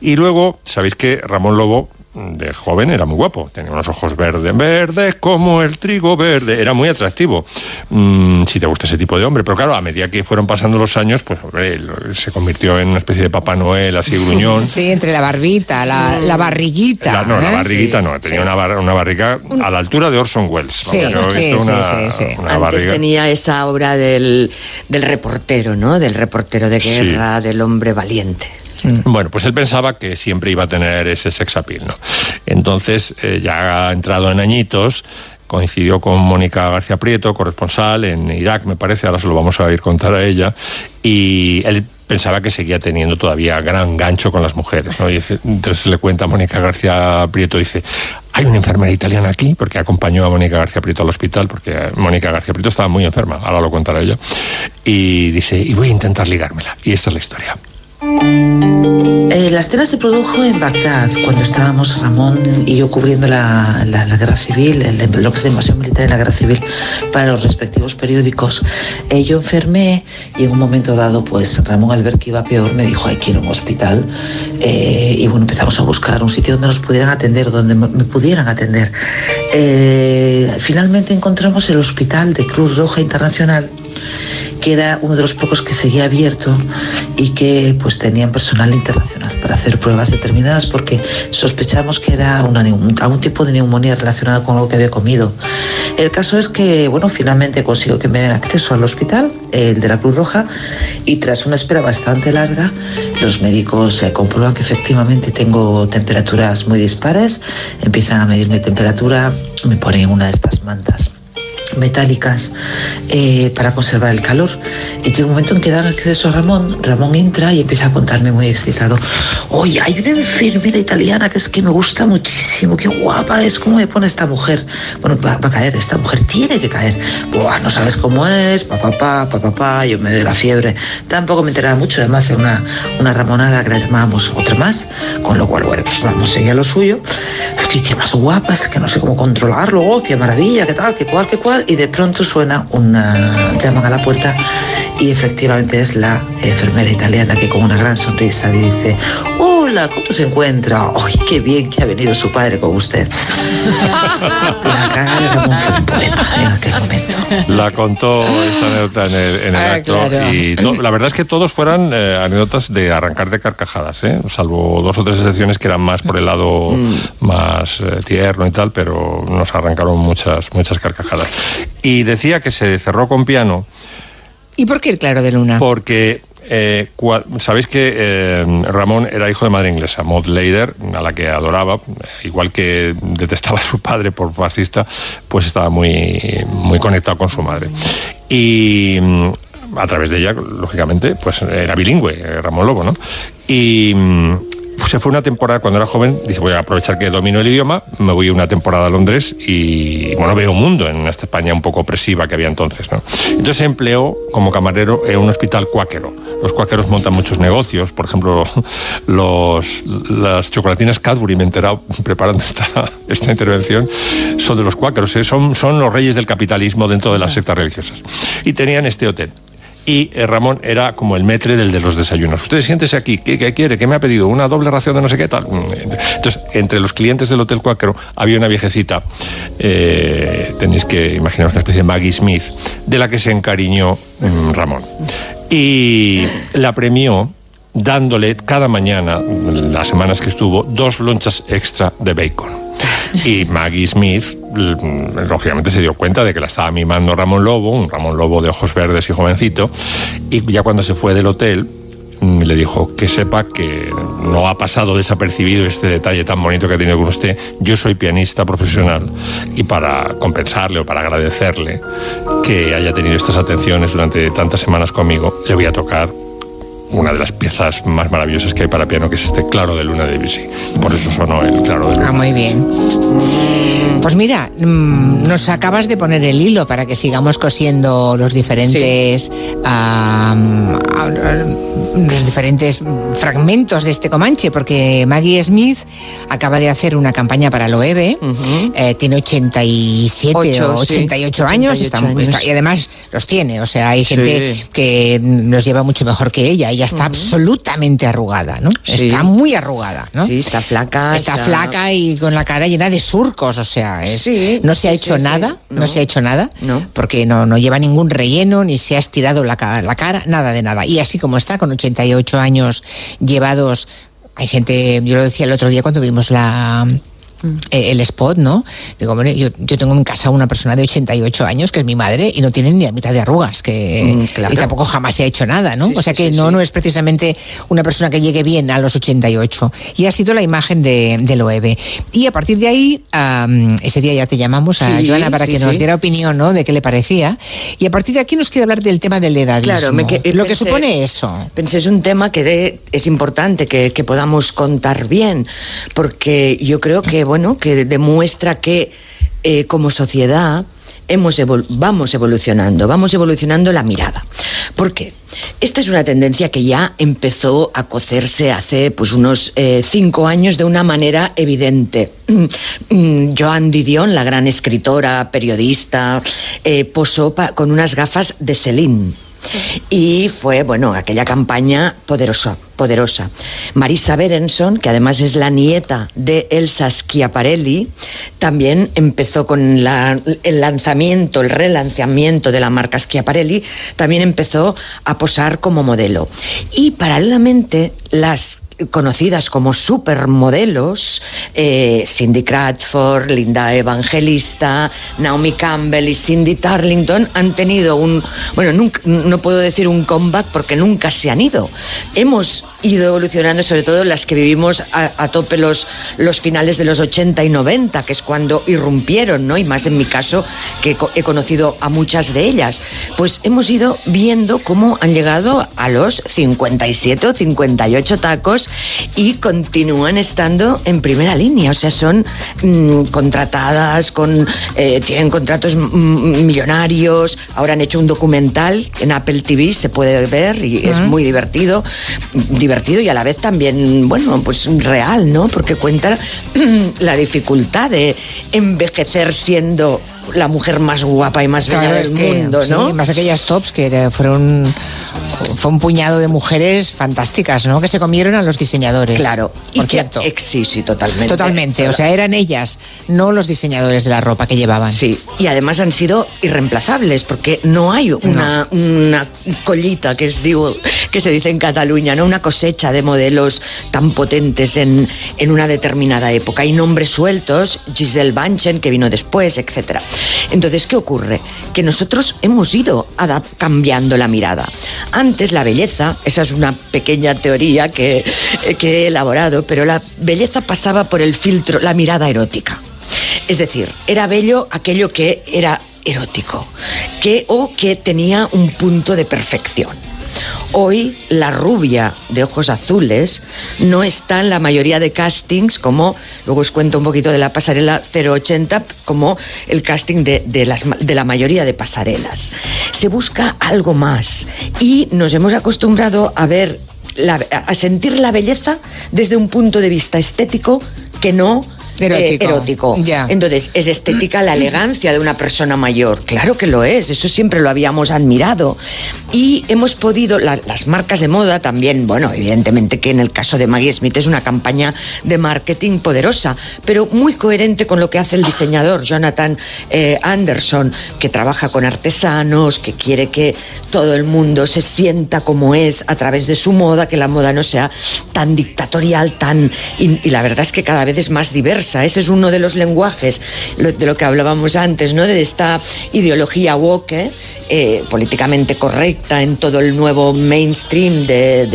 Y luego, sabéis que Ramón Lobo, de joven, era muy guapo. Tenía unos ojos verdes, verdes como el trigo verde. Era muy atractivo. Mm, si te gusta ese tipo de hombre. Pero claro, a medida que fueron pasando los años, pues hombre, se convirtió en una especie de Papá Noel, así gruñón. Sí, entre la barbita, la, la barriguita. La- no, la ¿eh? barriguita Sí, no, tenía sí. una, bar- una barriga a la altura de Orson Welles. Sí, Vamos, yo he sí, visto sí, una, sí, sí. una Antes barriga. tenía esa obra del, del reportero, ¿no? Del reportero de Sí. guerra, del hombre valiente. Bueno, pues él pensaba que siempre iba a tener ese sex appeal, ¿no? Entonces, eh, ya ha entrado en añitos, coincidió con Mónica García Prieto, corresponsal en Irak, me parece, ahora se lo vamos a ir contar a ella, y él pensaba que seguía teniendo todavía gran gancho con las mujeres, ¿no? Y entonces le cuenta a Mónica García Prieto, dice, hay una enfermera italiana aquí, porque acompañó a Mónica García Prieto al hospital, porque Mónica García Prieto estaba muy enferma, ahora lo contará ella, y dice, y voy a intentar ligármela, y esta es la historia. Eh, la escena se produjo en Bagdad, cuando estábamos Ramón y yo cubriendo la, la, guerra civil, el, lo que es invasión militar en la guerra civil, para los respectivos periódicos. Eh, yo enfermé y en un momento dado, pues Ramón al ver que iba peor me dijo, hay que ir a un hospital. Eh, y bueno, empezamos a buscar un sitio donde nos pudieran atender, donde me, pudieran atender. finalmente encontramos el hospital de Cruz Roja Internacional que era uno de los pocos que seguía abierto y que pues tenían personal internacional para hacer pruebas determinadas porque sospechamos que era una, algún tipo de neumonía relacionada con lo que había comido. El caso es que, bueno, finalmente consigo que me den acceso al hospital, el de la Cruz Roja, y tras una espera bastante larga, los médicos se comprueban que efectivamente tengo temperaturas muy dispares, empiezan a medirme temperatura, me ponen una de estas mantas metálicas eh, para conservar el calor. Y llega un momento en que dan acceso a Ramón, Ramón entra y empieza a contarme muy excitado, oye, hay una enfermera italiana que es que me gusta muchísimo, qué guapa es, ¿cómo me pone esta mujer? Bueno, va, a caer, esta mujer tiene que caer. Buah, no sabes cómo es, papá, papá, papá, pa, yo me doy la fiebre. Tampoco me enteraba mucho, además era una, una ramonada que la llamábamos otra más, con lo cual, bueno, pues vamos, seguía lo suyo. Qué más guapa, es que no sé cómo controlarlo, oh, qué maravilla, qué tal, qué cual, qué cual y de pronto suena una llaman a la puerta y efectivamente es la enfermera italiana que con una gran sonrisa dice, hola, ¿cómo se encuentra? ¡Ay, qué bien que ha venido su padre con usted! la cara de Ramón fue un poema en aquel momento. La contó esta anécdota en el, en el ah, acto y la verdad es que todos fueran eh, anécdotas de arrancar de carcajadas, ¿eh? salvo dos o tres excepciones que eran más por el lado mm. más eh, tierno y tal, pero nos arrancaron muchas, muchas carcajadas. Y decía que se cerró con piano. ¿Y por qué el claro de luna? Porque eh, sabéis que eh, Ramón era hijo de madre inglesa, Maud Leider, a la que adoraba, igual que detestaba a su padre por fascista, pues estaba muy, muy conectado con su madre. Y mm, a través de ella, lógicamente, pues era bilingüe, Ramón Lobo, ¿no? Y mm, se fue una temporada cuando era joven, dice, voy a aprovechar que domino el idioma, me voy una temporada a Londres y, bueno, veo un mundo en esta España un poco opresiva que había entonces, ¿no? Entonces se empleó como camarero en un hospital cuáquero. Los cuáqueros montan muchos negocios, por ejemplo, los, las chocolatinas Cadbury, me he enterado preparando esta, esta intervención, son de los cuáqueros, ¿eh? son, son los reyes del capitalismo dentro de las sectas religiosas. Y tenían este hotel y eh, Ramón era como el metre del de los desayunos. Usted siéntese aquí, ¿qué, quiere? ¿Qué me ha pedido? ¿Una doble ración de no sé qué tal? Mm, entonces, entre los clientes del Hotel Cuáquero había una viejecita, eh, tenéis que imaginaros una especie de Maggie Smith, de la que se encariñó mm, Ramón. Y la premió dándole cada mañana, las semanas que estuvo, dos lonchas extra de bacon. Y Maggie Smith, lógicamente, se dio cuenta de que la estaba mimando Ramón Lobo, un Ramón Lobo de ojos verdes y jovencito, y ya cuando se fue del hotel, mm, le dijo que sepa que no ha pasado desapercibido este detalle tan bonito que ha tenido con usted. Yo soy pianista profesional y para compensarle o para agradecerle que haya tenido estas atenciones durante tantas semanas conmigo, le voy a tocar una de las piezas más maravillosas que hay para piano, que es este Claro de Luna de Debussy. Por eso sonó el Claro de Luna. Ah, muy bien. Pues mira, mm, nos acabas de poner el hilo para que sigamos cosiendo los diferentes los diferentes fragmentos de este Comanche, porque Maggie Smith acaba de hacer una campaña para el OEB, eh, tiene 87 o 88 años, y además los tiene, o sea, hay gente que los lleva mucho mejor que ella está absolutamente arrugada, ¿no? Está muy arrugada, ¿no? Sí, está flaca. Está, flaca y con la cara llena de surcos, o sea, no se ha hecho nada, no. se ha hecho nada, porque no, no lleva ningún relleno, ni se ha estirado la, la cara, nada de nada. Y así como está, con 88 años llevados, hay gente, yo lo decía el otro día cuando vimos la el spot, ¿no? Digo, bueno, yo, tengo en casa una persona de 88 años que es mi madre y no tiene ni la mitad de arrugas, que mm, y tampoco jamás se ha hecho nada, ¿no? o sea que no, no es precisamente una persona que llegue bien a los 88. Y ha sido la imagen de, de Loewe. Y a partir de ahí, ese día ya te llamamos a Joana para que nos diera opinión, ¿no? De qué le parecía. Y a partir de aquí nos quiere hablar del tema del edadismo. Claro, lo que supone eso. Pensé, es un tema que es importante que, que podamos contar bien, porque yo creo que, bueno, que demuestra que eh, como sociedad hemos vamos evolucionando, vamos evolucionando la mirada. ¿Por qué? Esta es una tendencia que ya empezó a cocerse hace pues unos eh, cinco años de una manera evidente. Joan Didion, la gran escritora, periodista, eh, posó con unas gafas de Celine y fue, bueno, aquella campaña poderosa, poderosa. Marisa Berenson, que además es la nieta de Elsa Schiaparelli, también empezó con el lanzamiento, el relanzamiento de la marca Schiaparelli, también empezó a posar como modelo. Y paralelamente las conocidas como supermodelos, eh, Cindy Crawford, Linda Evangelista, Naomi Campbell y Cindy Tarlington han tenido un, bueno, no puedo decir un comeback porque nunca se han ido. Hemos ido evolucionando, sobre todo las que vivimos a, tope los, los finales de los 80 y 90, que es cuando irrumpieron, ¿no? Y más en mi caso, que he conocido a muchas de ellas. Pues hemos ido viendo cómo han llegado a los 57 o 58 tacos y continúan estando en primera línea. O sea, son mm, contratadas, con, eh, tienen contratos millonarios. Ahora han hecho un documental en Apple TV, se puede ver y es muy divertido divertido y a la vez también, bueno, pues real, ¿no? Porque cuenta la dificultad de envejecer siendo la mujer más guapa y más bella del mundo, ¿no? más aquellas tops que fueron fue un puñado de mujeres fantásticas, ¿no? Que se comieron a los diseñadores. Claro, por cierto. sí, sí, totalmente. Totalmente, o sea, eran ellas, no los diseñadores de la ropa que llevaban. Sí, y además han sido irreemplazables porque no hay una, una collita que es digo, que se dice en Cataluña, ¿no? Una cosecha de modelos tan potentes en, en una determinada época. Hay nombres sueltos, Giselle Banchen, que vino después, etcétera. Entonces, ¿qué ocurre? Que nosotros hemos ido cambiando la mirada. Antes la belleza, esa es una pequeña teoría que, que he elaborado, pero la belleza pasaba por el filtro, la mirada erótica. Es decir, era bello aquello que era erótico, que o que tenía un punto de perfección. Hoy la rubia de ojos azules no está en la mayoría de castings, como luego os cuento un poquito de la pasarela 080, como el casting de, las, de la mayoría de pasarelas. Se busca algo más y nos hemos acostumbrado a ver, a sentir la belleza desde un punto de vista estético que no erótico. Ya. Entonces, ¿es estética la elegancia de una persona mayor? Claro que lo es, eso siempre lo habíamos admirado. Y hemos podido, las marcas de moda también, bueno, evidentemente que en el caso de Maggie Smith es una campaña de marketing poderosa, pero muy coherente con lo que hace el diseñador Jonathan eh, Anderson, que trabaja con artesanos, que quiere que todo el mundo se sienta como es a través de su moda, que la moda no sea tan dictatorial, tan... y la verdad es que cada vez es más diversa ese es uno de los lenguajes de lo que hablábamos antes, ¿no? De esta ideología woke, eh, políticamente correcta en todo el nuevo mainstream de,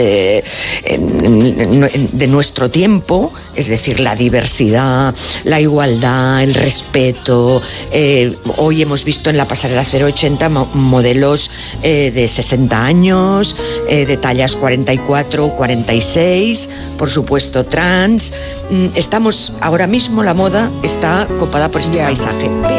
de, nuestro tiempo, es decir, la diversidad, la igualdad, el respeto. Eh, hoy hemos visto en la pasarela 080 modelos eh, de 60 años, de tallas 44, 46, por supuesto trans. Mm, estamos ahora mismo la moda está copada por este paisaje.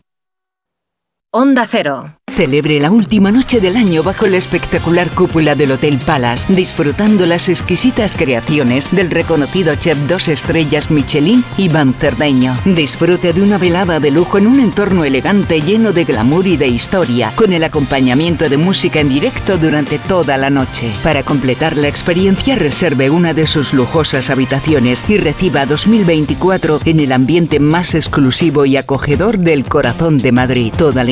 Onda Cero. Celebre la última noche del año bajo la espectacular cúpula del Hotel Palace, disfrutando las exquisitas creaciones del reconocido chef dos estrellas Michelin, Iván Cerdeño. Disfrute de una velada de lujo en un entorno elegante lleno de glamour y de historia, con el acompañamiento de música en directo durante toda la noche. Para completar la experiencia, reserve una de sus lujosas habitaciones y reciba 2024 en el ambiente más exclusivo y acogedor del corazón de Madrid. Toda la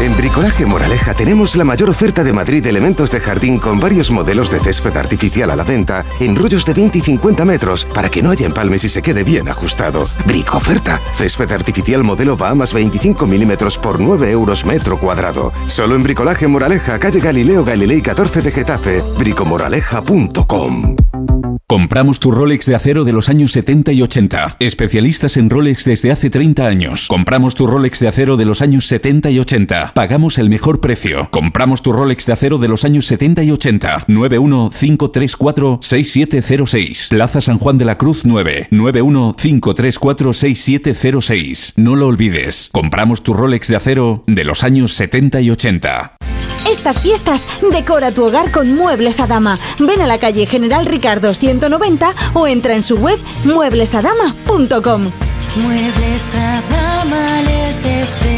En Bricolaje Moraleja tenemos la mayor oferta de Madrid de elementos de jardín con varios modelos de césped artificial a la venta en rollos de 20 y 50 metros para que no haya empalmes y se quede bien ajustado. Brico oferta. Césped artificial modelo Bahamas 25 milímetros por 9 euros metro cuadrado. Solo en Bricolaje Moraleja, calle Galileo Galilei 14 de Getafe. bricomoraleja.com Compramos tu Rolex de acero de los años 70 y 80. Especialistas en Rolex desde hace 30 años. Compramos tu Rolex de acero de los años 70 y 80. Pagamos el mejor precio. Compramos tu Rolex de acero de los años 70 y 80. 915346706. Plaza San Juan de la Cruz 9. 915346706. No lo olvides. Compramos tu Rolex de acero de los años 70 y 80. Estas fiestas, decora tu hogar con Muebles Adama. Ven a la calle General Ricardo 190 o entra en su web mueblesadama.com. Muebles Adama les desea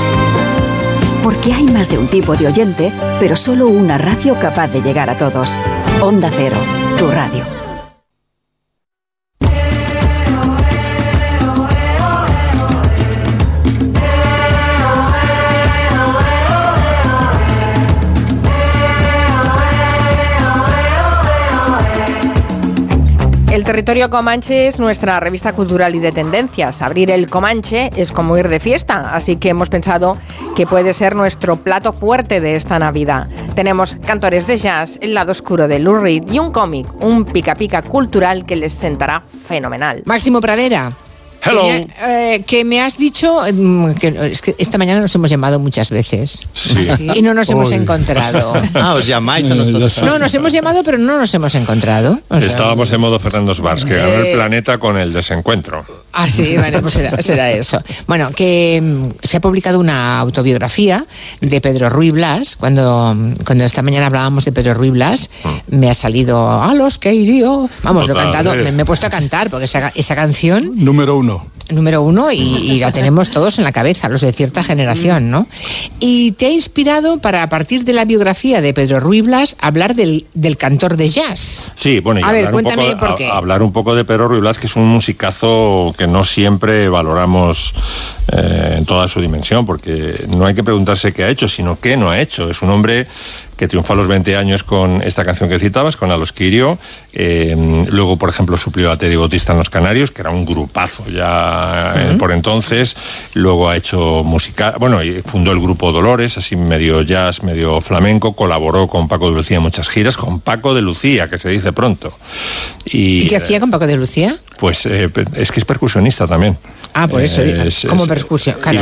Porque hay más de un tipo de oyente, pero solo una radio capaz de llegar a todos. Onda Cero, tu radio. Territorio Comanche es nuestra revista cultural y de tendencias. Abrir el Comanche es como ir de fiesta, así que hemos pensado que puede ser nuestro plato fuerte de esta Navidad. Tenemos cantores de jazz, el lado oscuro de Lou y un cómic, un pica pica cultural que les sentará fenomenal. Máximo Pradera. Hello. Que me, eh, que me has dicho mm, que, es que esta mañana nos hemos llamado muchas veces y no nos hemos encontrado. Ah, os llamáis a nuestros No, nos hemos llamado, pero no nos hemos encontrado. O sea, Estábamos en modo Fernando Svars, que ganó Eh. el planeta con el desencuentro. Ah, sí, bueno, pues será, será eso. Bueno, que mm, se ha publicado una autobiografía de Pedro Ruy Blas. Cuando, cuando esta mañana hablábamos de Pedro Ruy Blas, me ha salido a los que iría. Vamos, lo he cantado, me, me he puesto a cantar porque esa, esa canción. Número uno. Uno. Número uno y, y lo tenemos todos en la cabeza, los de cierta generación, ¿no? Y te ha inspirado para, a partir de la biografía de Pedro Ruy Blas, hablar del, del cantor de jazz. Sí, bueno, y A ver, hablar, un cuéntame poco, por a- qué. hablar un poco de Pedro Ruy Blas, que es un musicazo que no siempre valoramos eh, en toda su dimensión, porque no hay que preguntarse qué ha hecho, sino qué no ha hecho. Es un hombre que triunfó a los 20 años con esta canción que citabas, con A los Quirio. Eh, luego, por ejemplo, suplió a Teddy Bautista en Los Canarios, que era un grupazo ya eh, por entonces. Luego ha hecho música, bueno, fundó el grupo Dolores, así medio jazz, medio flamenco. Colaboró con Paco de Lucía en muchas giras, con Paco de Lucía, que se dice pronto. Y, ¿Y qué hacía con Paco de Lucía? Pues eh, es que es percusionista también. Ah, por eso, Eh, es- como es- percusión. sí,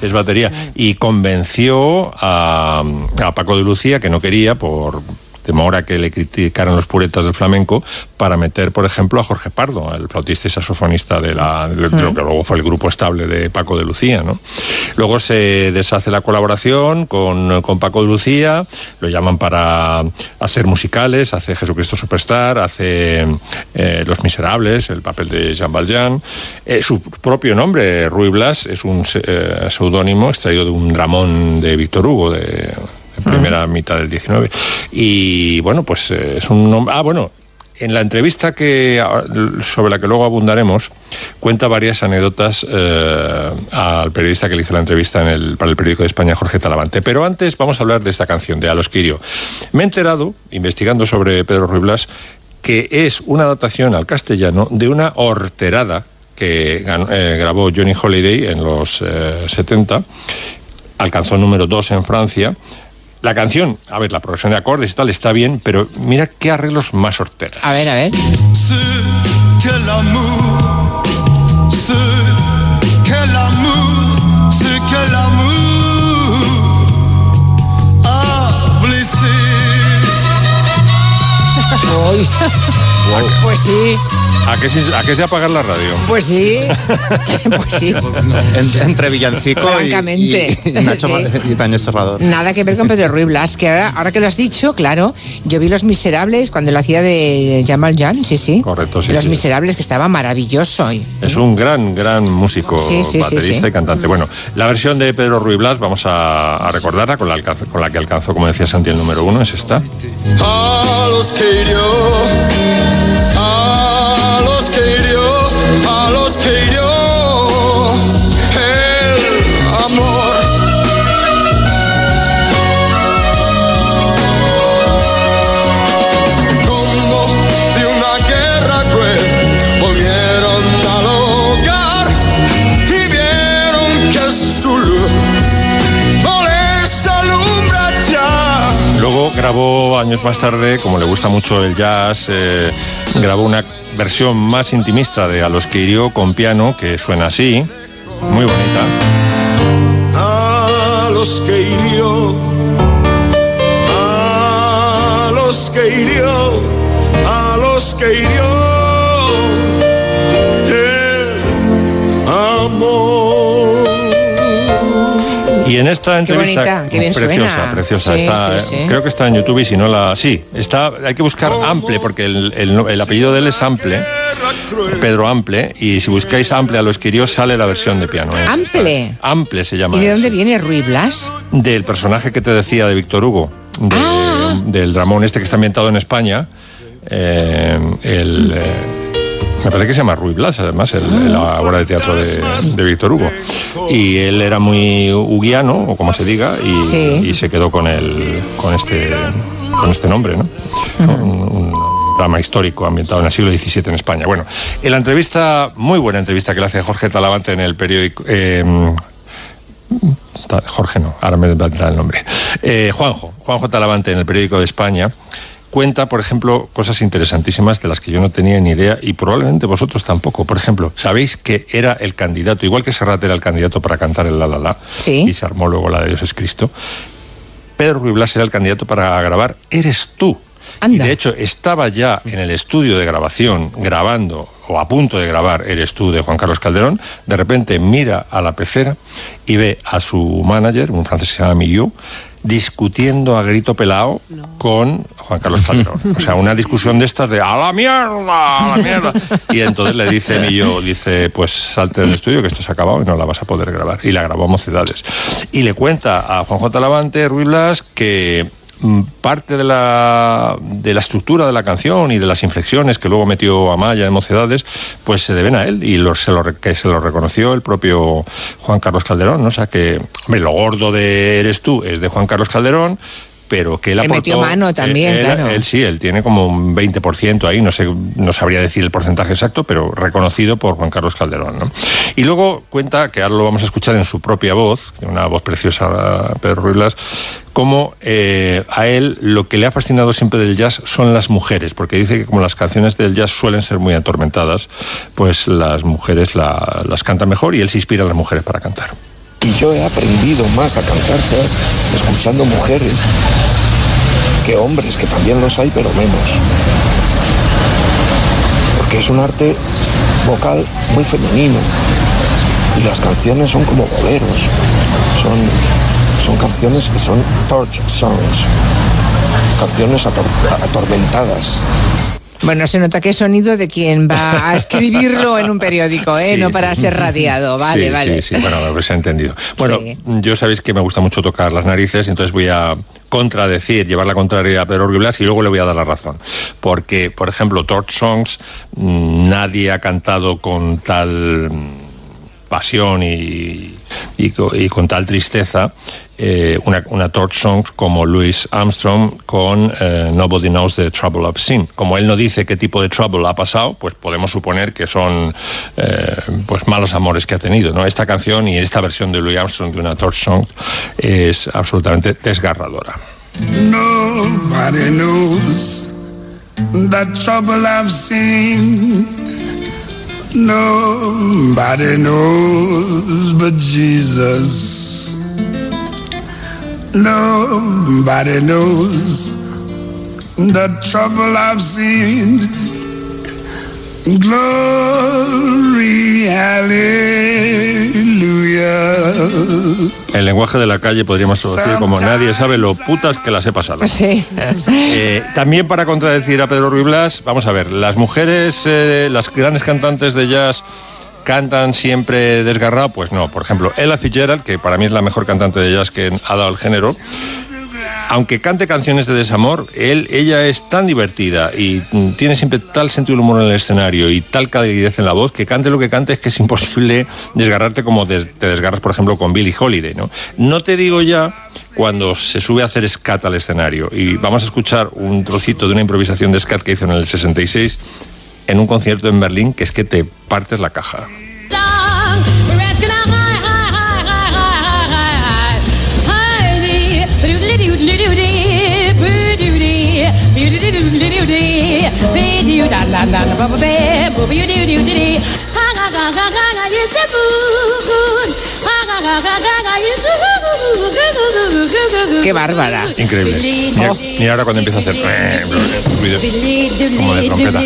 sí, es batería. Y convenció a, a Paco de Lucía, que no quería, por temor a que le criticaran los puretas del flamenco, para meter, por ejemplo, a Jorge Pardo, el flautista y saxofonista de, la, de lo que luego fue el grupo estable de Paco de Lucía. ¿no? Luego se deshace la colaboración con, con Paco de Lucía, lo llaman para hacer musicales, hace Jesucristo Superstar, hace eh, Los Miserables, el papel de Jean Valjean. Eh, su propio nombre, Ruy Blas, es un eh, seudónimo extraído de un dramón de Víctor Hugo, de, primera mitad del 19. Y bueno, pues eh, es un nombre... Ah, bueno, en la entrevista que, sobre la que luego abundaremos, cuenta varias anécdotas eh, al periodista que le hizo la entrevista en el, para el periódico de España, Jorge Talavante. Pero antes vamos a hablar de esta canción, de A los Quirio. Me he enterado, investigando sobre Pedro Ruy Blas, que es una adaptación al castellano de una horterada que eh, grabó Johnny Holiday en los eh, 70. Alcanzó número 2 en Francia. La canción, a ver, la progresión de acordes y tal está bien, pero mira qué arreglos más horteras. A ver, a ver. Pues sí, ¿A qué, se- ¿A qué se apagar la radio? pues sí. Pues sí. En- entre Villancico y- Francamente, y, y Nacho sí. Ma- y Daniel Serrador. Nada que ver con Pedro Ruy Blas, que ahora, ahora que lo has dicho, claro, yo vi Los Miserables cuando lo hacía de Jamal Jan, sí, sí. Correcto, sí, Los sí. Miserables, que estaba maravilloso. Y- Es un gran, gran músico, Sí, sí, sí, baterista sí. y cantante. Bueno, la versión de Pedro Ruy Blas, vamos a, a recordarla, con la, con la que alcanzó, como decía Santi, el número uno, es esta. A los que hirió, grabó años más tarde, como le gusta mucho el jazz, eh, grabó una versión más intimista de A los que hirió con piano, que suena así, muy bonita. a los que hirió, a los que hirió, a los que hirió el amor. Y en esta entrevista bonita, qué bien preciosa, suena. preciosa, Sí, está, sí, sí. creo que está en YouTube y si no la, sí, está, hay que buscar Ample porque el, el- el apellido de él es Ample, Pedro Ample, y si buscáis Ample a los que hirió sale la versión de piano. ¿eh? Ample. Ample se llama. ¿Y de dónde viene Ruy Blas? Del personaje que te decía de Víctor Hugo, de- Ah. del Ramón este que está ambientado en España, eh, el, eh, me parece que se llama Ruy Blas, además, el- la obra de teatro de, de Víctor Hugo. Y él era muy huguiano, o como se diga, y, Sí. y se quedó con, el, con, este, con este nombre, ¿no? Un, un drama histórico ambientado en el siglo XVII en España. Bueno, en la entrevista, muy buena entrevista que le hace Jorge Talavante en el periódico... eh, Jorge no, ahora me vendrá el nombre. Eh, Juanjo, Juanjo Talavante en el periódico de España cuenta, por ejemplo, cosas interesantísimas de las que yo no tenía ni idea y probablemente vosotros tampoco. Por ejemplo, ¿sabéis que era el candidato, igual que Serrat era el candidato para cantar el La La La, Sí. y se armó luego la de Dios es Cristo? Pedro Ruy Blas era el candidato para grabar Eres tú. Y de hecho estaba ya en el estudio de grabación grabando o a punto de grabar Eres tú de Juan Carlos Calderón. De repente mira a la pecera y ve a su manager, un francés que se llama discutiendo a grito pelado con Juan Carlos Calderón. O sea, una discusión de estas de ¡a la mierda! ¡a la mierda! Y entonces le dice Millo, dice, pues salte del estudio que esto se ha acabado y no la vas a poder grabar. Y la grabó a Mocedades. Y le cuenta a Juan J. Lavante, Ruiz Blas, que parte de la, de la estructura de la canción y de las inflexiones que luego metió Amaya en Mocedades, pues se deben a él y se lo, se lo reconoció el propio Juan Carlos Calderón. ¿no? O sea que, hombre, lo gordo de Eres tú es de Juan Carlos Calderón, pero que él aportó... metió mano también, él, claro. Él sí, él tiene como un 20% ahí, no sé, no sabría decir el porcentaje exacto, pero reconocido por Juan Carlos Calderón. ¿no? Y luego cuenta, que ahora lo vamos a escuchar en su propia voz, una voz preciosa, Pedro Ruiz Blas, cómo eh, a él lo que le ha fascinado siempre del jazz son las mujeres, porque dice que como las canciones del jazz suelen ser muy atormentadas, pues las mujeres la- las cantan mejor y él se inspira en las mujeres para cantar. Y yo he aprendido más a cantar jazz escuchando mujeres que hombres, que también los hay, pero menos. Porque es un arte vocal muy femenino. Y las canciones son como boleros. Son, son canciones que son torch songs. Canciones ator- atormentadas. Bueno, se nota que es sonido de quien va a escribirlo en un periódico, ¿eh? Sí, no para ser radiado. Vale, sí, vale. Sí, sí, bueno, pues se ha entendido. Bueno, yo sabéis que me gusta mucho tocar las narices, entonces voy a contradecir, llevar la contraria a Pedro Blas y luego le voy a dar la razón. Porque, por ejemplo, Torch Songs, mm, nadie ha cantado con tal mm, pasión y, y co- y con tal tristeza eh, una, una Torch Song como Louis Armstrong con eh, Nobody Knows the Trouble I've Seen. Como él no dice qué tipo de trouble ha pasado, pues podemos suponer que son eh, pues malos amores que ha tenido. ¿no? Esta canción y esta versión de Louis Armstrong de una Torch Song es absolutamente desgarradora. Nobody knows the trouble I've seen. Nobody knows but Jesus. Nobody knows the trouble I've seen. Glory, hallelujah. El lenguaje de la calle podríamos traducir como nadie sabe lo putas que las he pasado. Sí. Eh, también para contradecir a Pedro Ruiz Blas, vamos a ver, las mujeres, eh, las grandes cantantes de jazz cantan siempre desgarrado, pues no. Por ejemplo, Ella Fitzgerald, que para mí es la mejor cantante de jazz que ha dado el género, aunque cante canciones de desamor, él, ella es tan divertida y mm, tiene siempre tal sentido del humor en el escenario y tal calidez en la voz que cante lo que cante es que es imposible desgarrarte como te desgarras, por ejemplo, con Billie Holiday. ¿no? no te digo ya cuando se sube a hacer scat al escenario y vamos a escuchar un trocito de una improvisación de scat que hizo en el 66 en un concierto en Berlín que es que te partes la caja. Qué bárbara. Increíble. Mira, mira ahora cuando empieza a hacer como de trompeta.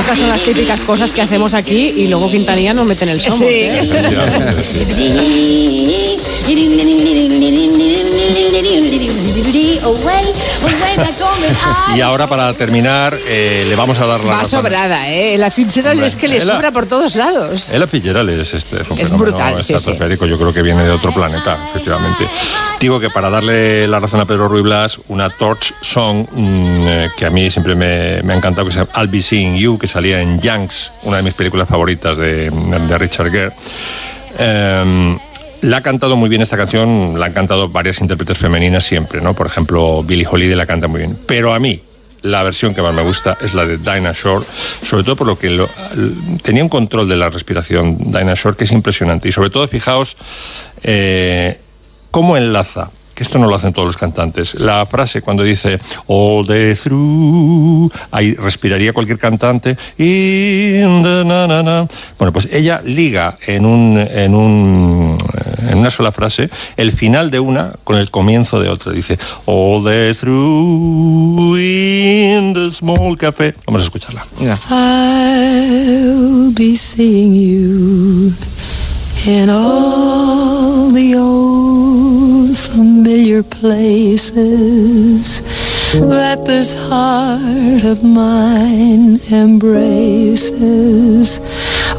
Estas son las típicas cosas que hacemos aquí y luego Quintanilla nos mete en el somos. Sí. ¿eh? Y ahora para terminar eh, le vamos a dar la Va razón. sobrada, ¿eh? La Fitzgerald Hombre, es que le Ella- sobra por todos lados. Ella Fitzgerald es, este, es un Es brutal, sí, sí. estratosférico, yo creo que viene de otro planeta, efectivamente. Digo que para darle la razón a Pedro Ruiz Blas, una Torch Song mm, eh, que a mí siempre me, me ha encantado, que se llama I'll Be Seeing You, que salía en Yanks, una de mis películas favoritas de, de Richard Gere. Em, la ha cantado muy bien esta canción, la han cantado varias intérpretes femeninas siempre, ¿no? Por ejemplo, Billie Holiday la canta muy bien. Pero a mí, la versión que más me gusta es la de Dinah Shore, sobre todo por lo que tenía un control de la respiración Dinah Shore que es impresionante. Y sobre todo, fijaos eh, cómo enlaza. Que esto no lo hacen todos los cantantes. La frase cuando dice all the through, ahí respiraría cualquier cantante. In the na, na, na. Bueno, pues ella liga en un, en un, eh, en una sola frase, el final de una con el comienzo de otra. Dice, All the through in the small café. Vamos a escucharla. I'll be seeing you in all the old familiar places that this heart of mine embraces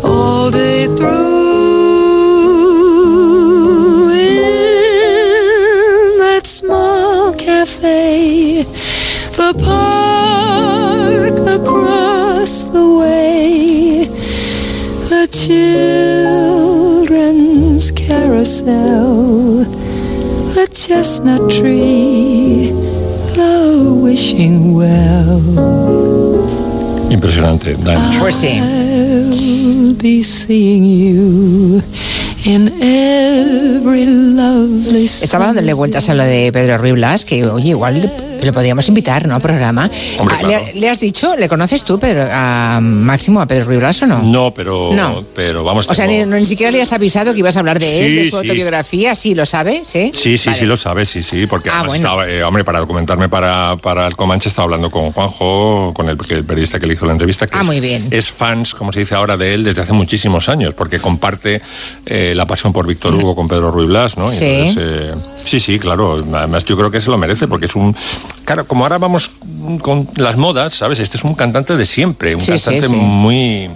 all day through in that small cafe, the park across the way, the children's carousel, the chestnut tree, the wishing well. Impresionante, Diana. Pues sí. I'll be seeing you in every lovely Estaba dándole vueltas a lo de Pedro Ruiz Blas, que oye, igual le podíamos invitar, ¿no? Programa. Hombre, Ah, claro. le, le has dicho, ¿le conoces tú, Pedro, a Máximo, a Pedro Ruiz Blas o no? No, pero, No. pero vamos. O sea, tengo- ni, no, ni siquiera le has avisado que ibas a hablar de él, Sí, de su sí. autobiografía, sí, lo sabe, ¿sí? Sí, sí, Vale. sí lo sabes, sí, sí, porque Ah, además bueno. estaba, eh, hombre, para documentarme para, para el Comanche estaba hablando con Juanjo, con el, el periodista que le hizo la entrevista, que Ah, es, muy bien. es fans, como se dice ahora, de él desde hace muchísimos años, porque comparte eh, la pasión por Víctor Hugo con Pedro Ruiz Blas, ¿no? Y Sí. entonces, eh, sí, sí, claro, además yo creo que se lo merece, porque es un... Claro, como ahora vamos con las modas, ¿sabes? Este es un cantante de siempre, un Sí, cantante sí. muy...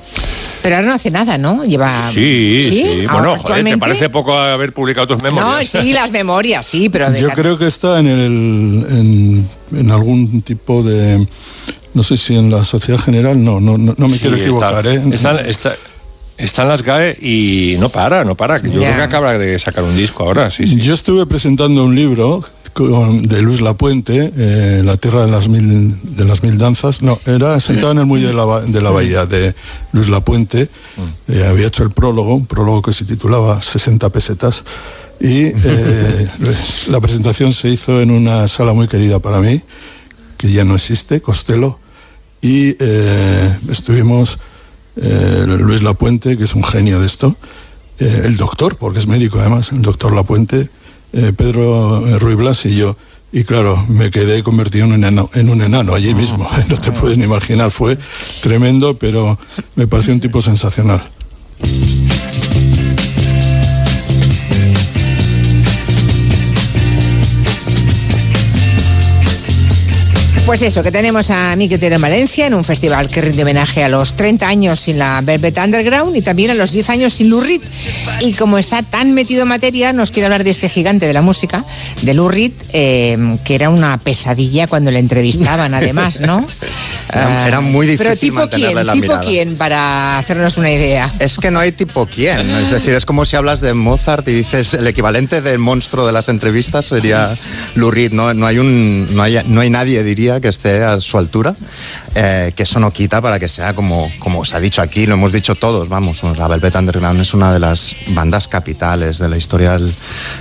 Pero ahora no hace nada, ¿no? Lleva... Sí, sí, bueno, joder, ¿te actualmente? parece poco haber publicado tus No, memorias? sí, las memorias, sí, pero de Yo creo que está en, el, en, en algún tipo de. No sé si en la sociedad general, no, no, no, no me Sí, quiero equivocar, está, ¿eh? Está, está- está en las GAE y no para, no para. Yo creo que acaba de sacar un disco ahora, sí, sí. Yo estuve presentando un libro con- de Luis Lapuente, eh, La Tierra de las Mil, de las Mil Danzas. No, era sentado en el muelle de la, de la Bahía de Luis Lapuente. Eh, había hecho el prólogo, un prólogo que se titulaba 60 pesetas. Y eh, la presentación se hizo en una sala muy querida para mí, que ya no existe, Costello. Y eh, estuvimos Luis Lapuente, que es un genio de esto, el doctor, porque es médico además, el doctor Lapuente, eh, Pedro eh, Ruiz Blas y yo. Y claro, me quedé convertido en un enano, en un enano allí mismo. No te puedes ni imaginar, fue tremendo, pero me pareció un tipo sensacional. Pues eso, que tenemos a Miki Otero en Valencia en un festival que rinde homenaje a los 30 años sin la Velvet Underground y también a los 10 años sin Lou Reed. Y como está tan metido en materia, nos quiere hablar de este gigante de la música, de Lou Reed, eh, que era una pesadilla cuando le entrevistaban, además, ¿no? Era, era muy difícil Pero tipo mantenerle quién, la tipo mirada. quién, para hacernos una idea. Es que no hay tipo quién. Es decir, es como si hablas de Mozart y dices el equivalente del monstruo de las entrevistas sería Lou Reed. No, no, hay, un, no, hay, no hay nadie, diría, que esté a su altura. eh, que eso no quita para que sea como, como se ha dicho aquí, lo hemos dicho todos, vamos, la Velvet Underground es una de las bandas capitales de la historia del-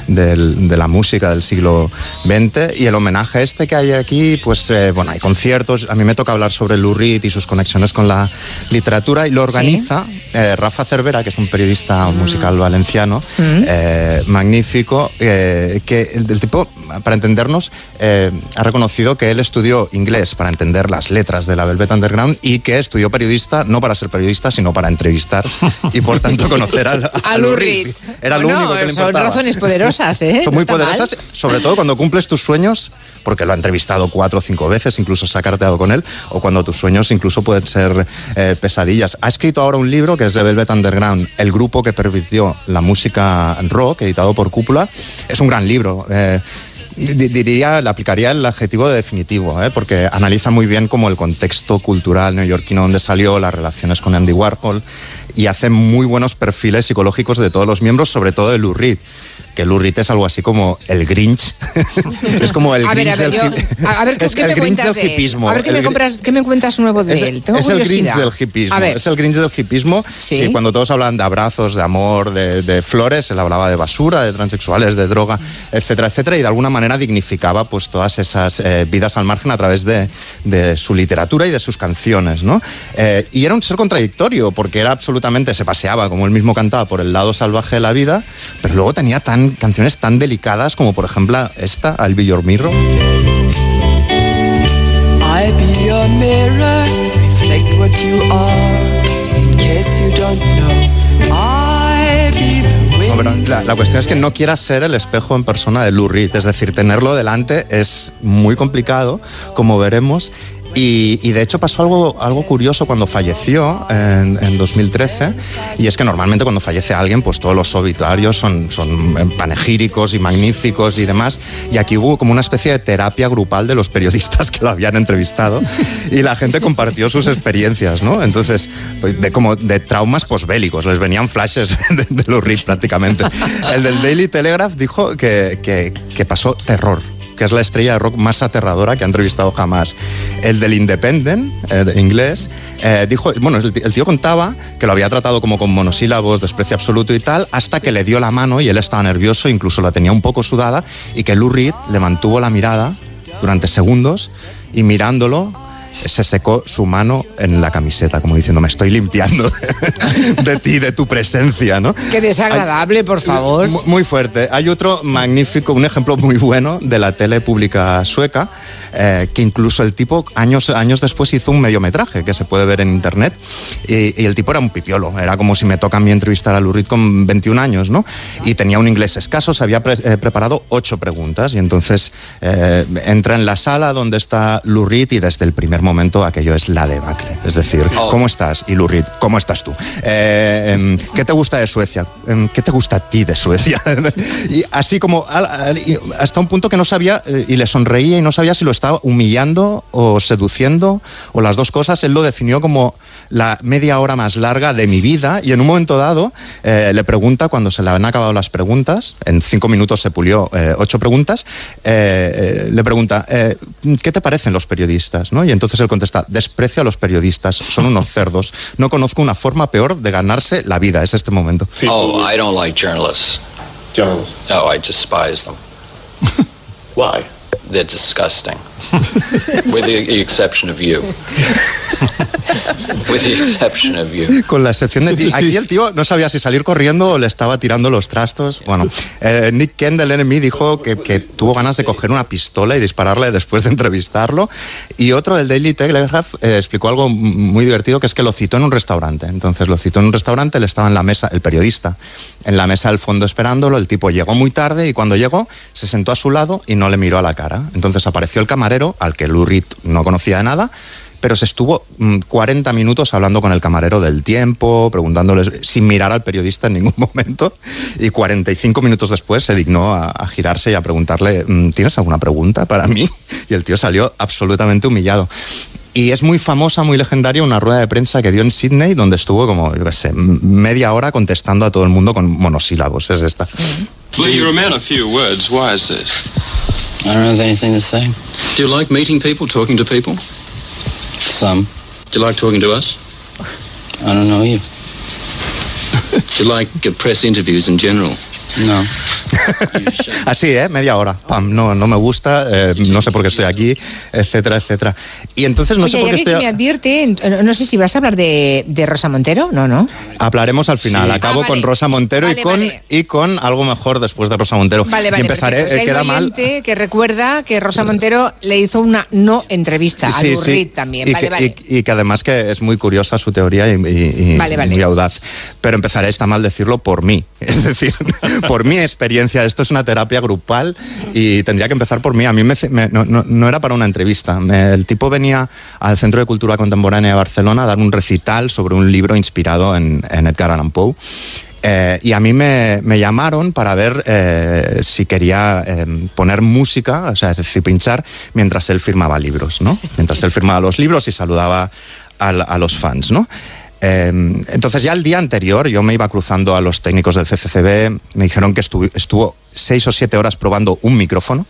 del- de la música del siglo XX y el homenaje este que hay aquí, pues eh, bueno, hay conciertos, a mí me toca hablar sobre Lou Reed y sus conexiones con la literatura y lo organiza eh, Rafa Cervera, que es un periodista musical valenciano, eh, magnífico, eh, que el, el tipo, para entendernos, eh, ha reconocido que él estudió inglés para entender las letras de la Velvet Underground y que estudió periodista no para ser periodista, sino para entrevistar y por tanto conocer al, A Lou Reed. Era lo Bueno, único que le son razones poderosas, ¿eh? Son No muy mal. poderosas, sobre todo cuando cumples tus sueños, porque lo ha entrevistado cuatro o cinco veces, incluso se ha carteado con él, o cuando tus sueños incluso pueden ser eh, pesadillas. Ha escrito ahora un libro que es de Velvet Underground, el grupo que pervirtió la música rock, editado por Cúpula. Es un gran libro. eh, di- diría, le aplicaría el adjetivo de definitivo, ¿eh? porque analiza muy bien como el contexto cultural neoyorquino donde salió, las relaciones con Andy Warhol y hace muy buenos perfiles psicológicos de todos los miembros, sobre todo de Lou Reed, que Lou Reed es algo así como el Grinch. es como el a ver, Grinch a ver, del yo- a ver, ¿qué, es qué el me Grinch cuentas del hipismo. A ver, ¿qué me, Grinch- compras, ¿qué me cuentas nuevo de es, él? Tengo es el. Grinch del hipismo. A ver. Es el Grinch del hipismo. Sí. Y cuando todos hablan de abrazos, de amor, de, de flores, él hablaba de basura, de transexuales, de droga, etcétera, etcétera. Y de alguna manera manera dignificaba pues todas esas eh, vidas al margen a través de, de su literatura y de sus canciones, ¿no? Eh, y era un ser contradictorio, porque era absolutamente, se paseaba, como él mismo cantaba, por el lado salvaje de la vida, pero luego tenía tan, canciones tan delicadas como por ejemplo esta, I'll Be Your Mirror. I be your mirror, reflect what you are. In case you don't know, I be the No, pero la, la cuestión es que no quieras ser el espejo en persona de Lou Reed, es decir, tenerlo delante es muy complicado, como veremos. Y, de hecho pasó algo, algo curioso cuando falleció en, en 2013, y es que normalmente cuando fallece alguien, pues todos los obituarios son, son eh, panegíricos y magníficos y demás, y aquí hubo como una especie de terapia grupal de los periodistas que lo habían entrevistado, y la gente compartió sus experiencias, ¿no? Entonces, pues, de como de traumas posbélicos, les venían flashes de, de Lou Reed prácticamente. El del Daily Telegraph dijo que, que pasó terror que es la estrella de rock más aterradora que ha entrevistado jamás. El del Independent, eh, de inglés, eh, dijo, bueno, el tío, el tío contaba que lo había tratado como con monosílabos, desprecio absoluto y tal, hasta que le dio la mano y él estaba nervioso, incluso la tenía un poco sudada, y que Lou Reed le mantuvo la mirada durante segundos y mirándolo se secó su mano en la camiseta, como diciendo, me estoy limpiando de ti, de tu presencia, ¿no? Qué desagradable, por favor. Mu- Muy fuerte. Hay otro magnífico, un ejemplo muy bueno de la tele pública sueca, eh, que incluso el tipo años, años después hizo un mediometraje que se puede ver en internet. Y, y el tipo era un pipiolo, era como si me toca a mí entrevistar a Lurid con 21 años, ¿no? Y tenía un inglés escaso, se había pre- eh, preparado ocho preguntas y entonces eh, entra en la sala donde está Lurid y desde el primer momento aquello es la debacle. Es decir, ¿cómo estás? Y Lurid, ¿cómo estás tú? Eh, em, ¿Qué te gusta de Suecia? Em, ¿Qué te gusta a ti de Suecia? y así como hasta un punto que no sabía eh, y le sonreía y no sabía si lo estaba humillando o seduciendo o las dos cosas. Él lo definió como la media hora más larga de mi vida y en un momento dado eh, le pregunta cuando se le han acabado las preguntas, en cinco minutos se pulió eh, ocho preguntas, eh, eh, le pregunta, ¿qué te parecen los periodistas? ¿no? Y entonces él contesta, desprecio a los periodistas, son unos cerdos, no conozco una forma peor de ganarse la vida, es este momento. Oh, I don't like journalists. Journalists? Oh, I despise them. Why? They're disgusting. With the exception of you. With the exception of you. Con la excepción de ti. Aquí el tío no sabía si salir corriendo o le estaba tirando los trastos. Bueno, eh, Nick Ken del NME dijo que, que tuvo ganas de coger una pistola y dispararle después de entrevistarlo. Y otro del Daily Telegraph eh, explicó algo muy divertido, que es que lo citó en un restaurante. Entonces lo citó en un restaurante, él estaba en la mesa, el periodista, en la mesa del fondo esperándolo. El tipo llegó muy tarde y cuando llegó se sentó a su lado y no le miró a la cara. Entonces apareció el camarero, al que Lou Reed no conocía de nada, pero se estuvo mm, 40 minutos hablando con el camarero del tiempo, preguntándoles sin mirar al periodista en ningún momento, y 45 minutos después se dignó a, a girarse y a preguntarle, mm, ¿tienes alguna pregunta para mí? Y el tío salió absolutamente humillado. Y es muy famosa, muy legendaria una rueda de prensa que dio en Sydney, donde estuvo como, yo qué sé, media hora contestando a todo el mundo con monosílabos. Es esta. Well, you're a few words. Why is this? I don't have anything to say. Do you like meeting people, talking to people? Some. Do you like talking to us? I don't know you. Do you like press interviews in general? No. Así, ¿eh? Media hora. Pam, no, no me gusta, eh, no sé por qué estoy aquí, etcétera, etcétera. Y entonces no Oye, sé por qué que estoy... me advierte, en- no sé si vas a hablar de, de Rosa Montero, no, no. Hablaremos al final. Sí. Acabo Ah, con vale. Rosa Montero Vale, y, con, vale. y con algo mejor después de Rosa Montero. Vale, vale, y empezaré, perfecto. eh, queda mal. que recuerda que Rosa Montero le hizo una no entrevista a Sí, Lou sí. Reed también. Y Vale, que, vale. y- y que además que es muy curiosa su teoría y, y- y Vale, vale. muy audaz. Pero empezaré, está mal decirlo, por mí. Es decir, por mi experiencia. Esto es una terapia grupal y tendría que empezar por mí. A mí me, me- no, no- no era para una entrevista. Me- el tipo venía al Centro de Cultura Contemporánea de Barcelona a dar un recital sobre un libro inspirado en, en Edgar Allan Poe. Eh, y a mí me, me llamaron para ver eh, si quería eh, poner música, o sea, es decir, pinchar, mientras él firmaba libros, ¿no? Mientras él firmaba los libros y saludaba al- a, los fans, ¿no? Eh, entonces ya el día anterior yo me iba cruzando a los técnicos del CCCB, me dijeron que estuvo, estuvo seis o siete horas probando un micrófono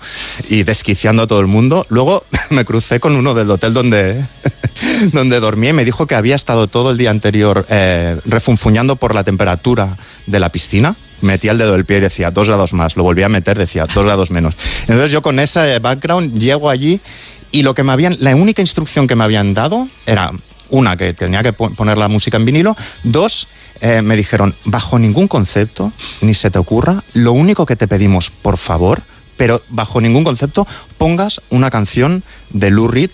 y desquiciando a todo el mundo. Luego me crucé con uno del hotel donde, donde dormí y me dijo que había estado todo el día anterior eh, refunfuñando por la temperatura de la piscina metía el dedo del pie y decía dos grados más, lo volvía a meter, decía dos grados menos. Entonces yo con ese background llego allí y lo que me habían, la única instrucción que me habían dado era una, que tenía que pon- poner la música en vinilo, dos, eh, me dijeron, bajo ningún concepto, ni se te ocurra, lo único que te pedimos, por favor, pero bajo ningún concepto, pongas una canción de Lou Reed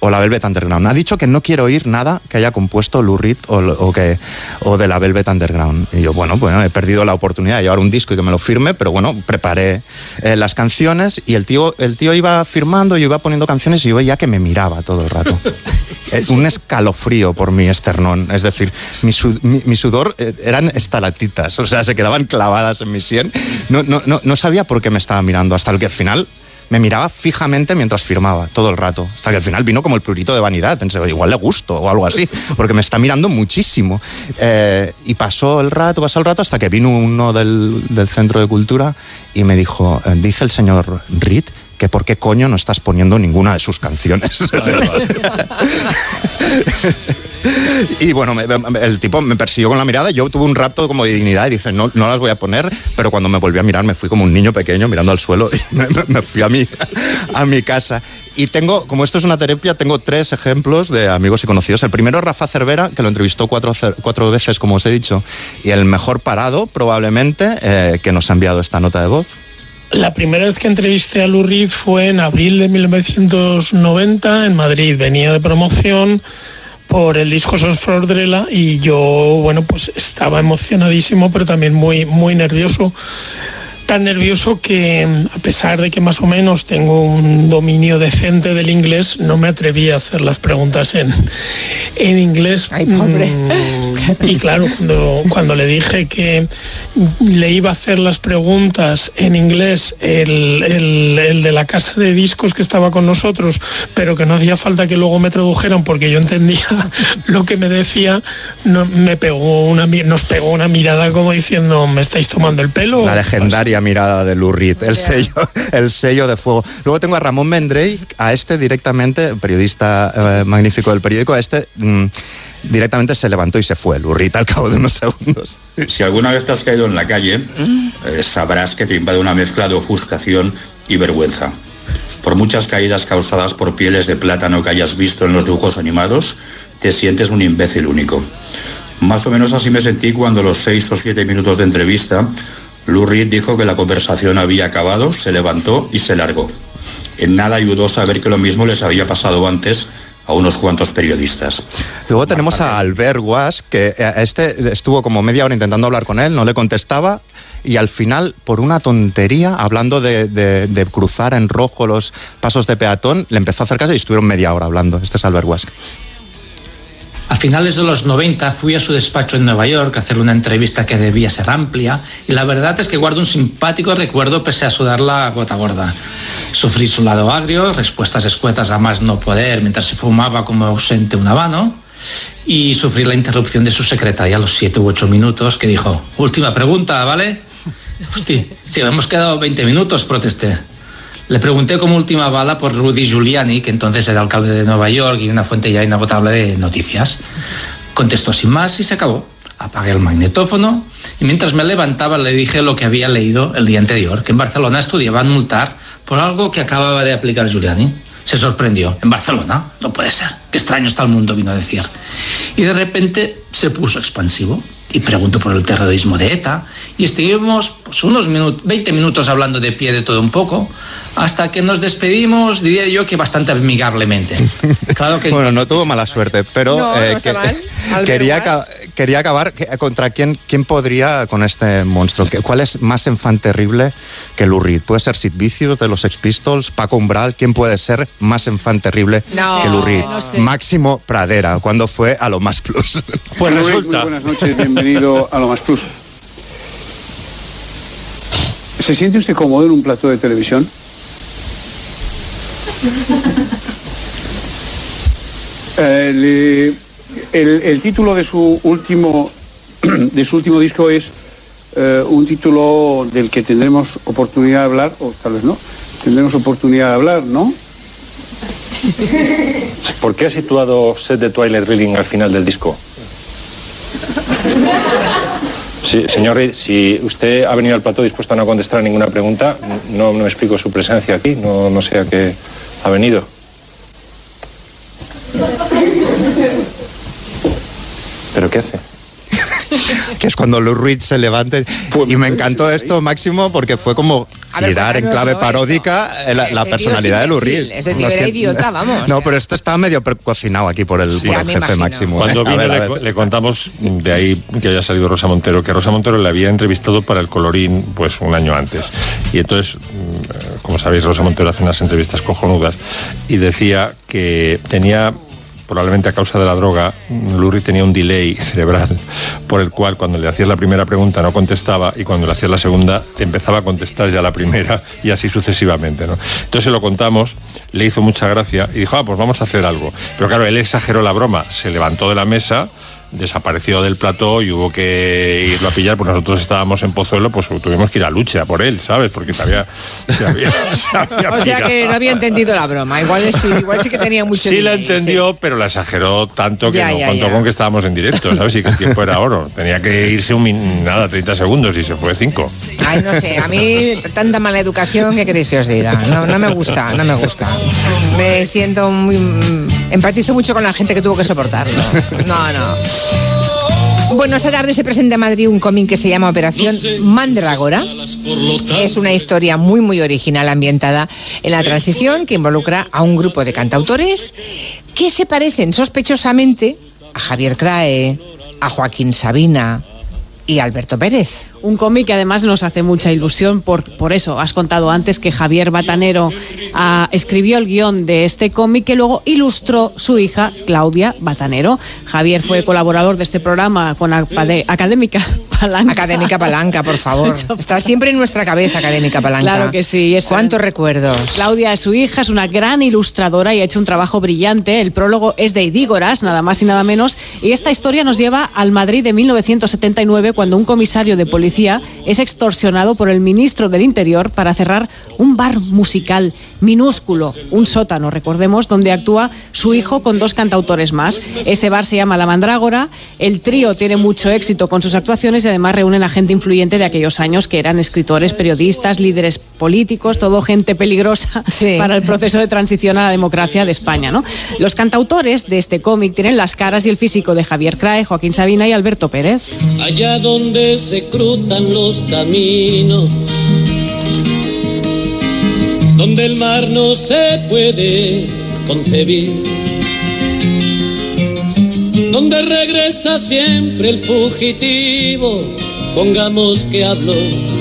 o la Velvet Underground. Ha dicho que no quiero oír nada que haya compuesto Lou Reed o, o que, o de la Velvet Underground. Y yo, bueno, bueno, he perdido la oportunidad de llevar un disco y que me lo firme, pero bueno, preparé eh, las canciones y el tío, el tío iba firmando, yo iba poniendo canciones y yo veía que me miraba todo el rato. Un escalofrío por mi esternón, es decir, mi, su- mi- mi sudor eh, eran estalactitas, o sea, se quedaban clavadas en mi sien. No, no, no, no sabía por qué me estaba mirando, hasta el que al final me miraba fijamente mientras firmaba, todo el rato. Hasta que al final vino como el prurito de vanidad. Pensé, "Oye, igual le gusto o algo así, porque me está mirando muchísimo. Eh, y pasó el rato, pasó el rato, hasta que vino uno del, del Centro de Cultura y me dijo, eh, dice el señor Reed que por qué coño no estás poniendo ninguna de sus canciones. Y bueno, me- me- el tipo me persiguió con la mirada. Yo tuve un rapto como de dignidad y dije, no, no las voy a poner. Pero cuando me volví a mirar, me fui como un niño pequeño mirando al suelo y me, fui a mi, a mi casa. Y tengo, como esto es una terapia, tengo tres ejemplos de amigos y conocidos. El primero es Rafa Cervera, que lo entrevistó cuatro, cuatro veces, como os he dicho. Y el mejor parado, probablemente, eh, que nos ha enviado esta nota de voz. La primera vez que entrevisté a Lou Reed fue en abril de 1990 en Madrid. Venía de promoción por el disco Sos Flordrela y yo, bueno, pues estaba emocionadísimo, pero también muy, muy nervioso. Tan nervioso que a pesar de que más o menos tengo un dominio decente del inglés, no me atreví a hacer las preguntas en, en inglés. Mm, Y claro, cuando, cuando le dije que le iba a hacer las preguntas en inglés el, el- el de la casa de discos que estaba con nosotros, pero que no hacía falta que luego me tradujeran porque yo entendía lo que me decía, no- me pegó una, nos pegó una mirada como diciendo, ¿me estáis tomando el pelo? La legendaria mirada de Lou Reed, el sello, el sello de fuego. Luego tengo a Ramón Mendrey, a este directamente, periodista eh, magnífico del periódico, a este mm, directamente se levantó y se fue, Reed, al cabo de unos segundos. Si alguna vez te has caído en la calle, eh, sabrás que te invade una mezcla de ofuscación y vergüenza. Por muchas caídas causadas por pieles de plátano que hayas visto en los dibujos animados, te sientes un imbécil único. Más o menos así me sentí cuando los seis o siete minutos de entrevista, Lou Reed dijo que la conversación había acabado, se levantó y se largó. En nada ayudó saber que lo mismo les había pasado antes a unos cuantos periodistas. Luego tenemos a Albert Guas, que eh, este estuvo como media hora intentando hablar con él, no le contestaba, y al final, por una tontería, hablando de, de- de cruzar en rojo los pasos de peatón, le empezó a acercarse y estuvieron media hora hablando. Este es Albert Guas. A finales de los 90 fui a su despacho en Nueva York a hacer una entrevista que debía ser amplia y la verdad es que guardo un simpático recuerdo pese a sudar la gota gorda. Sufrí su lado agrio, respuestas escuetas a más no poder mientras se fumaba como ausente un habano y sufrí la interrupción de su secretaria a los 7 u 8 minutos que dijo, última pregunta, ¿vale? Hostia, si hemos quedado 20 minutos, protesté. Le pregunté como última bala por Rudy Giuliani, que entonces era alcalde de Nueva York y una fuente ya inagotable de noticias. Contestó sin más y se acabó. Apagué el magnetófono y mientras me levantaba le dije lo que había leído el día anterior, que en Barcelona estudiaban multar por algo que acababa de aplicar Giuliani. Se sorprendió. ¿En Barcelona? No puede ser. Qué extraño está el mundo, vino a decir. Y de repente se puso expansivo y preguntó por el terrorismo de ETA y estuvimos pues, unos minutos, 20 minutos hablando de pie de todo un poco hasta que nos despedimos, diría yo que bastante amigablemente. Claro que Bueno, no tuvo mala suerte, pero No, eh. Albert quería, quería acabar contra quién, quién podría con este monstruo. ¿Qué- ¿Cuál es más enfant terrible que Lou Reed? ¿Puede ser Sid Vicious de los Sex Pistols? ¿Paco Umbral? ¿Quién puede ser más enfant terrible No, que no sé, sé. Máximo Pradera, cuando fue a lo más plus. Pues resulta. buenas noches, bienvenido a lo más plus. ¿Se siente usted cómodo en un plato de televisión? Eh, le- el, título de su último de su último disco es eh, un título del que tendremos oportunidad de hablar, o tal vez no, tendremos oportunidad de hablar, ¿no? ¿Por qué ha situado Set de Twilight Reeling al final del disco? Sí, señor Reid, si usted ha venido al plató dispuesto a no contestar a ninguna pregunta, no, no explico su presencia aquí, no sé a qué ha venido. Que es cuando Lou Reed se levante. Y me encantó esto, Máximo, porque fue como girar en clave paródica eh, la, Este personalidad de Lou Reed. este tío Los era que- idiota, vamos. No, pero esto estaba medio cocinado aquí por el, por jefe imagino. Máximo. Cuando ¿eh? A vino ver, a le, ver. le contamos de ahí que había salido Rosa Montero, que Rosa Montero le había entrevistado para el Colorín pues un año antes. Y entonces, mm, como sabéis, Rosa Montero hace unas entrevistas cojonudas y decía que tenía probablemente a causa de la droga, Lurri tenía un delay cerebral por el cual cuando le hacías la primera pregunta no contestaba y cuando le hacías la segunda te empezaba a contestar ya la primera y así sucesivamente. ¿no? Entonces se lo contamos, le hizo mucha gracia y dijo, ah, pues vamos a hacer algo. Pero claro, él exageró la broma, se levantó de la mesa desapareció del plató y hubo que irlo a pillar, pues nosotros estábamos en Pozuelo, pues tuvimos que ir a lucha por él, ¿sabes? Porque se había, se había, se había O sea que no había entendido la broma. Igual sí, igual sí que tenía mucho Sí la entendió, pero la exageró tanto que Ya, no ya, contó ya. con que estábamos en directo, ¿sabes? Y que el tiempo era oro. Tenía que irse un min- nada, 30 segundos y se fue 5. Ay, no sé, a mí tanta mala educación, ¿qué queréis que os diga? No, no me gusta, no me gusta. Me siento muy... Empatizo mucho con la gente que tuvo que soportarlo. No, no. Bueno, esta tarde se presenta en Madrid un cómic que se llama Operación Mandragora. Es una historia muy, muy original ambientada en la transición que involucra a un grupo de cantautores que se parecen sospechosamente a Javier Crae, a Joaquín Sabina y a Alberto Pérez. Un cómic que además nos hace mucha ilusión por, por eso. Has contado antes que Javier Batanero ah, escribió el guion de este cómic que luego ilustró su hija Claudia Batanero. Javier fue colaborador de este programa con Apade- Académica Palanca. Académica Palanca, por favor. Está siempre en nuestra cabeza, Académica Palanca. Claro que sí. es- ¿Cuántos recuerdos? Claudia es su hija, es una gran ilustradora y ha hecho un trabajo brillante. El prólogo es de Idígoras, nada más y nada menos. Y esta historia nos lleva al Madrid de 1979, cuando un comisario de policía es extorsionado por el ministro del Interior para cerrar un bar musical minúsculo, un sótano, recordemos, donde actúa su hijo con dos cantautores más. Ese bar se llama La Mandrágora. El trío tiene mucho éxito con sus actuaciones y además reúnen a gente influyente de aquellos años que eran escritores, periodistas, líderes políticos, todo gente peligrosa para el proceso de transición a la democracia de España. ¿no? Los cantautores de este cómic tienen las caras y el físico de Javier Crae, Joaquín Sabina y Alberto Pérez. allá donde se cruzan los caminos, donde el mar no se puede concebir, donde regresa siempre el fugitivo, pongamos que hablo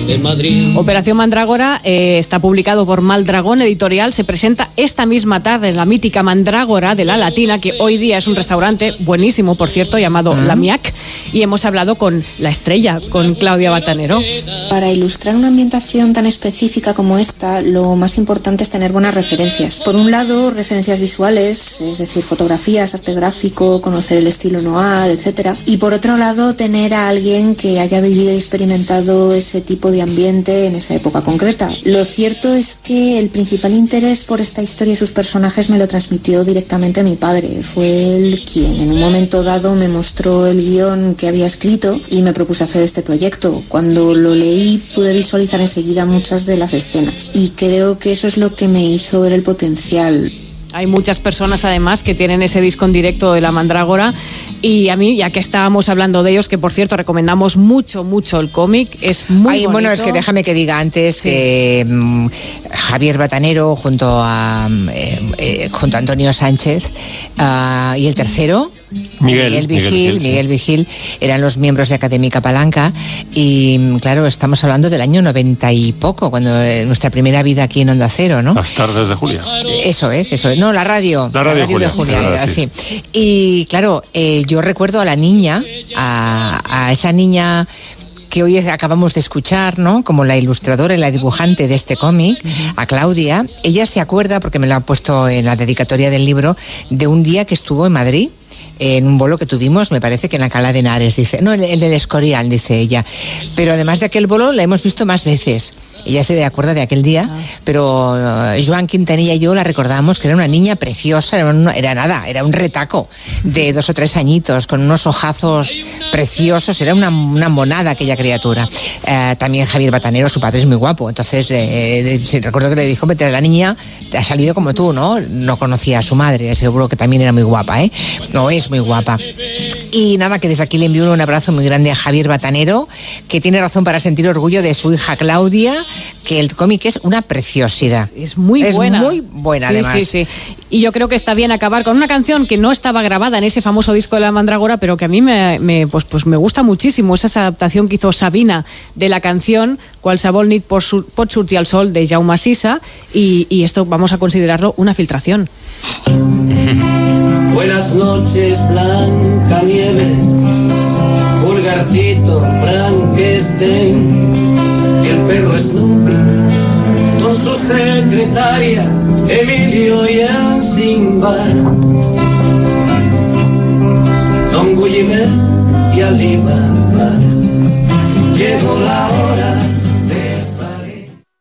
de Madrid. Operación Mandrágora eh, está publicado por Maldragón Editorial. Se presenta esta misma tarde en la mítica Mandrágora de la Latina, que hoy día es un restaurante buenísimo, por cierto, llamado La Miac. Y hemos hablado con la estrella, con Claudia Batanero. Para ilustrar una ambientación tan específica como esta, lo más importante es tener buenas referencias. Por un lado, referencias visuales, es decir, fotografías, arte gráfico, conocer el estilo noir, etc. Y por otro lado, tener a alguien que haya vivido y experimentado ese tipo de ambiente en esa época concreta. Lo cierto es que el principal interés por esta historia y sus personajes me lo transmitió directamente mi padre. Fue él quien en un momento dado me mostró el guion que había escrito y me propuso hacer este proyecto. Cuando lo leí pude visualizar enseguida muchas de las escenas y creo que eso es lo que me hizo ver el potencial. Hay muchas personas además que tienen ese disco en directo de la Mandrágora. Y a mí, ya que estábamos hablando de ellos, que por cierto recomendamos mucho, mucho el cómic, es muy Ay, bueno, es que déjame que diga antes que mm, Javier Batanero junto a mm, eh, eh, junto a Antonio Sánchez ah, y el tercero Miguel, Vigil, sí. Miguel Vigil eran los miembros de Académica Palanca y mm, claro, estamos hablando del año 90 y poco, cuando eh, nuestra primera vida aquí en Onda Cero, ¿no? Las tardes de Julia. Eso es, eso es. No, la radio. La radio Julia, de Julia la radio, era sí. así. Y claro, eh, yo recuerdo a la niña, a, a esa niña que hoy acabamos de escuchar, ¿no? Como la ilustradora y la dibujante de este cómic, a Claudia. Ella se acuerda, porque me lo ha puesto en la dedicatoria del libro, de un día que estuvo en Madrid en un bolo que tuvimos, me parece que en la Cala de Henares, dice, no, en el Escorial, dice ella. Pero además de aquel bolo la hemos visto más veces. Ella se acuerda de aquel día, pero eh, Joan Quintanilla y yo la recordamos que era una niña preciosa, era, una- era nada, era un retaco de dos o tres añitos, con unos ojazos preciosos, era una, una monada aquella criatura. Eh, también Javier Batanero, su padre es muy guapo, entonces eh, de- sí, recuerdo que le dijo, vete, la niña ha salido como tú, ¿no? No conocía a su madre, seguro que también era muy guapa, ¿eh? No es muy guapa. Y nada, que desde aquí le envío un abrazo muy grande a Javier Batanero, que tiene razón para sentir orgullo de su hija Claudia, que el cómic es una preciosidad. Es muy es buena. muy buena, Sí, además. Sí, sí. Y yo creo que está bien acabar con una canción que no estaba grabada en ese famoso disco de la Mandragora, pero que a mí me, me- pues, pues me gusta muchísimo. Es esa adaptación que hizo Sabina de la canción Qualsevol nit pot sur- pot sortir al sol de Jaume Sisa y, esto vamos a considerarlo una filtración. Buenas noches, Blanca Nieves, Pulgarcito, Frankenstein, el perro Snoopy, con su secretaria, Emilio y el Simba, Don Gulliver y Alibaba. Llegó la hora.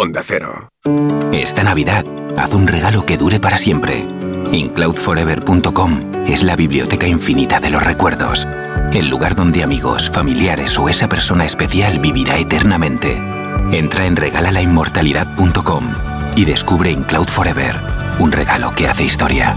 Onda Cero. Esta Navidad, haz un regalo que dure para siempre. Incloudforever.com es la biblioteca infinita de los recuerdos. El lugar donde amigos, familiares o esa persona especial vivirá eternamente. Entra en regalalainmortalidad.com y descubre Incloud Forever, un regalo que hace historia.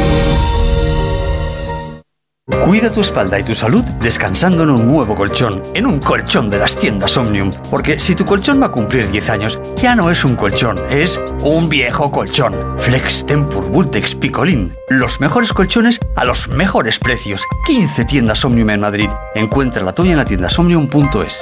Cuida tu espalda y tu salud descansando en un nuevo colchón, en un colchón de las tiendas Omnium. Porque si tu colchón va a cumplir 10 años, ya no es un colchón, es un viejo colchón. Flex Tempur Vultex Picolín. Los mejores colchones a los mejores precios. 15 tiendas Omnium en Madrid. Encuentra la tuya en la tienda omnium.es.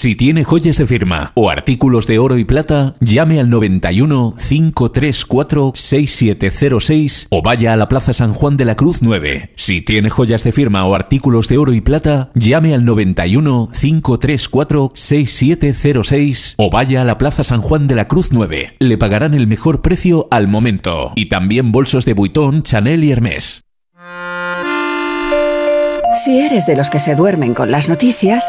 Si tiene joyas de firma o artículos de oro y plata, llame al 91 534 6706 o vaya a la Plaza San Juan de la Cruz 9. Si tiene joyas de firma o artículos de oro y plata, llame al 91 534 6706 o vaya a la Plaza San Juan de la Cruz 9. Le pagarán el mejor precio al momento. Y también bolsos de Vuitton, Chanel y Hermès. Si eres de los que se duermen con las noticias,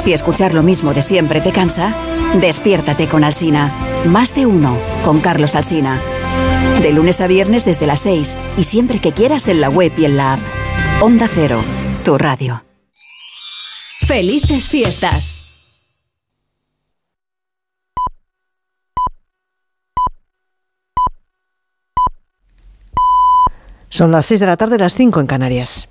Si escuchar lo mismo de siempre te cansa, despiértate con Alsina. Más de uno con Carlos Alsina. De lunes a viernes desde las 6 y siempre que quieras en la web y en la app. Onda Cero, tu radio. Felices fiestas. Son las 6 de la tarde, las 5 en Canarias.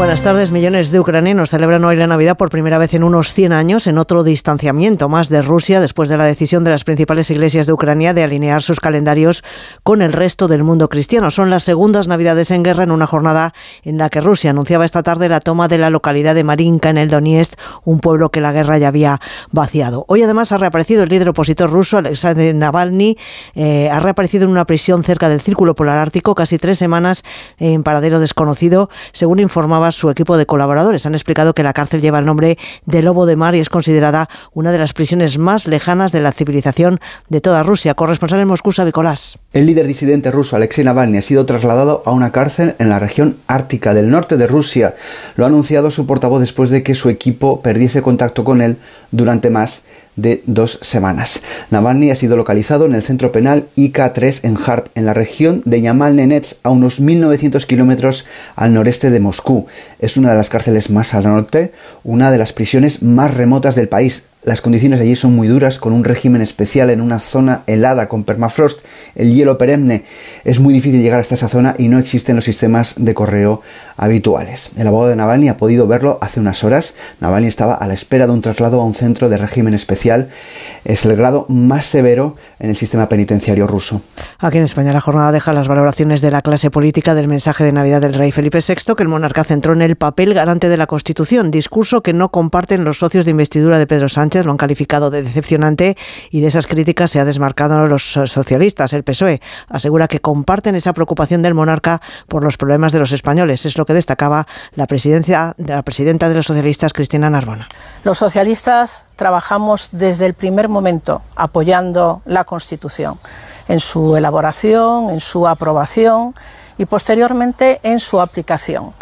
Buenas tardes. Millones de ucranianos celebran hoy la Navidad por primera vez en unos 100 años en otro distanciamiento más de Rusia después de la decisión de las principales iglesias de Ucrania de alinear sus calendarios con el resto del mundo cristiano. Son las segundas Navidades en guerra en una jornada en la que Rusia anunciaba esta tarde la toma de la localidad de Marinka en el Donetsk, un pueblo que la guerra ya había vaciado. Hoy además ha reaparecido el líder opositor ruso Alexander Navalny, eh, ha reaparecido en una prisión cerca del Círculo Polar Ártico casi tres semanas en paradero desconocido, según informaba su equipo de colaboradores. Han explicado que la cárcel lleva el nombre de Lobo de Mar y es considerada una de las prisiones más lejanas de la civilización de toda Rusia. Corresponsal en Moscú, Nicolás. El líder disidente ruso Alexei Navalny ha sido trasladado a una cárcel en la región ártica del norte de Rusia. Lo ha anunciado su portavoz después de que su equipo perdiese contacto con él durante más de dos semanas. Navalny ha sido localizado en el centro penal IK3 en Harp, en la región de Yamal-Nenets, a unos 1.900 kilómetros al noreste de Moscú. Es una de las cárceles más al norte, una de las prisiones más remotas del país. Las condiciones allí son muy duras, con un régimen especial en una zona helada con permafrost, el hielo perenne. Es muy difícil llegar hasta esa zona y no existen los sistemas de correo habituales. El abogado de Navalny ha podido verlo hace unas horas. Navalny estaba a la espera de un traslado a un centro de régimen especial. Es el grado más severo en el sistema penitenciario ruso. Aquí en España la jornada deja las valoraciones de la clase política del mensaje de Navidad del rey Felipe VI, que el monarca centró en el papel garante de la Constitución, discurso que no comparten los socios de investidura de Pedro Sánchez lo han calificado de decepcionante y de esas críticas se ha desmarcado los socialistas. El PSOE asegura que comparten esa preocupación del monarca por los problemas de los españoles. Es lo que destacaba la, presidencia, la presidenta de los socialistas, Cristina Narbona. Los socialistas trabajamos desde el primer momento apoyando la Constitución en su elaboración, en su aprobación y posteriormente en su aplicación.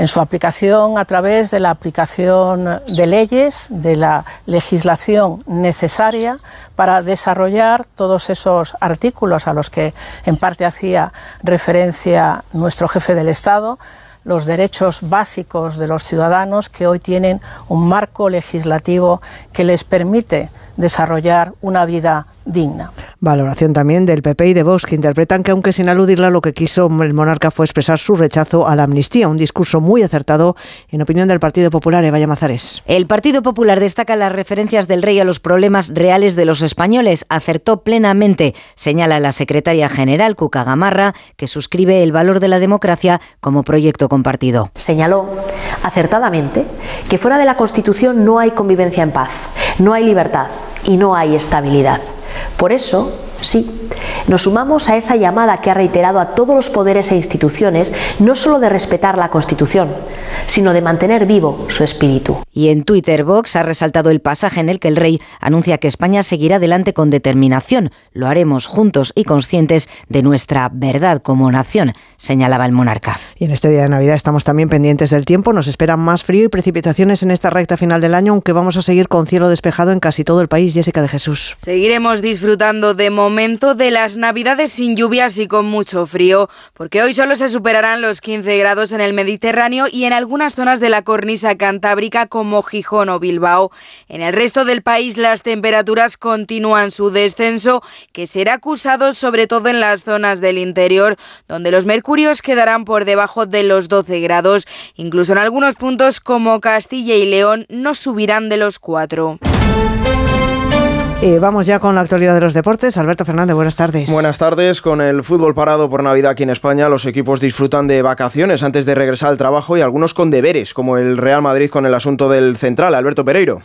En su aplicación a través de la aplicación de leyes, de la legislación necesaria para desarrollar todos esos artículos a los que en parte hacía referencia nuestro jefe del Estado, los derechos básicos de los ciudadanos que hoy tienen un marco legislativo que les permite desarrollar una vida digna. Valoración también del PP y de Vox, que interpretan que aunque sin aludirla lo que quiso el monarca fue expresar su rechazo a la amnistía, un discurso muy acertado en opinión del Partido Popular, Eva Mazares. El Partido Popular destaca las referencias del rey a los problemas reales de los españoles. Acertó plenamente, señala la secretaria general Cuca Gamarra, que suscribe el valor de la democracia como proyecto compartido. Señaló acertadamente que fuera de la Constitución no hay convivencia en paz, no hay libertad y no hay estabilidad. Por eso, sí, nos sumamos a esa llamada que ha reiterado a todos los poderes e instituciones no solo de respetar la Constitución, sino de mantener vivo su espíritu. Y en Twitter Vox ha resaltado el pasaje en el que el rey anuncia que España seguirá adelante con determinación. Lo haremos juntos y conscientes de nuestra verdad como nación, señalaba el monarca. Y en este día de Navidad estamos también pendientes del tiempo. Nos esperan más frío y precipitaciones en esta recta final del año, aunque vamos a seguir con cielo despejado en casi todo el país. Jessica de Jesús. Seguiremos disfrutando de momento de las Navidades sin lluvias y con mucho frío, porque hoy solo se superarán los 15 grados en el Mediterráneo y en algunas zonas de la cornisa cantábrica como Gijón o Bilbao. En el resto del país las temperaturas continúan su descenso, que será acusado sobre todo en las zonas del interior, donde los mercurios quedarán por debajo de los 12 grados. Incluso en algunos puntos como Castilla y León no subirán de los 4. Eh, vamos ya con la actualidad de los deportes. Alberto Fernández, buenas tardes. Buenas tardes. Con el fútbol parado por Navidad aquí en España, los equipos disfrutan de vacaciones antes de regresar al trabajo y algunos con deberes, como el Real Madrid con el asunto del central. Alberto Pereiro.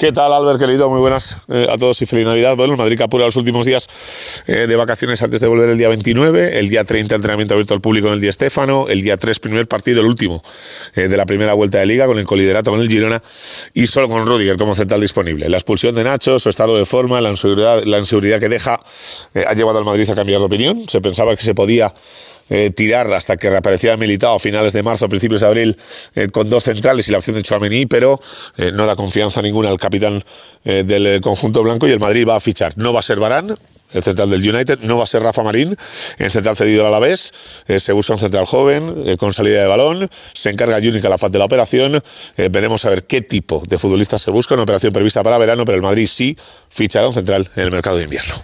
¿Qué tal, Albert, querido? Muy buenas eh, a todos y feliz Navidad. Bueno, Madrid apura los últimos días eh, de vacaciones antes de volver el día 29, el día 30 entrenamiento abierto al público en el día Estéfano, el día 3 primer partido, el último eh, de la primera vuelta de liga con el coliderato con el Girona y solo con Rudiger como central disponible. La expulsión de Nacho, su estado de forma, la inseguridad, la inseguridad que deja ha llevado al Madrid a cambiar de opinión. Se pensaba que se podía eh, tirar hasta que reapareciera Militao a finales de marzo, principios de abril, eh, con dos centrales y la opción de Chouameni, pero eh, no da confianza ninguna al capitán del conjunto blanco y el Madrid va a fichar. No va a ser Barán, el central del United. No va a ser Rafa Marín, el central cedido al Alavés. Se busca un central joven, con salida de balón. Se encarga Junic la faz de la operación. Veremos a ver qué tipo de futbolista se busca. Una operación prevista para verano, pero el Madrid sí fichará un central en el mercado de invierno.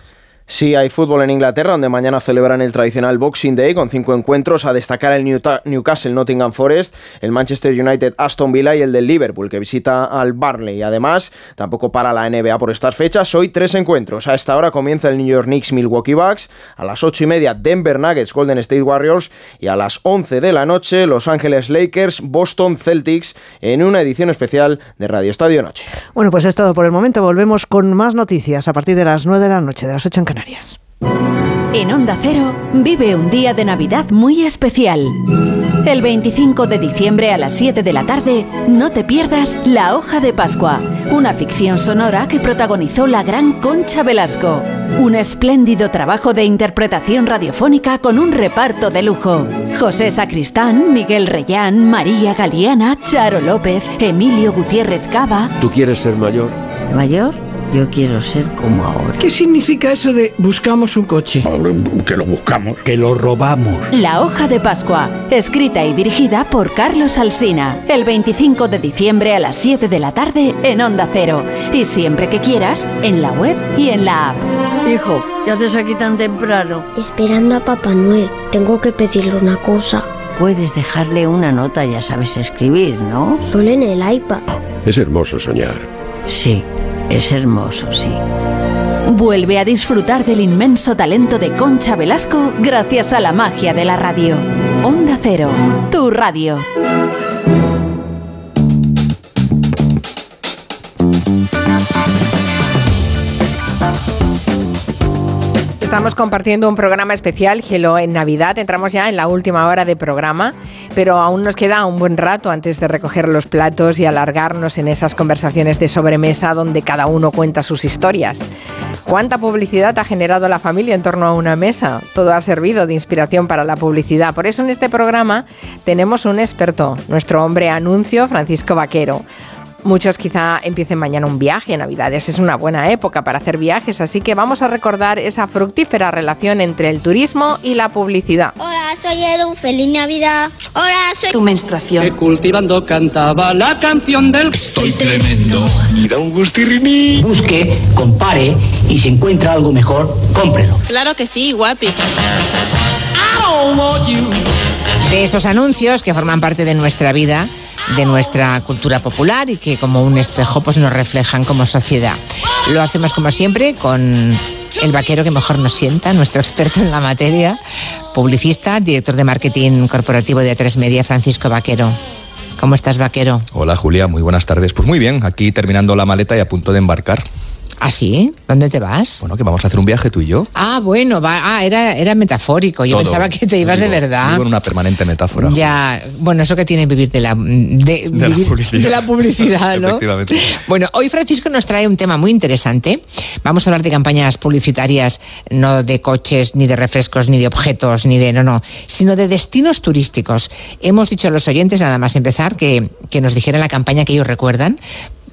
Sí, hay fútbol en Inglaterra, donde mañana celebran el tradicional Boxing Day con cinco encuentros, a destacar el Newcastle Nottingham Forest, el Manchester United Aston Villa y el del Liverpool, que visita al Barley. Además, tampoco para la NBA por estas fechas, hoy tres encuentros. A esta hora comienza el New York Knicks Milwaukee Bucks, a las ocho y media Denver Nuggets Golden State Warriors y a las once de la noche Los Ángeles Lakers Boston Celtics en una edición especial de Radio Estadio Noche. Bueno, pues es todo por el momento. Volvemos con más noticias a partir de las nueve de la noche, de las ocho en Canarias. En Onda Cero vive un día de Navidad muy especial. El 25 de diciembre a las 7 de la tarde, no te pierdas La Hoja de Pascua, una ficción sonora que protagonizó la gran Concha Velasco. Un espléndido trabajo de interpretación radiofónica con un reparto de lujo. José Sacristán, Miguel Reyán, María Galeana, Charo López, Emilio Gutiérrez Cava. ¿Tú quieres ser mayor? ¿Mayor? Yo quiero ser como ahora. ¿Qué significa eso de buscamos un coche? Que lo buscamos. Que lo robamos. La hoja de Pascua, escrita y dirigida por Carlos Alsina. El 25 de diciembre a las 7 de la tarde en Onda Cero. Y siempre que quieras, en la web y en la app. Hijo, ¿qué haces aquí tan temprano? Esperando a Papá Noel. Tengo que pedirle una cosa. Puedes dejarle una nota, ya sabes escribir, ¿no? Solo en el iPad. Es hermoso soñar. Sí. Es hermoso, sí. Vuelve a disfrutar del inmenso talento de Concha Velasco gracias a la magia de la radio. Onda Cero, tu radio. Estamos compartiendo un programa especial, Gelo, en Navidad. Entramos ya en la última hora de programa, pero aún nos queda un buen rato antes de recoger los platos y alargarnos en esas conversaciones de sobremesa donde cada uno cuenta sus historias. ¿Cuánta publicidad ha generado la familia en torno a una mesa? Todo ha servido de inspiración para la publicidad. Por eso en este programa tenemos un experto, nuestro hombre anuncio, Francisco Vaquero. Muchos quizá empiecen mañana un viaje en Navidades. Es una buena época para hacer viajes, así que vamos a recordar esa fructífera relación entre el turismo y la publicidad. Hola, soy Edu. Feliz Navidad. Hola, soy tu menstruación. Que cultivando cantaba la canción del Estoy tremendo. Y da un gustirriní. Busque, compare y si encuentra algo mejor, cómprelo. Claro que sí, guapi. De esos anuncios que forman parte de nuestra vida de nuestra cultura popular y que como un espejo pues nos reflejan como sociedad. Lo hacemos como siempre con el vaquero que mejor nos sienta, nuestro experto en la materia, publicista, director de marketing corporativo de A3 Media, Francisco Vaquero. ¿Cómo estás, vaquero? Hola, Julia, muy buenas tardes. Pues muy bien, aquí terminando la maleta y a punto de embarcar. ¿Ah, sí? ¿Dónde te vas? Bueno, que vamos a hacer un viaje tú y yo. Ah, bueno, va, ah, era, era metafórico. Yo pensaba que te ibas de verdad. Vivo en una permanente metáfora. Ya, bueno, eso que tiene vivir de la, de, de la publicidad, de la publicidad ¿no? Efectivamente. Bueno, hoy Francisco nos trae un tema muy interesante. Vamos a hablar de campañas publicitarias, no de coches, ni de refrescos, ni de objetos, ni de, no, no, sino de destinos turísticos. Hemos dicho a los oyentes, nada más empezar, que, que nos dijeran la campaña que ellos recuerdan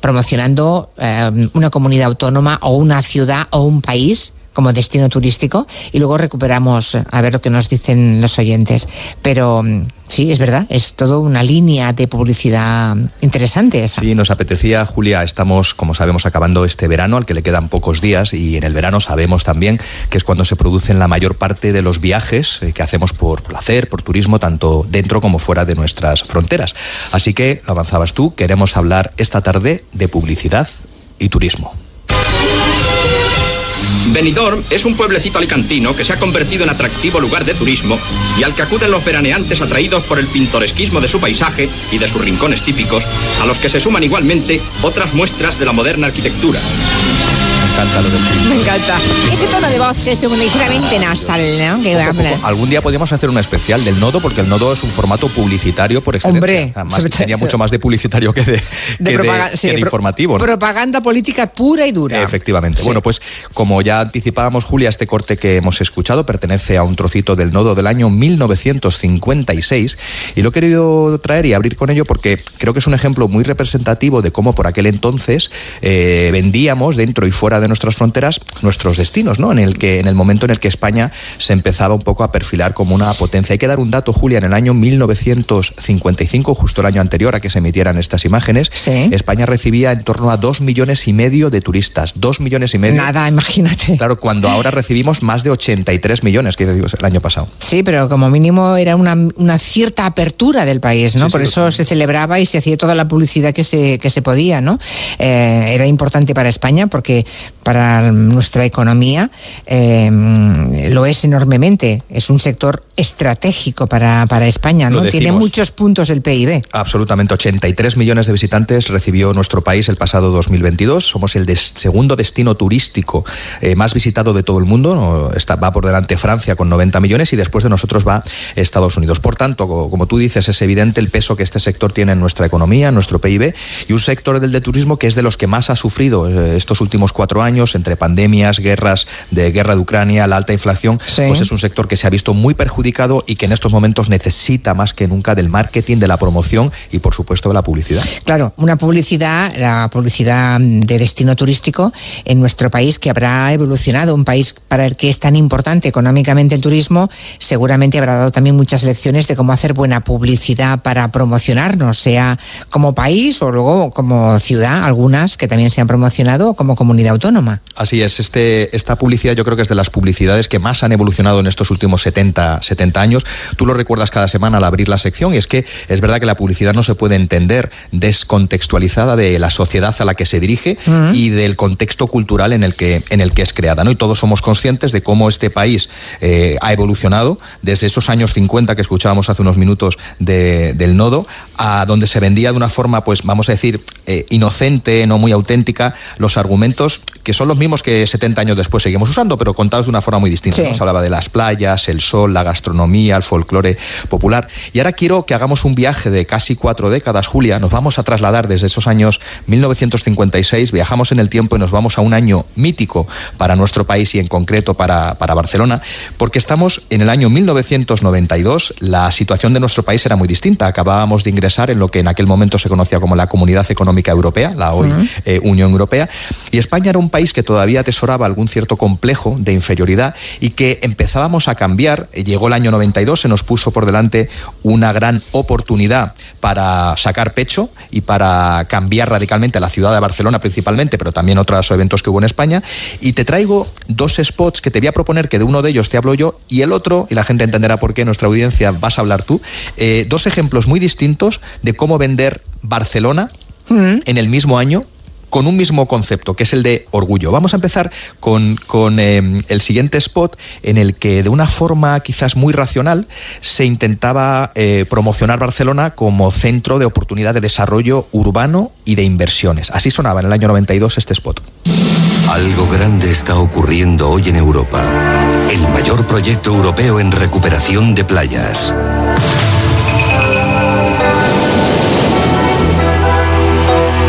promocionando eh, una comunidad autónoma o una ciudad o un país como destino turístico y luego recuperamos a ver lo que nos dicen los oyentes. Pero mm, sí, es verdad, es todo una línea de publicidad interesante esa. Sí, nos apetecía, Julia, estamos, como sabemos, acabando este verano al que le quedan pocos días y en el verano sabemos también que es cuando se producen la mayor parte de los viajes eh, que hacemos por placer, por turismo, tanto dentro como fuera de nuestras fronteras. Así que, lo avanzabas tú, queremos hablar esta tarde de publicidad y turismo. Benidorm es un pueblecito alicantino que se ha convertido en atractivo lugar de turismo y al que acuden los veraneantes atraídos por el pintoresquismo de su paisaje y de sus rincones típicos, a los que se suman igualmente otras muestras de la moderna arquitectura. Me encanta lo del Me encanta. Ese tono de voz que es ligeramente nasal, ¿no? Que poco, poco. Algún día podríamos hacer una especial del nodo, porque el nodo es un formato publicitario por excelencia. Hombre, Además, tenía mucho más de publicitario que de, de, que propaga- de, sí, que de pro- informativo. ¿no? Propaganda política pura y dura. Efectivamente. Bueno, pues como ya anticipábamos, Julia, este corte que hemos escuchado pertenece a un trocito del nodo del año 1956 y lo he querido traer y abrir con ello porque creo que es un ejemplo muy representativo de cómo por aquel entonces eh, vendíamos dentro y fuera de de nuestras fronteras nuestros destinos, ¿no? En el que en el momento en el que España se empezaba un poco a perfilar como una potencia. Hay que dar un dato, Julia, en el año 1955, justo el año anterior a que se emitieran estas imágenes, España recibía en torno a dos millones y medio de turistas, dos millones y medio. Nada, imagínate. Claro, cuando ahora recibimos más de 83 millones, que el año pasado. Sí, pero como mínimo era una, una cierta apertura del país, ¿no? Por eso se celebraba y se hacía toda la publicidad que se, que se podía, ¿no? Eh, era importante para España porque para nuestra economía eh, lo es enormemente. Es un sector estratégico para, para España, ¿no? Tiene muchos puntos el PIB. Absolutamente, 83 millones de visitantes recibió nuestro país el pasado 2022. Somos el segundo destino turístico eh, más visitado de todo el mundo. Está, va por delante Francia con 90 millones y después de nosotros va Estados Unidos. Por tanto, como, tú dices, es evidente el peso que este sector tiene en nuestra economía, en nuestro PIB y un sector del de turismo que es de los que más ha sufrido eh, estos últimos cuatro años entre pandemias, guerras, de guerra de Ucrania, la alta inflación. Pues es un sector que se ha visto muy perjudicado y que en estos momentos necesita más que nunca del marketing, de la promoción y por supuesto de la publicidad. Claro, una publicidad, la publicidad de destino turístico en nuestro país que habrá evolucionado, un país para el que es tan importante económicamente el turismo, seguramente habrá dado también muchas lecciones de cómo hacer buena publicidad para promocionarnos, sea como país o luego como ciudad, algunas que también se han promocionado como comunidad autónoma. Así es, este, esta publicidad yo creo que es de las publicidades que más han evolucionado en estos últimos 70, 70 años. Tú lo recuerdas cada semana al abrir la sección y es que es verdad que la publicidad no se puede entender descontextualizada de la sociedad a la que se dirige y del contexto cultural en el que, en el que es creada. ¿no? Y todos somos conscientes de cómo este país eh, ha evolucionado desde esos años 50 que escuchábamos hace unos minutos del nodo, a donde se vendía de una forma, pues vamos a decir, eh, inocente, no muy auténtica, los argumentos que son los mismos que 70 años después seguimos usando, pero contados de una forma muy distinta. Se hablaba de las playas, el sol, la gastronomía, el folclore popular. Y ahora quiero que hagamos un viaje de casi cuatro décadas, Julia. Nos vamos a trasladar desde esos años 1956, viajamos en el tiempo y nos vamos a un año mítico para nuestro país y en concreto para, para Barcelona, porque estamos en el año 1992. La situación de nuestro país era muy distinta. Acabábamos de ingresar en lo que en aquel momento se conocía como la Comunidad Económica Europea, la hoy eh, Unión Europea, y España era un país que todavía atesoraba algún cierto complejo de inferioridad y que empezábamos a cambiar. Llegó el año 92, se nos puso por delante una gran oportunidad para sacar pecho y para cambiar radicalmente la ciudad de Barcelona principalmente, pero también otros eventos que hubo en España. Y te traigo dos spots que te voy a proponer, que de uno de ellos te hablo yo y el otro, y la gente entenderá por qué, nuestra audiencia vas a hablar tú, eh, dos ejemplos muy distintos de cómo vender Barcelona mm. en el mismo año con un mismo concepto, que es el de orgullo. Vamos a empezar con, em, el siguiente spot en el que de una forma quizás muy racional se intentaba eh, promocionar Barcelona como centro de oportunidad de desarrollo urbano y de inversiones. Así sonaba en el año 92 este spot. Algo grande está ocurriendo hoy en Europa. El mayor proyecto europeo en recuperación de playas.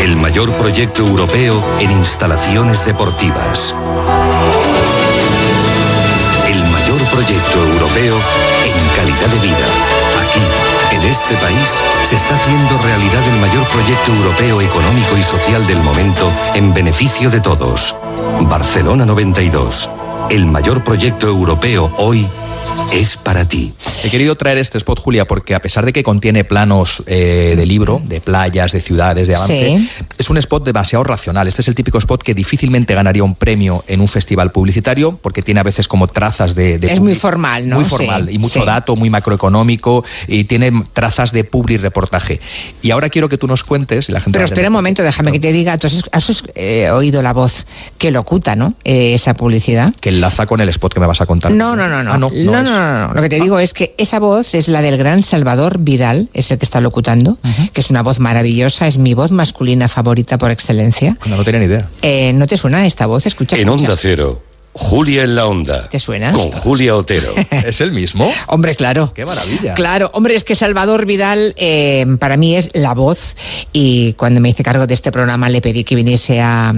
El mayor proyecto europeo en instalaciones deportivas. El mayor proyecto europeo en calidad de vida. Aquí, en este país, se está haciendo realidad el mayor proyecto europeo económico y social del momento en beneficio de todos. Barcelona 92. El mayor proyecto europeo hoy es para ti. He querido traer este spot, Julia, porque a pesar de que contiene planos eh, de libro, de playas, de ciudades, de avance, es un spot demasiado racional. Este es el típico spot que difícilmente ganaría un premio en un festival publicitario, porque tiene a veces como trazas de... es muy formal, ¿no? Muy formal y mucho dato, muy macroeconómico, y tiene trazas de publi reportaje. Y ahora quiero que tú nos cuentes... la gente Pero espera un momento, déjame que te diga, tú has, eh, oído la voz que locuta, ¿no? Eh, esa publicidad. Que enlaza con el spot que me vas a contar. No, no, no, no. Ah, no no, no, no, Lo que te digo es que esa voz es la del gran Salvador Vidal, es el que está locutando, que es una voz maravillosa, es mi voz masculina favorita por excelencia. No, no tenía ni idea. Eh, ¿No te suena esta voz? Escucha. En Onda Cero. Julia en la onda. ¿Te suena? Con Julia Otero. ¿Es el mismo? Hombre, claro. Qué maravilla. Claro, hombre, es que Salvador Vidal eh, para mí es la voz y cuando me hice cargo de este programa le pedí que viniese a,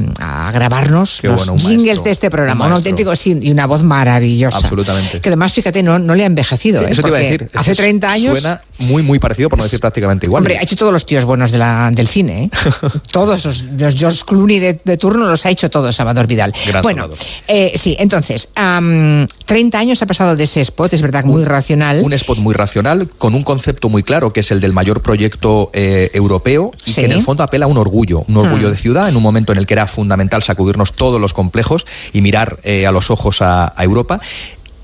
grabarnos los jingles de este programa. Un, auténtico, sí, y una voz maravillosa. Absolutamente. Que además, fíjate, no, no le ha envejecido. ¿eh? Eso te iba a decir. Hace 30 años muy, muy parecido, por no decir prácticamente igual. Hombre, ha hecho todos los tíos buenos de la, del cine, ¿eh? todos los, los, George Clooney de, de, turno los ha hecho todos Salvador Vidal. Gran bueno, eh, sí, entonces, um, 30 años ha pasado de ese spot, es verdad, muy un, racional. Un spot muy racional, con un concepto muy claro, que es el del mayor proyecto eh, europeo, y Sí. que en el fondo apela a un orgullo, un orgullo Hmm. de ciudad, en un momento en el que era fundamental sacudirnos todos los complejos y mirar a los ojos a, a Europa.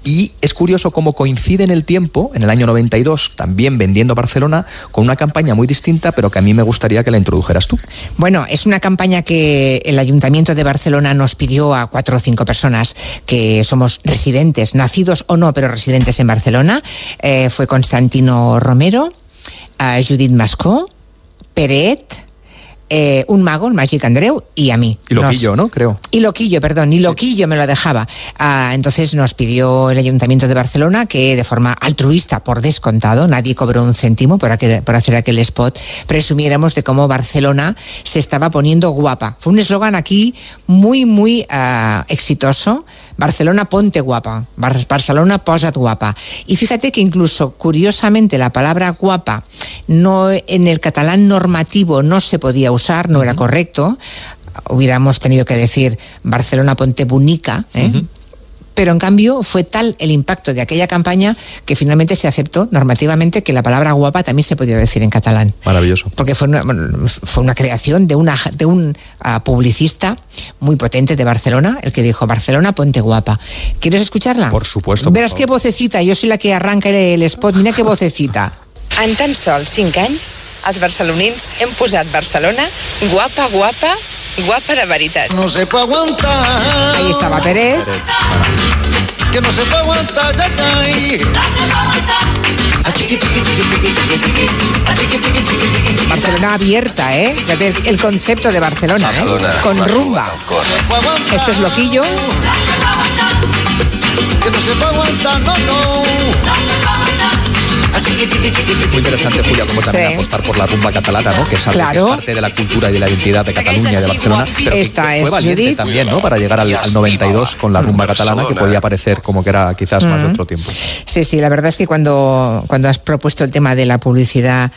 Y es curioso cómo coincide en el tiempo, en el año 92, también vendiendo Barcelona, con una campaña muy distinta, pero que a mí me gustaría que la introdujeras tú. Bueno, es una campaña que el Ayuntamiento de Barcelona nos pidió a cuatro o cinco personas que somos residentes, nacidos o no, pero residentes en Barcelona. Eh, fue Constantino Romero, eh, Judith Mascó, Peret, eh, un mago, el Magic Andreu, y a mí. Y Nos- Loquillo, ¿no? Creo. y Loquillo, perdón, y Loquillo me lo dejaba. Ah, entonces nos pidió el Ayuntamiento de Barcelona que de forma altruista, por descontado, nadie cobró un céntimo por, aquel- por hacer aquel spot, presumiéramos de cómo Barcelona se estaba poniendo guapa. Fue un eslogan aquí muy, muy ah, exitoso. Barcelona ponte guapa, Bar- Barcelona posat guapa. Y fíjate que incluso, curiosamente, la palabra guapa no en el catalán normativo no se podía usar, no era correcto hubiéramos tenido que decir Barcelona Ponte Bunica, ¿eh? pero en cambio fue tal el impacto de aquella campaña que finalmente se aceptó normativamente que la palabra guapa también se podía decir en catalán. Maravilloso. Porque fue una, fue una creación de, una, de un ah, publicista muy potente de Barcelona, el que dijo Barcelona ponte guapa. ¿Quieres escucharla? Por supuesto. Verás qué vocecita, yo soy la que arranca el spot, mira qué vocecita. En tan sols 5 anys, els barcelonins hem posat Barcelona guapa, guapa, guapa de veritat. No se puede aguantar. Ahí estaba Peret. Que no se puede aguantar, ya, ya. A chiqui, chiqui, chiqui, chiqui, chiqui, chiqui. A chiqui, chiqui, chiqui, chiqui, chiqui. Barcelona abierta, ¿eh? El- el concepto de Barcelona, ¿eh? Barcelona. Con rumba. Esto es loquillo. Que no se puede aguantar, no, no. Muy interesante, Julia, como también Sí. apostar por la rumba catalana, ¿no? Que es algo Claro. que es parte de la cultura y de la identidad de Cataluña y de Barcelona. Pero Esta que es fue valiente Judith. también, ¿no? Para llegar al, al 92 con la rumba catalana, que podía parecer como que era quizás más de Ujú. otro tiempo. Sí, sí, la verdad es que cuando, cuando has propuesto el tema de la publicidad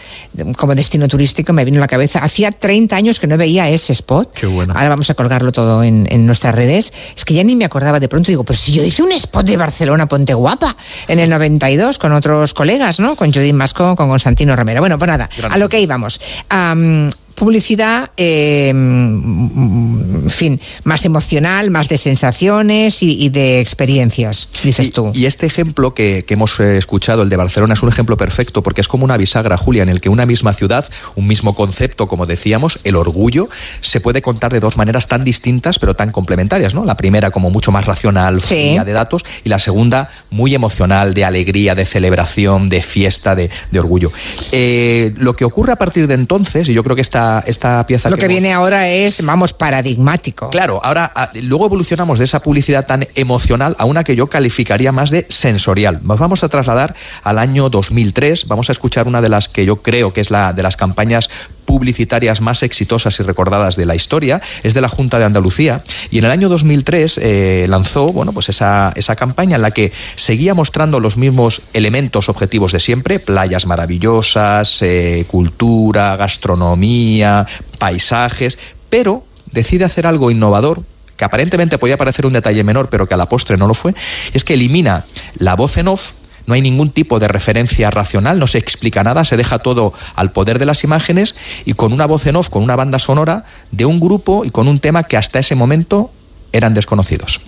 como destino turístico me vino a la cabeza. Hacía 30 años que no veía ese spot. Qué bueno. Ahora vamos a colgarlo todo en, en nuestras redes. Es que ya ni me acordaba de pronto. Digo, pero si yo hice un spot de Barcelona Ponte Guapa en el 92 con otros colegas, ¿no? Con Judith Mascó, con Constantino Romero. Bueno, pues nada, a lo que íbamos. Am, publicidad, eh, mm, en fin, más emocional, más de sensaciones y, y de experiencias, dices Y- tú. Y este ejemplo que, que hemos eh, escuchado, el de Barcelona, es un ejemplo perfecto porque es como una bisagra, Julia, en el que una misma ciudad, un mismo concepto, como decíamos, el orgullo, se puede contar de dos maneras tan distintas pero tan complementarias, ¿no? La primera como mucho más racional, Sí. fría de datos, y la segunda muy emocional, de alegría, de celebración, de fiesta, de, de orgullo. Eh, lo que ocurre a partir de entonces, y yo creo que esta, esta pieza... Lo que viene ahora es, vamos, paradigmático. Claro, ahora a- luego evolucionamos de esa publicidad tan emocional a una que yo calificaría más de sensorial. Nos vamos a trasladar al año 2003, vamos a escuchar una de las que yo creo que es la de las campañas publicitarias más exitosas y recordadas de la historia, es de la Junta de Andalucía. Y en el año 2003 eh, lanzó bueno, pues esa, esa campaña en la que seguía mostrando los mismos elementos objetivos de siempre, playas maravillosas, eh, cultura, gastronomía, paisajes, pero decide hacer algo innovador que aparentemente podía parecer un detalle menor, pero que a la postre no lo fue, es que elimina la voz en off, no hay ningún tipo de referencia racional, no se explica nada, se deja todo al poder de las imágenes y con una voz en off, con una banda sonora de un grupo y con un tema que hasta ese momento eran desconocidos.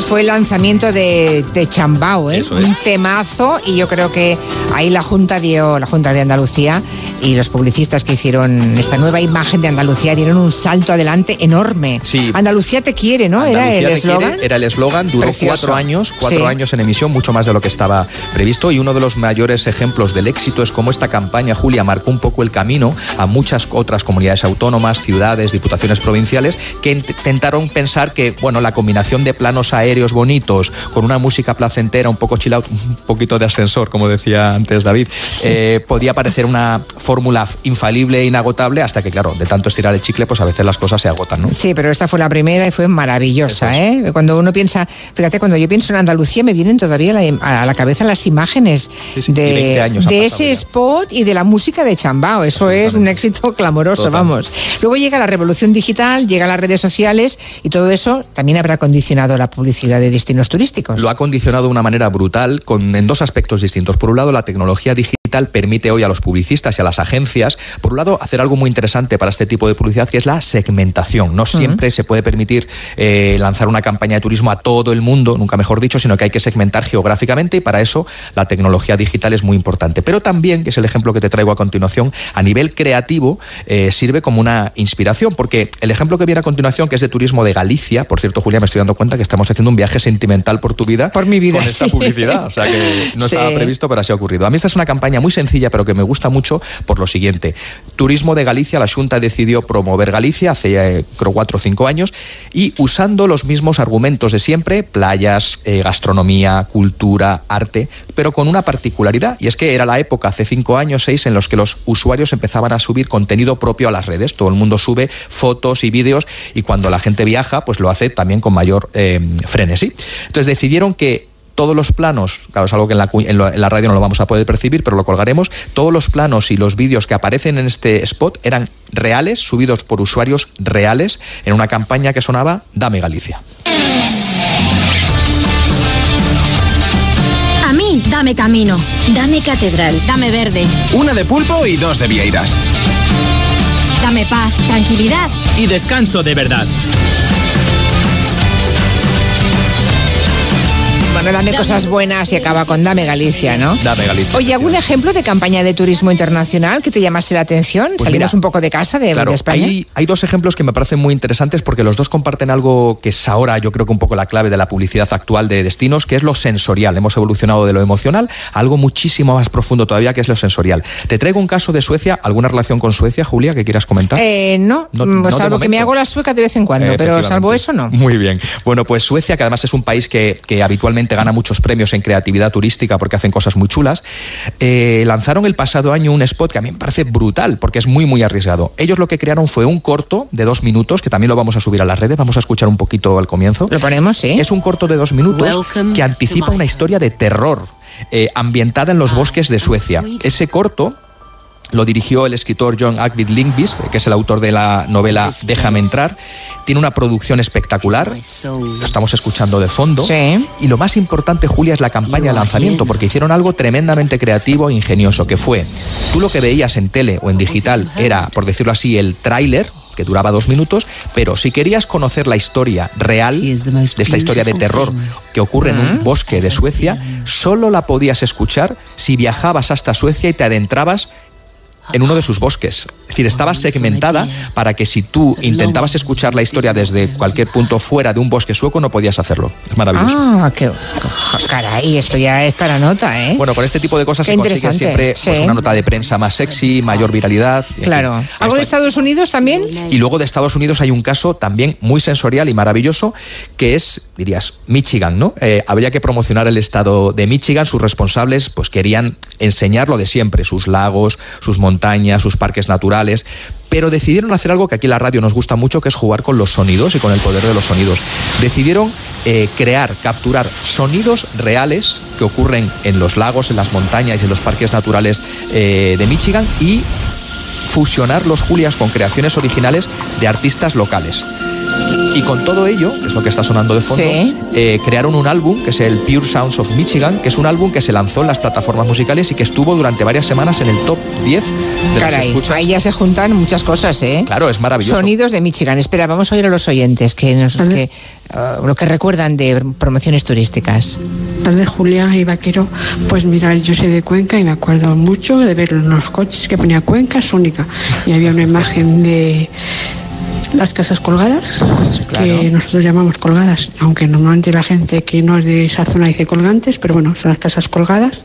Fue el lanzamiento de, de Chambao, ¿eh? un temazo, y yo creo que ahí la Junta dio, la Junta de Andalucía y los publicistas que hicieron esta nueva imagen de Andalucía dieron un salto adelante enorme. Sí. Andalucía te quiere, ¿no? Era Andalucía el te eslogan. Era el eslogan, duró Precioso. cuatro años, cuatro Sí. años en emisión, mucho más de lo que estaba previsto. Y uno de los mayores ejemplos del éxito es cómo esta campaña, Julia, marcó un poco el camino a muchas otras comunidades autónomas, ciudades, diputaciones provinciales, que int- intentaron pensar que, bueno, la combinación de planos aéreos bonitos con una música placentera, un poco chill out, un poquito de ascensor, como decía antes David, eh, podía parecer una fórmula infalible e inagotable hasta que, claro, de tanto estirar el chicle, pues a veces las cosas se agotan, ¿no? Sí, pero esta fue la primera y fue maravillosa, ¿eh? Cuando uno piensa, fíjate, cuando yo pienso en Andalucía me vienen todavía a la cabeza las imágenes de, de ese spot y de la música de Chambao. Eso es un éxito clamoroso, vamos. Luego llega la revolución digital, llega las redes sociales y todo eso también habrá condicionado la publicidad de destinos turísticos. Lo ha condicionado de una manera brutal con, en dos aspectos distintos. Por un lado, la tecnología digital permite hoy a los publicistas y a las agencias, por un lado, hacer algo muy interesante para este tipo de publicidad, que es la segmentación. No siempre se puede permitir eh, lanzar una campaña de turismo a todo el mundo, nunca mejor dicho, sino que hay que segmentar geográficamente y para eso la tecnología digital es muy importante. Pero también, que es el ejemplo que te traigo a continuación, a nivel creativo eh, sirve como una inspiración, porque el ejemplo que viene a continuación, que es de turismo de Galicia, por cierto, Julia, me estoy dando cuenta que estamos haciendo un viaje sentimental por tu vida. Por mi vida. Con esta publicidad. O sea que no estaba previsto, pero así ha ocurrido. A mí esta es una campaña muy sencilla, pero que me gusta mucho por lo siguiente. Turismo de Galicia, la Junta decidió promover Galicia hace eh, creo cuatro o cinco años y usando los mismos argumentos de siempre, playas, eh, gastronomía, cultura, arte, pero con una particularidad y es que era la época hace cinco años, seis, en los que los usuarios empezaban a subir contenido propio a las redes. Todo el mundo sube fotos y vídeos y cuando la gente viaja, pues lo hace también con mayor eh, frenesí. Entonces decidieron que todos los planos, claro, es algo que en la, radio no lo vamos a poder percibir, pero lo colgaremos, todos los planos y los vídeos que aparecen en este spot eran reales, subidos por usuarios reales, en una campaña que sonaba Dame Galicia. A mí, dame camino, dame catedral, dame verde. Una de pulpo y dos de vieiras. Dame paz, tranquilidad. Y descanso de verdad. Bueno, dame cosas buenas y acaba con Dame Galicia, ¿no? Dame Galicia. Oye, ¿algún ejemplo de campaña de turismo internacional que te llamase la atención? Pues Salimos un poco de casa de, claro, España. Hay, hay, dos ejemplos que me parecen muy interesantes porque los dos comparten algo que es ahora, yo creo que un poco la clave de la publicidad actual de destinos, que es lo sensorial. Hemos evolucionado de lo emocional a algo muchísimo más profundo todavía, que es lo sensorial. Te traigo un caso de Suecia. ¿Alguna relación con Suecia, Julia, que quieras comentar? Eh, no, mm, salvo que me hago la sueca de vez en cuando, pero salvo eso no. Muy bien. Bueno, pues Suecia, que además es un país que, que habitualmente gana muchos premios en creatividad turística porque hacen cosas muy chulas, eh, lanzaron el pasado año un spot que a mí me parece brutal porque es muy, muy arriesgado. Ellos lo que crearon fue un corto de dos minutos, que también lo vamos a subir a las redes, vamos a escuchar un poquito al comienzo. Lo ponemos, sí. Es un corto de dos minutos que anticipa una historia de terror. Eh, ambientada en los bosques de Suecia. Ese corto lo dirigió el escritor John Agvid Linkvist, que es el autor de la novela Déjame entrar. Tiene una producción espectacular. Lo estamos escuchando de fondo. Y lo más importante, Julia, es la campaña de lanzamiento, porque hicieron algo tremendamente creativo e ingenioso, que fue, tú lo que veías en tele o en digital era, por decirlo así, el tráiler, que duraba dos minutos, pero si querías conocer la historia real de esta historia de terror que ocurre en un bosque de Suecia, solo la podías escuchar si viajabas hasta Suecia y te adentrabas en uno de sus bosques. Es decir, estaba segmentada para que si tú intentabas escuchar la historia desde cualquier punto fuera de un bosque sueco, no podías hacerlo. Es maravilloso. Ah, qué. Caray, esto ya es para nota, ¿eh? Bueno, con este tipo de cosas se consigue siempre pues, una nota de prensa más sexy, mayor viralidad. Claro. ¿Algo de Estados Unidos también? Y luego de Estados Unidos hay un caso también muy sensorial y maravilloso, que es, dirías, Michigan, ¿no? Eh, habría que promocionar el estado de Michigan. Sus responsables, pues querían enseñar lo de siempre, sus lagos, sus montañas, sus parques naturales, pero decidieron hacer algo que aquí en la radio nos gusta mucho, que es jugar con los sonidos y con el poder de los sonidos. Decidieron eh, crear, capturar sonidos reales que ocurren en los lagos, en las montañas y en los parques naturales eh, de Michigan y fusionar los Julias con creaciones originales de artistas locales. Y con todo ello, que es lo que está sonando de fondo, eh, crearon un álbum que es el Pure Sounds of Michigan, que es un álbum que se lanzó en las plataformas musicales y que estuvo durante varias semanas en el top 10 de las escuchas. Ahí ya se juntan muchas cosas, ¿eh? Claro, es maravilloso. Sonidos de Michigan. Espera, vamos a oír a los oyentes que, nos, que uh, lo que recuerdan de promociones turísticas. Tarde Julia y Vaquero, pues mira, yo soy de Cuenca y me acuerdo mucho de ver los coches que ponía Cuenca es y había una imagen de las casas colgadas, que nosotros llamamos colgadas, aunque normalmente la gente que no es de esa zona dice colgantes, pero bueno, son las casas colgadas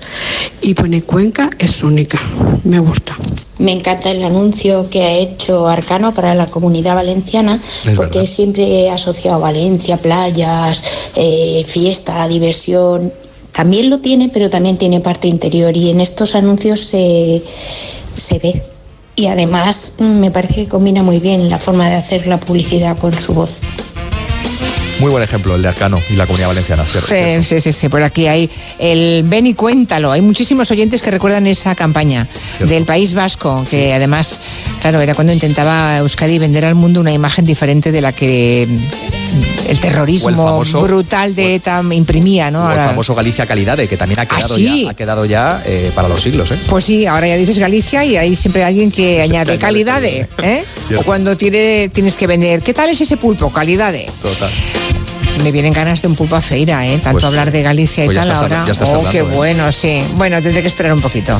y pone Cuenca es única, me gusta. Me encanta el anuncio que ha hecho Arcano para la comunidad valenciana, porque siempre he asociado Valencia, playas, eh, fiesta, diversión. También lo tiene, pero también tiene parte interior y en estos anuncios se, se ve y además me parece que combina muy bien la forma de hacer la publicidad con su voz. Muy buen ejemplo el de Arcano y la comunidad valenciana. cierto. Sí, sí, sí, sí, por aquí hay el Ven y cuéntalo. Hay muchísimos oyentes que recuerdan esa campaña del País Vasco, que además, claro, era cuando intentaba Euskadi vender al mundo una imagen diferente de la que el terrorismo O el famoso- brutal de ETA imprimía, ¿no? O el famoso Galicia Calidade, que también ha quedado Ah, sí. ya, ha quedado ya eh, para los siglos. ¿eh? Pues sí, ahora ya dices Galicia y hay siempre alguien que añade calidad, ¿eh? O cuando tiene, tienes que vender, ¿qué tal es ese pulpo? Calidad. Total. Me vienen ganas de un pulpo a feira, ¿eh? Tanto Pues- hablar de Galicia y pues tal ahora. oh, qué ¿eh? bueno, sí. Bueno, tendré que esperar un poquito.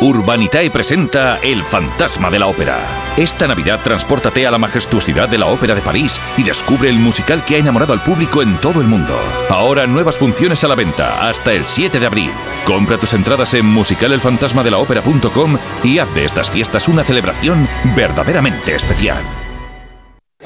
Urbanitae presenta El fantasma de la ópera. Esta Navidad transpórtate a la majestuosidad de la Ópera de París y descubre el musical que ha enamorado al público en todo el mundo. Ahora nuevas funciones a la venta hasta el 7 de abril. Compra tus entradas en musicalelfantasmadelaopera.com y haz de estas fiestas una celebración verdaderamente especial.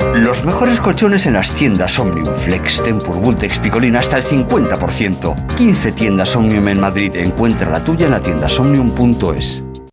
Los mejores colchones en las tiendas Omnium, Flex, Tempur, Vultex, Picolín hasta el 50%. 15 tiendas Omnium en Madrid. Encuentra la tuya en la tienda somnium.es.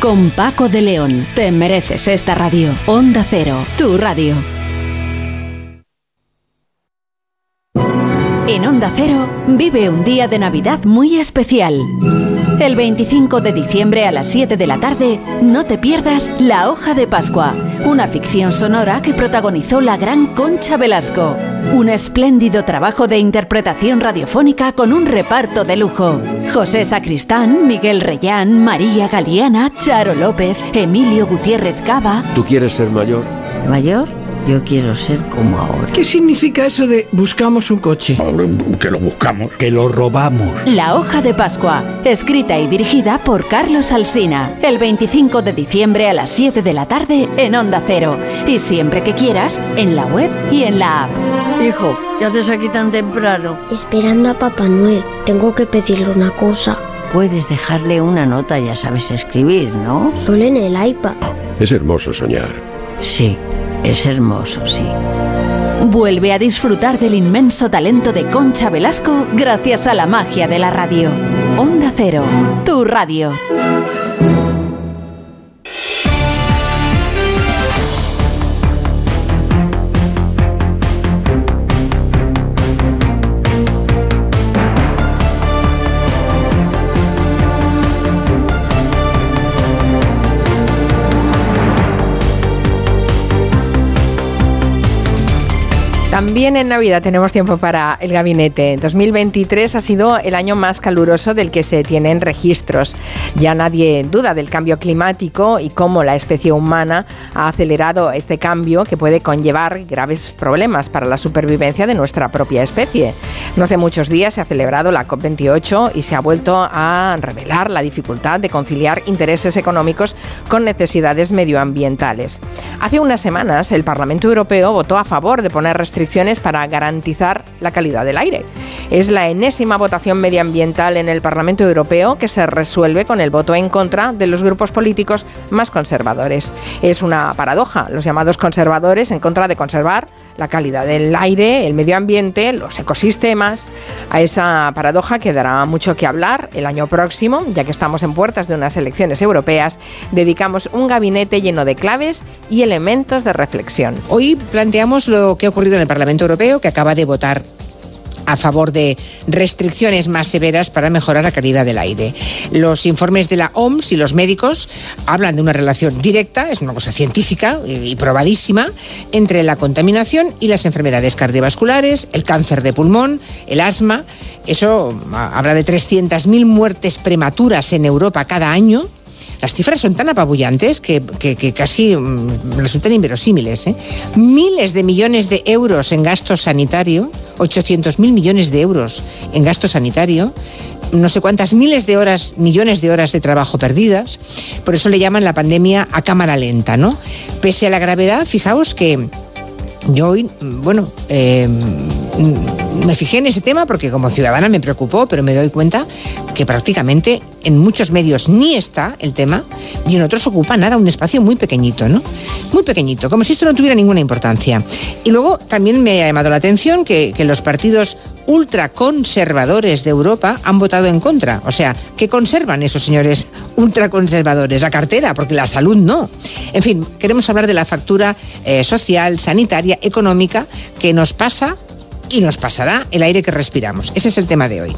con Paco de León. Te mereces esta radio. Onda Cero, tu radio. En Onda Cero vive un día de Navidad muy especial. El 25 de diciembre a las 7 de la tarde, no te pierdas La Hoja de Pascua, una ficción sonora que protagonizó la gran Concha Velasco. Un espléndido trabajo de interpretación radiofónica con un reparto de lujo. José Sacristán, Miguel Reyán, María Galeana, Charo López, Emilio Gutiérrez Cava. ¿Tú quieres ser mayor? ¿Mayor? Yo quiero ser como ahora. ¿Qué significa eso de buscamos un coche? Que lo buscamos. Que lo robamos. La hoja de Pascua, escrita y dirigida por Carlos Alsina. El 25 de diciembre a las 7 de la tarde en Onda Cero. Y siempre que quieras, en la web y en la app. Hijo, ¿qué haces aquí tan temprano? Esperando a Papá Noel. Tengo que pedirle una cosa. Puedes dejarle una nota, ya sabes escribir, ¿no? Solo en el iPad. Es hermoso soñar. Sí, es hermoso, sí. Vuelve a disfrutar del inmenso talento de Concha Velasco gracias a la magia de la radio. Onda Cero, tu radio. También en Navidad tenemos tiempo para el gabinete. 2023 ha sido el año más caluroso del que se tienen registros. Ya nadie duda del cambio climático y cómo la especie humana ha acelerado este cambio que puede conllevar graves problemas para la supervivencia de nuestra propia especie. No hace muchos días se ha celebrado la COP28 y se ha vuelto a revelar la dificultad de conciliar intereses económicos con necesidades medioambientales. Hace unas semanas el Parlamento Europeo votó a favor de poner restricciones para garantizar la calidad del aire. Es la enésima votación medioambiental en el Parlamento Europeo que se resuelve con el voto en contra de los grupos políticos más conservadores. Es una paradoja, los llamados conservadores en contra de conservar la calidad del aire, el medio ambiente, los ecosistemas. A esa paradoja quedará mucho que hablar el año próximo, ya que estamos en puertas de unas elecciones europeas. Dedicamos un gabinete lleno de claves y elementos de reflexión. Hoy planteamos lo que ha ocurrido en el Parlamento Europeo, que acaba de votar a favor de restricciones más severas para mejorar la calidad del aire. Los informes de la OMS y los médicos hablan de una relación directa, es una cosa científica y probadísima, entre la contaminación y las enfermedades cardiovasculares, el cáncer de pulmón, el asma. Eso ah, habla de 300.000 muertes prematuras en Europa cada año las cifras son tan apabullantes que, casi mm, resultan inverosímiles. ¿eh? Miles de millones de euros en gasto sanitario, 800.000 millones de euros en gasto sanitario, no sé cuántas miles de horas, millones de horas de trabajo perdidas. Por eso le llaman la pandemia a cámara lenta, ¿no? Pese a la gravedad, fijaos que yo hoy, bueno, eh, me fijé en ese tema porque como ciudadana me preocupó, pero me doy cuenta que prácticamente en muchos medios ni está el tema y en otros ocupa nada, un espacio muy pequeñito, ¿no? Muy pequeñito, como si esto no tuviera ninguna importancia. Y luego también me ha llamado la atención que, que los partidos ultraconservadores de Europa han votado en contra. O sea, ¿qué conservan esos señores ultraconservadores? La cartera, porque la salud no. En fin, queremos hablar de la factura eh, social, sanitaria, económica que nos pasa y nos pasará el aire que respiramos. Ese es el tema de hoy.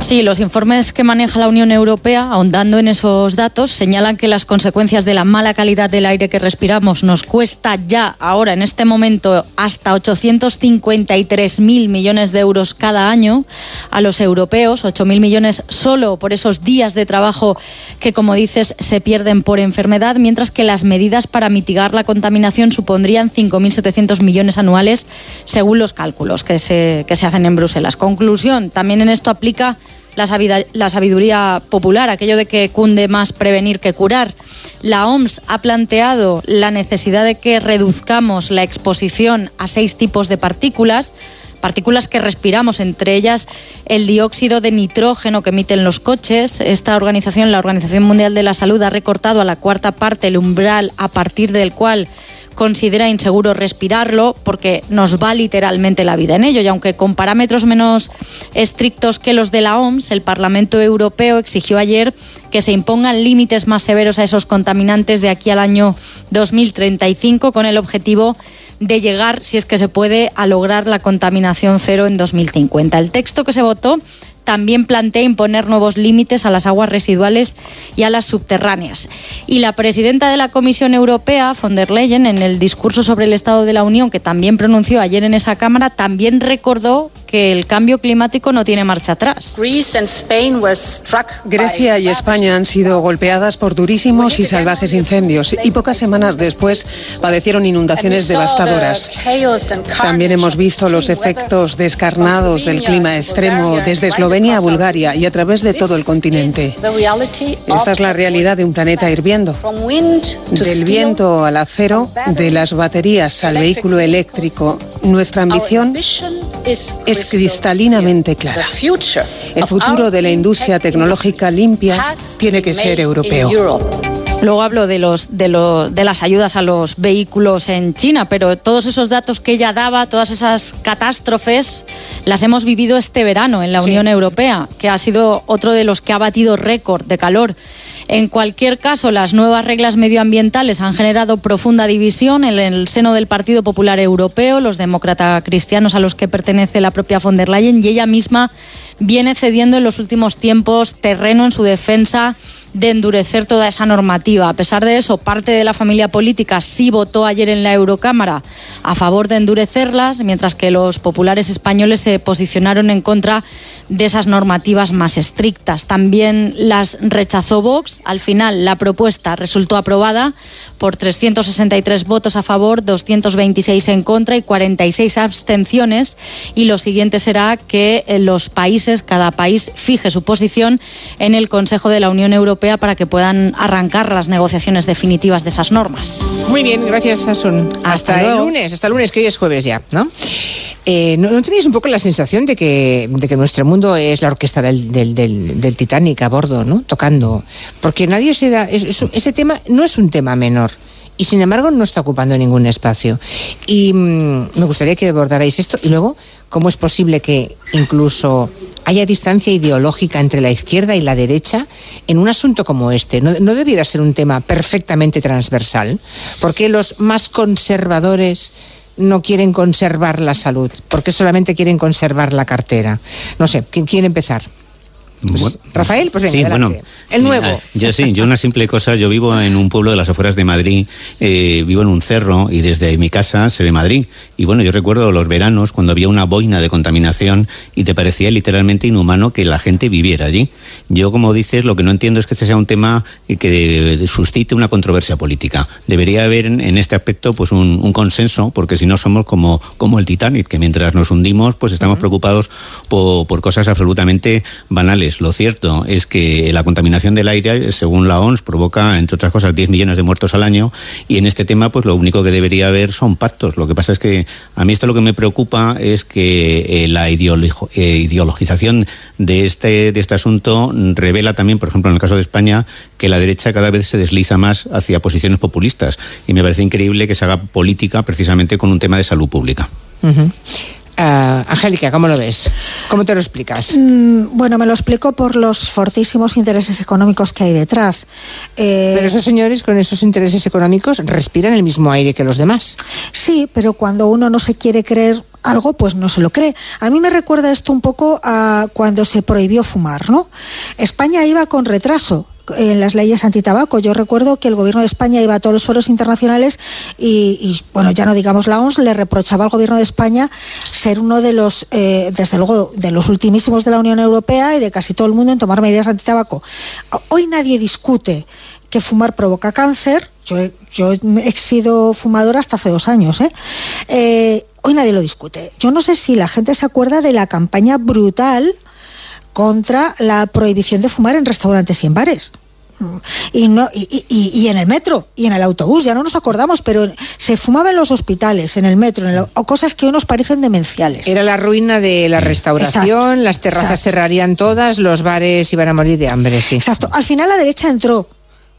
Sí, los informes que maneja la Unión Europea, ahondando en esos datos, señalan que las consecuencias de la mala calidad del aire que respiramos nos cuesta ya, ahora, en este momento, hasta 853.000 millones de euros cada año a los europeos, 8.000 millones solo por esos días de trabajo que, como dices, se pierden por enfermedad, mientras que las medidas para mitigar la contaminación supondrían 5.700 millones anuales, según los cálculos que se, que se hacen en Bruselas. Conclusión, también en esto aplica la sabiduría popular, aquello de que cunde más prevenir que curar. La OMS ha planteado la necesidad de que reduzcamos la exposición a seis tipos de partículas partículas que respiramos, entre ellas el dióxido de nitrógeno que emiten los coches. Esta organización, la Organización Mundial de la Salud, ha recortado a la cuarta parte el umbral a partir del cual considera inseguro respirarlo porque nos va literalmente la vida en ello. Y aunque con parámetros menos estrictos que los de la OMS, el Parlamento Europeo exigió ayer que se impongan límites más severos a esos contaminantes de aquí al año 2035 con el objetivo de llegar, si es que se puede, a lograr la contaminación cero en 2050. El texto que se votó también plantea imponer nuevos límites a las aguas residuales y a las subterráneas. Y la presidenta de la Comisión Europea, von der Leyen, en el discurso sobre el Estado de la Unión, que también pronunció ayer en esa Cámara, también recordó que el cambio climático no tiene marcha atrás. Grecia y España han sido golpeadas por durísimos y salvajes incendios y pocas semanas después padecieron inundaciones devastadoras. También hemos visto los efectos descarnados del clima extremo desde Eslovenia a Bulgaria y a través de todo el continente. Esta es la realidad de un planeta hirviendo. Del viento al acero, de las baterías al vehículo eléctrico, nuestra ambición es cristalinamente clara. El futuro de la industria tecnológica limpia tiene que ser europeo. Luego hablo de, los, de, de, las ayudas a los vehículos en China, pero todos esos datos que ella daba, todas esas catástrofes, las hemos vivido este verano en la Unión Europea, que ha sido otro de los que ha batido récord de calor. En cualquier caso, las nuevas reglas medioambientales han generado profunda división en el seno del Partido Popular Europeo, los demócratas cristianos a los que pertenece la propia von der Leyen, y ella misma viene cediendo en los últimos tiempos terreno en su defensa de endurecer toda esa normativa. A pesar de eso, parte de la familia política sí votó ayer en la Eurocámara a favor de endurecerlas, mientras que los populares españoles se posicionaron en contra de esas normativas más estrictas. También las rechazó Vox. Al final, la propuesta resultó aprobada por 363 votos a favor, 226 en contra y 46 abstenciones. Y lo siguiente será que eh, los países, cada país, fije su posición en el Consejo de la Unión Europea para que puedan arrancar las negociaciones definitivas de esas normas. Muy bien, gracias, Asun. Hasta, el lunes, hasta el lunes, que hoy es jueves ya, ¿no? Eh, ¿no, tenéis un poco la sensación de que, de que nuestro mundo es la orquesta del, del, Titanic a bordo, ¿no? Tocando. Porque nadie se da. ese tema no es un tema menor y sin embargo no está ocupando ningún espacio. Y mm, me gustaría que abordarais esto y luego cómo es posible que incluso haya distancia ideológica entre la izquierda y la derecha en un asunto como este. ¿No, no debiera ser un tema perfectamente transversal? porque los más conservadores no quieren conservar la salud? porque solamente quieren conservar la cartera? No sé, ¿quién quiere empezar? Pues, Rafael, pues venga, sí, bueno, el nuevo. yo sí, yo una simple cosa, yo vivo en un pueblo de las afueras de Madrid, eh, vivo en un cerro y desde mi casa se ve Madrid. Y bueno, yo recuerdo los veranos cuando había una boina de contaminación y te parecía literalmente inhumano que la gente viviera allí. Yo, como dices, lo que no entiendo es que este sea un tema que suscite una controversia política. Debería haber en, este aspecto pues un, consenso, porque si no somos como, como el Titanic, que mientras nos hundimos, pues estamos preocupados por, por cosas absolutamente banales. Lo cierto es que la contaminación del aire, según la OMS, provoca, entre otras cosas, 10 millones de muertos al año y en este tema, pues lo único que debería haber son pactos. Lo que pasa es que a mí esto lo que me preocupa es que eh, la eh, ideologización de este, de este asunto revela también, por ejemplo, en el caso de España, que la derecha cada vez se desliza más hacia posiciones populistas. Y me parece increíble que se haga política precisamente con un tema de salud pública. Angélica, ¿cómo lo ves? ¿Cómo te lo explicas? Mm, bueno, me lo explico por los fortísimos intereses económicos que hay detrás. Eh, pero esos señores con esos intereses económicos respiran el mismo aire que los demás. Sí, pero cuando uno no se quiere creer algo, pues no se lo cree. A mí me recuerda esto un poco a cuando se prohibió fumar, ¿no? España iba con retraso en las leyes antitabaco. Yo recuerdo que el gobierno de España iba a todos los foros internacionales y, bueno, ya no digamos la OMS, le reprochaba al gobierno de España ser uno de los, eh, desde luego, de los ultimísimos de la Unión Europea y de casi todo el mundo en tomar medidas antitabaco. Hoy nadie discute que fumar provoca cáncer. Yo, yo he sido fumadora hasta hace dos años. ¿eh? Eh, hoy nadie lo discute. Yo no sé si la gente se acuerda de la campaña brutal contra la prohibición de fumar en restaurantes y en bares. Y, no, y, en el metro y en el autobús, ya no nos acordamos, pero se fumaba en los hospitales, en el metro, en o cosas que hoy nos parecen demenciales. Era la ruina de la restauración, las terrazas cerrarían todas, los bares iban a morir de hambre, sí. Exacto. Al final la derecha entró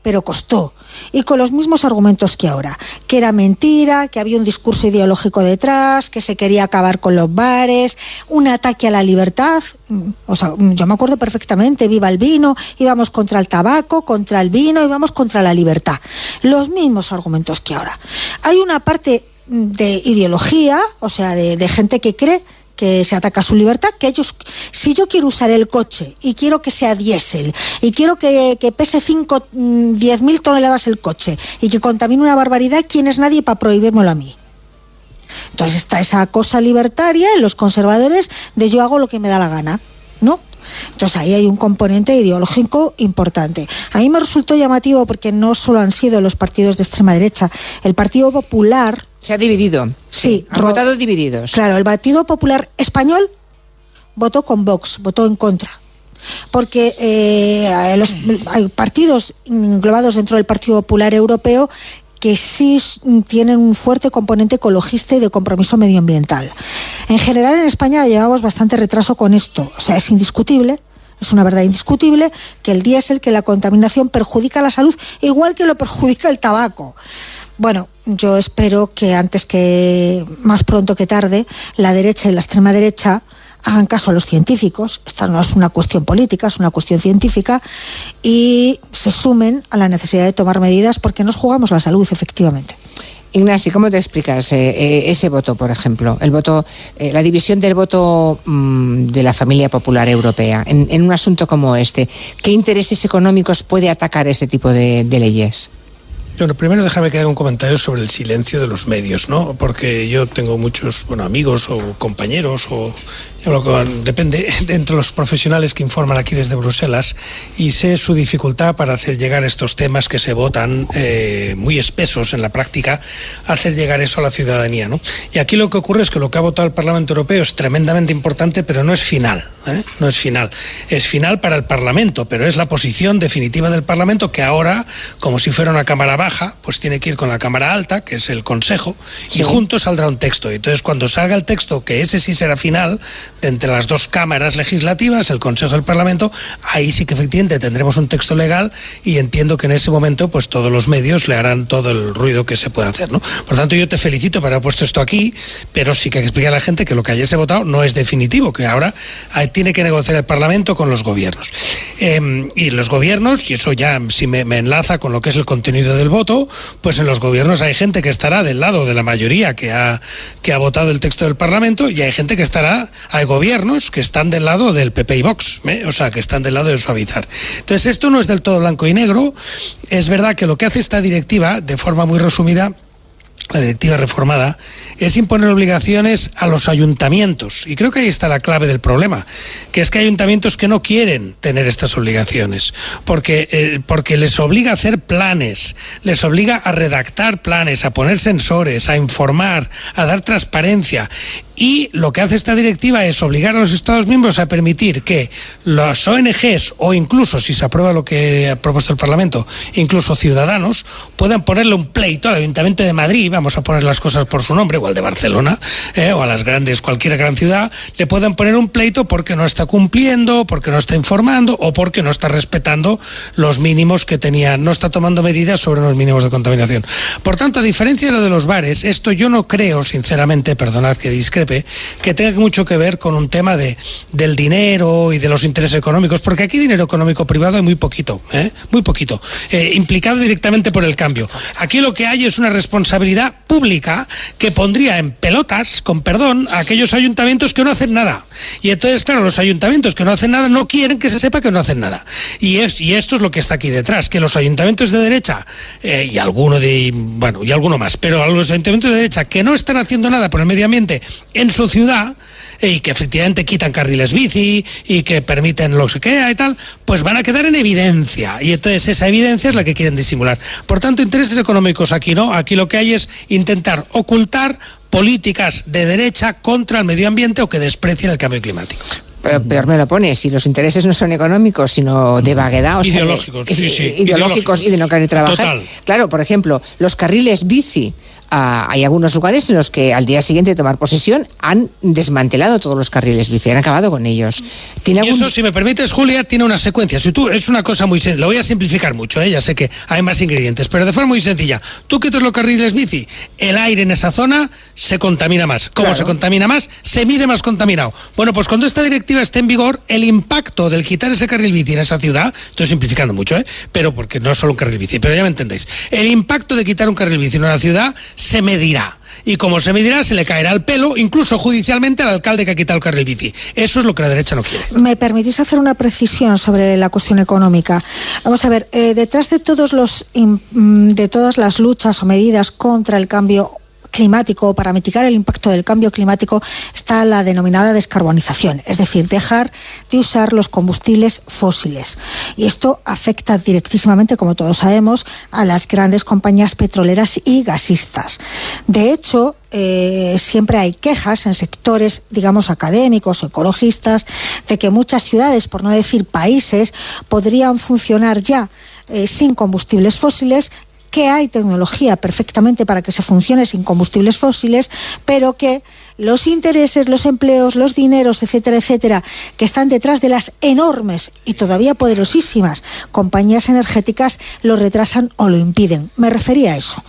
pero costó. Y con los mismos argumentos que ahora, que era mentira, que había un discurso ideológico detrás, que se quería acabar con los bares, un ataque a la libertad. O sea, yo me acuerdo perfectamente, viva el vino, íbamos contra el tabaco, contra el vino, íbamos contra la libertad. Los mismos argumentos que ahora. Hay una parte de ideología, o sea, de, de gente que cree que se ataca su libertad, que ellos, si yo quiero usar el coche y quiero que sea diésel y quiero que, pese 5, 10 mm, mil toneladas el coche y que contamine una barbaridad, ¿quién es nadie para prohibírmelo a mí? Entonces está esa cosa libertaria en los conservadores de yo hago lo que me da la gana, ¿no? Entonces ahí hay un componente ideológico importante. A mí me resultó llamativo porque no solo han sido los partidos de extrema derecha, el Partido Popular... Se ha dividido. Sí. votado divididos. Claro, el Partido Popular Español votó con Vox, votó en contra porque eh, hay partidos englobados dentro del Partido Popular Europeo que sí tienen un fuerte componente ecologista y de compromiso medioambiental. En general en España llevamos bastante retraso con esto, o sea, es indiscutible. Es una verdad indiscutible que el diésel, que la contaminación perjudica la salud igual que lo perjudica el tabaco. Bueno, yo espero que antes que más pronto que tarde la derecha y la extrema derecha hagan caso a los científicos, esta no es una cuestión política, es una cuestión científica, y se sumen a la necesidad de tomar medidas porque nos jugamos la salud, efectivamente. Ignacio, ¿cómo te explicas eh, eh, ese voto, por ejemplo? El voto, eh, la división del voto mm, de la familia popular europea en, en, un asunto como este. ¿Qué intereses económicos puede atacar ese tipo de, de leyes? Bueno, primero déjame que haga un comentario sobre el silencio de los medios, ¿no? Porque yo tengo muchos bueno, amigos o compañeros o depende de entre los profesionales que informan aquí desde Bruselas y sé su dificultad para hacer llegar estos temas que se votan eh, muy espesos en la práctica, hacer llegar eso a la ciudadanía, ¿no? Y aquí lo que ocurre es que lo que ha votado el Parlamento Europeo es tremendamente importante, pero no es final, ¿eh? no es final. Es final para el Parlamento, pero es la posición definitiva del Parlamento que ahora, como si fuera una cámara baja, pues tiene que ir con la cámara alta, que es el Consejo, y juntos saldrá un texto. Entonces, cuando salga el texto, que ese sí será final, de entre las dos cámaras legislativas, el Consejo y el Parlamento, ahí sí que efectivamente tendremos un texto legal y entiendo que en ese momento pues todos los medios le harán todo el ruido que se pueda hacer. ¿no? Por tanto, yo te felicito por haber puesto esto aquí, pero sí que explicar a la gente que lo que ayer se ha votado no es definitivo, que ahora tiene que negociar el Parlamento con los gobiernos. Eh, y los gobiernos, y eso ya si me, me enlaza con lo que es el contenido del voto, pues en los gobiernos hay gente que estará del lado de la mayoría que ha, que ha votado el texto del Parlamento y hay gente que estará, hay gobiernos que están del lado del PP y Vox, ¿eh? o sea, que están del lado de suavizar. Entonces, esto no es del todo blanco y negro. Es verdad que lo que hace esta directiva, de forma muy resumida, la directiva reformada, es imponer obligaciones a los ayuntamientos. Y creo que ahí está la clave del problema, que es que hay ayuntamientos que no quieren tener estas obligaciones, porque, eh, porque les obliga a hacer planes, les obliga a redactar planes, a poner sensores, a informar, a dar transparencia. Y lo que hace esta directiva es obligar a los Estados miembros a permitir que las ONGs o incluso, si se aprueba lo que ha propuesto el Parlamento, incluso ciudadanos, puedan ponerle un pleito al Ayuntamiento de Madrid, vamos a poner las cosas por su nombre, o al de Barcelona, eh, o a las grandes, cualquier gran ciudad, le puedan poner un pleito porque no está cumpliendo, porque no está informando o porque no está respetando los mínimos que tenía, no está tomando medidas sobre los mínimos de contaminación. Por tanto, a diferencia de lo de los bares, esto yo no creo, sinceramente, perdonad que discrepe, que tenga mucho que ver con un tema de, del dinero y de los intereses económicos, porque aquí dinero económico privado hay muy poquito, ¿eh? muy poquito, eh, implicado directamente por el cambio. Aquí lo que hay es una responsabilidad pública que pondría en pelotas, con perdón, a aquellos ayuntamientos que no hacen nada. Y entonces, claro, los ayuntamientos que no hacen nada no quieren que se sepa que no hacen nada. Y, es, y esto es lo que está aquí detrás, que los ayuntamientos de derecha, eh, y alguno de, bueno, y alguno más, pero los ayuntamientos de derecha que no están haciendo nada por el medio ambiente en su ciudad, y que efectivamente quitan carriles bici y que permiten lo que sea y tal, pues van a quedar en evidencia. Y entonces esa evidencia es la que quieren disimular. Por tanto, intereses económicos aquí no. Aquí lo que hay es intentar ocultar políticas de derecha contra el medio ambiente o que desprecien el cambio climático. Pero peor me lo pone, si los intereses no son económicos, sino de vaguedad, o sea, ideológicos, de, sí, sí, ideológicos, ideológicos y de no querer trabajar. Total. Claro, por ejemplo, los carriles bici Uh, hay algunos lugares en los que al día siguiente de tomar posesión han desmantelado todos los carriles bici, han acabado con ellos. ¿Tiene algún... eso, si me permites, Julia, tiene una secuencia. Si tú, es una cosa muy sencilla, lo voy a simplificar mucho, ¿eh? ya sé que hay más ingredientes, pero de forma muy sencilla. Tú quitas los carriles bici, el aire en esa zona se contamina más. Como claro. se contamina más, se mide más contaminado. Bueno, pues cuando esta directiva esté en vigor, el impacto del quitar ese carril bici en esa ciudad, estoy simplificando mucho, ¿eh? pero porque no es solo un carril bici, pero ya me entendéis. El impacto de quitar un carril bici en una ciudad se medirá. Y como se medirá, se le caerá el pelo, incluso judicialmente, al alcalde que ha quitado el carril bici. Eso es lo que la derecha no quiere. ¿Me permitís hacer una precisión sobre la cuestión económica? Vamos a ver, eh, detrás de, todos los, de todas las luchas o medidas contra el cambio climático, para mitigar el impacto del cambio climático, está la denominada descarbonización, es decir, dejar de usar los combustibles fósiles. Y esto afecta directísimamente, como todos sabemos, a las grandes compañías petroleras y gasistas. De hecho, eh, siempre hay quejas en sectores, digamos, académicos o ecologistas, de que muchas ciudades, por no decir países, podrían funcionar ya eh, sin combustibles fósiles que hay tecnología perfectamente para que se funcione sin combustibles fósiles, pero que los intereses, los empleos, los dineros, etcétera, etcétera, que están detrás de las enormes y todavía poderosísimas compañías energéticas lo retrasan o lo impiden. Me refería a eso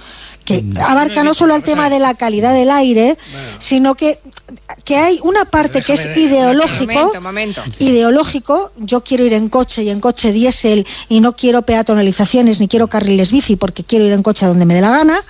que abarca no solo al tema de la calidad del aire, sino que, que hay una parte que es ideológico, Momento, momento. ideológico, yo quiero ir en coche y en coche diésel y no quiero peatonalizaciones ni quiero carriles bici porque quiero ir en coche a donde me dé la gana.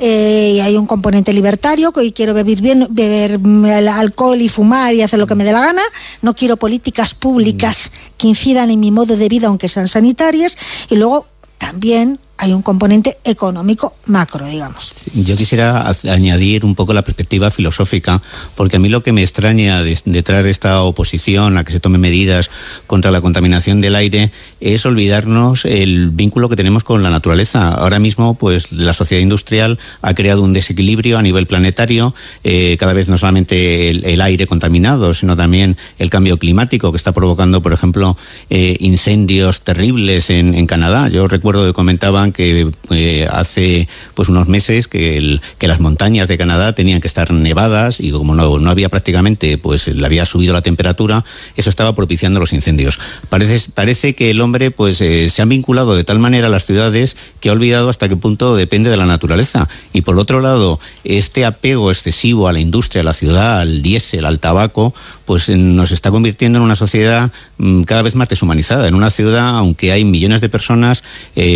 Eh, y hay un componente libertario que hoy quiero beber bien, beber mm, el alcohol y fumar y hacer lo que me dé la gana. No quiero políticas públicas que incidan en mi modo de vida, aunque sean sanitarias. Y luego también hay un componente económico macro, digamos. Yo quisiera añadir un poco la perspectiva filosófica, porque a mí lo que me extraña de- detrás de esta oposición a que se tomen medidas contra la contaminación del aire es olvidarnos el vínculo que tenemos con la naturaleza. Ahora mismo, pues la sociedad industrial ha creado un desequilibrio a nivel planetario, eh, cada vez no solamente el, aire contaminado, sino también el cambio climático que está provocando, por ejemplo, eh, incendios terribles en Canadá. Yo recuerdo que comentaban que eh, hace pues unos meses que, que las montañas de Canadá tenían que estar nevadas y como no, no había prácticamente, pues le había subido la temperatura, eso estaba propiciando los incendios. Parece, parece que el hombre pues eh, se ha vinculado de tal manera a las ciudades que ha olvidado hasta qué punto depende de la naturaleza. Y por otro lado, este apego excesivo a la industria, a la ciudad, al diésel, al tabaco, pues eh, nos está convirtiendo en una sociedad mm, cada vez más deshumanizada. En una ciudad, aunque hay millones de personas,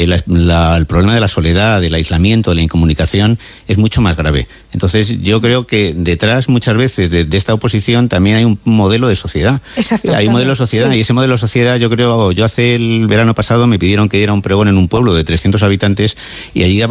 la- el problema de la soledad, del aislamiento, de la incomunicación es mucho más grave. Entonces, yo creo que detrás muchas veces de, de esta oposición también hay un modelo de sociedad. Exacto, Hay un modelo de sociedad sí. y ese modelo de sociedad, yo creo, yo hace el verano pasado me pidieron que diera un pregón en un pueblo de 300 habitantes y allí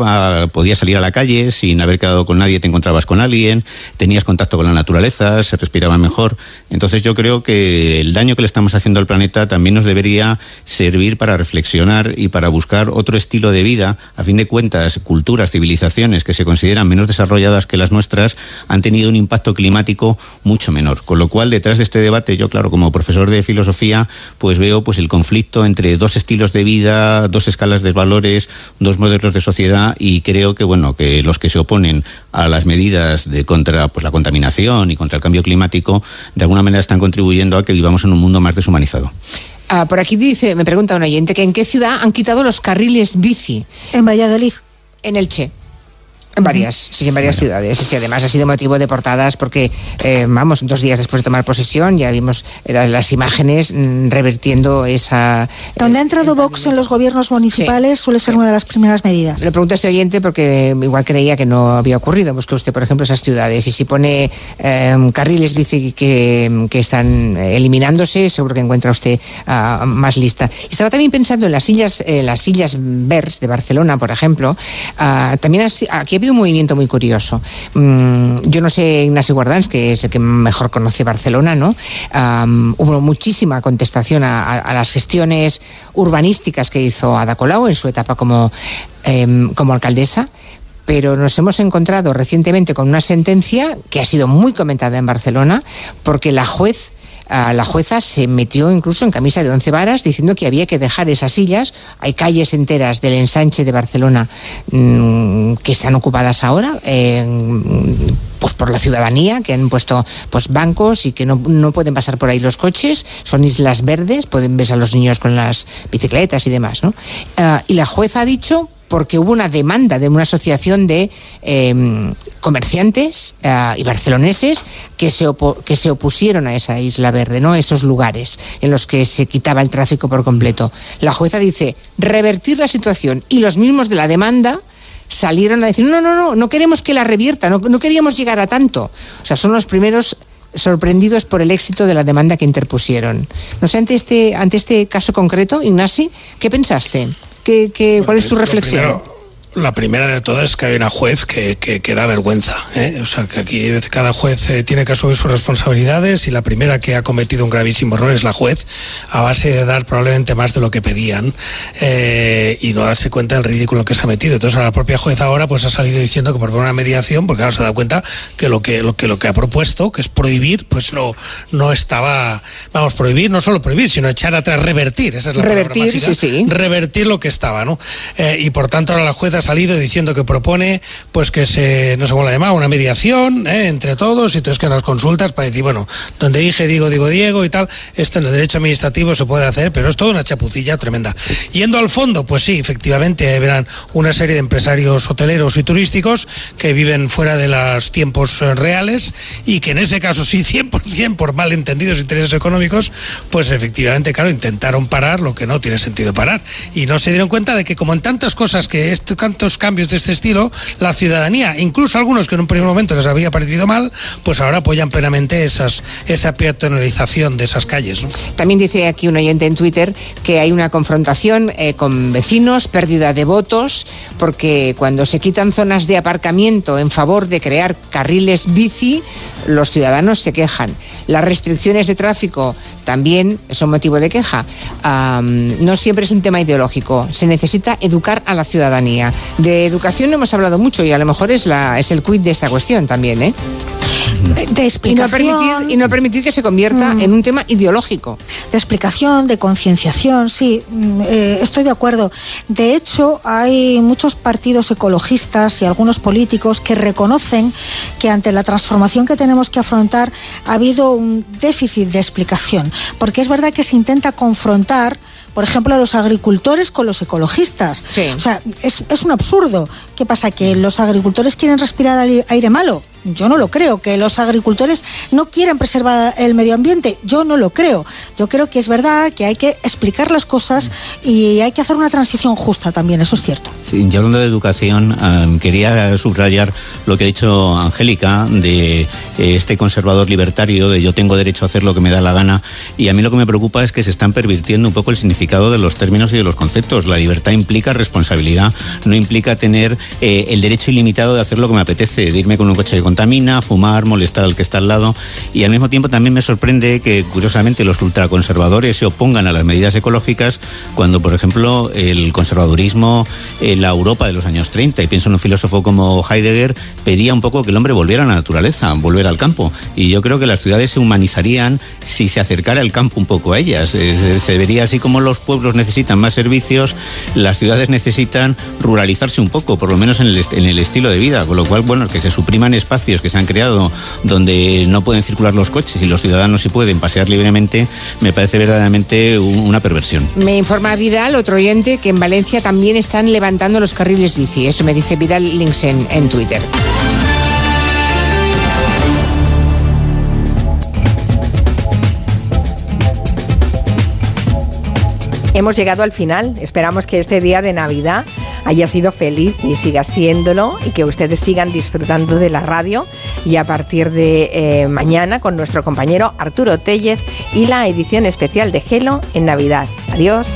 podías salir a la calle sin haber quedado con nadie, te encontrabas con alguien, tenías contacto con la naturaleza, se respiraba mejor. Entonces yo creo que el daño que le estamos haciendo al planeta también nos debería servir para reflexionar y para buscar otro estilo de vida. A fin de cuentas, culturas, civilizaciones que se consideran menos desarrolladas que las nuestras han tenido un impacto climático mucho menor. Con lo cual, detrás de este debate, yo, claro, como profesor de filosofía, pues veo pues el conflicto entre dos estilos de vida, dos escalas de valores, dos modelos de sociedad y creo que bueno, que los que se oponen a las medidas de contra pues la contaminación y contra el cambio climático, de alguna manera están contribuyendo a que vivamos en un mundo más deshumanizado. Ah, por aquí dice, me pregunta un oyente, que en qué ciudad han quitado los carriles bici. En Valladolid. En Elche. En varias, sí, en varias ciudades. Sí, además ha sido motivo de portadas porque, eh, vamos, dos días después de tomar posesión ya vimos eh, las imágenes mm, revertiendo esa... Donde ha entrado Vox en los gobiernos municipales suele ser una de las primeras medidas. Le pregunto a este oyente porque igual creía que no había ocurrido. Busque usted, por ejemplo, esas ciudades y si pone eh, carriles bici que, que están eliminándose, seguro que encuentra usted ah, más lista. Y estaba también pensando en las sillas, eh, las sillas Vers de Barcelona, por ejemplo. Ah, también aquí habido un movimiento muy curioso. Mm, yo no sé, Ignacio Guardans, que es el que mejor conoce Barcelona, ¿no? Hubo muchísima contestación a, las gestiones urbanísticas que hizo Ada Colau en su etapa como, em, como alcaldesa. Pero nos hemos encontrado recientemente con una sentencia que ha sido muy comentada en Barcelona porque la juez la jueza se metió incluso en camisa de once varas diciendo que había que dejar esas sillas. Hay calles enteras del ensanche de Barcelona mm, que están ocupadas ahora. pues por la ciudadanía que han puesto pues bancos y que no, no pueden pasar por ahí los coches son islas verdes pueden ver a los niños con las bicicletas y demás ¿no? Ah, y la jueza ha dicho porque hubo una demanda de una asociación de eh, comerciantes ah, y barceloneses que se, que se opusieron a esa isla verde, ¿no? esos lugares en los que se quitaba el tráfico por completo. La jueza dice revertir la situación y los mismos de la demanda salieron a decir no, no, no, no queremos que la revierta, no, no queríamos llegar a tanto. O sea, son los primeros sorprendidos por el éxito de la demanda que interpusieron. No sé, ante este, ante este caso concreto, Ignasi, ¿qué pensaste? ¿Qué, qué, ¿Cuál es tu reflexión? primero, la primera de todas es que hay una juez que, que, que da vergüenza. ¿eh? O sea, que aquí cada juez eh, tiene que asumir sus responsabilidades y la primera que ha cometido un gravísimo error es la juez, a base de dar probablemente más de lo que pedían eh, y no darse cuenta del ridículo que se ha metido. Entonces, a la propia juez ahora pues ha salido diciendo que por una mediación, porque ahora se da cuenta que lo que, lo que, lo que ha propuesto, que es prohibir, pues no, no estaba, vamos, prohibir, no solo prohibir, sino echar atrás, revertir, esa es la palabra Revertir, mágica, sí, sí. revertir lo que estaba, ¿no? Eh, y por tanto ahora la jueza ha salido diciendo que propone, pues que se, no sé cómo la llamaba, una mediación ¿eh? entre todos y entonces que las consultas para decir, bueno, donde dije, digo, digo, Diego y tal, esto en el derecho administrativo se puede hacer, pero es toda una chapucilla tremenda. Yendo al fondo, pues sí, efectivamente, verán una serie de empresarios hoteleros y turísticos que viven fuera de los tiempos eh, reales y que en ese caso sí, 100% por malentendidos intereses económicos, pues efectivamente, claro, intentaron parar lo que no tiene sentido parar. Y no se dieron cuenta de que como en tantas cosas que estos tantos cambios de este estilo, la ciudadanía, incluso algunos que en un primer momento les había parecido mal, pues ahora apoyan plenamente esas, esa peatonalización de esas calles. También dice aquí un oyente en Twitter que hay una confrontación eh, con vecinos, pérdida de votos, porque cuando se quitan zonas de aparcamiento en favor de crear carriles bici, los ciudadanos se quejan. Las restricciones de tráfico también son motivo de queja. no siempre es un tema ideológico, se necesita educar a la ciudadanía. De educación no hemos hablado mucho y a lo mejor es, la, es el quid de esta cuestión también, ¿eh? de explicación. Y no, permitir, que se convierta Mm. en un tema ideológico. de explicación, de concienciación, sí, mm, eh, estoy de acuerdo. De hecho, hay muchos partidos ecologistas y algunos políticos que reconocen que ante la transformación que tenemos que afrontar ha habido un déficit de explicación, porque es verdad que se intenta confrontar por ejemplo, a los agricultores con los ecologistas. O sea, es, es un absurdo. ¿Qué pasa? ¿Que los agricultores quieren respirar aire- aire malo? Yo no lo creo. ¿Que los agricultores no quieren preservar el medio ambiente? Yo no lo creo. Yo creo que es verdad que hay que explicar las cosas y hay que hacer una transición justa también, eso es cierto. Sí, y hablando de educación, em, quería subrayar lo que ha dicho Angélica de eh, este conservador libertario, de yo tengo derecho a hacer lo que me da la gana. Y a mí lo que me preocupa es que se están pervirtiendo un poco el significado de los términos y de los conceptos. La libertad implica responsabilidad, no implica tener eh, el derecho ilimitado de hacer lo que me apetece, de irme con un coche que contamina, fumar, molestar al que está al lado. Y al mismo tiempo también me sorprende que, curiosamente, los ultraconservadores se opongan a las medidas ecológicas cuando, por ejemplo, el conservadurismo en la Europa de los años 30, y pienso en un filósofo como Heidegger, pedía un poco que el hombre volviera a la naturaleza, volver al campo. Y yo creo que las ciudades se humanizarían si se acercara el campo un poco a ellas. Eh, Se vería así como los pueblos necesitan más servicios, las ciudades necesitan ruralizarse un poco, por lo menos en el, en el estilo de vida, con lo cual, bueno, que se supriman espacios que se han creado donde no pueden circular los coches y los ciudadanos sí pueden pasear libremente, me parece verdaderamente un- una perversión. Me informa Vidal, otro oyente, que en Valencia también están levantando los carriles bici. Eso me dice Vidal Links en, en Twitter. Hemos llegado al final. Esperamos que este día de Navidad haya sido feliz y siga siéndolo y que ustedes sigan disfrutando de la radio y a partir de eh, mañana con nuestro compañero Arturo Tellez y la edición especial de Gelo en Navidad. Adiós.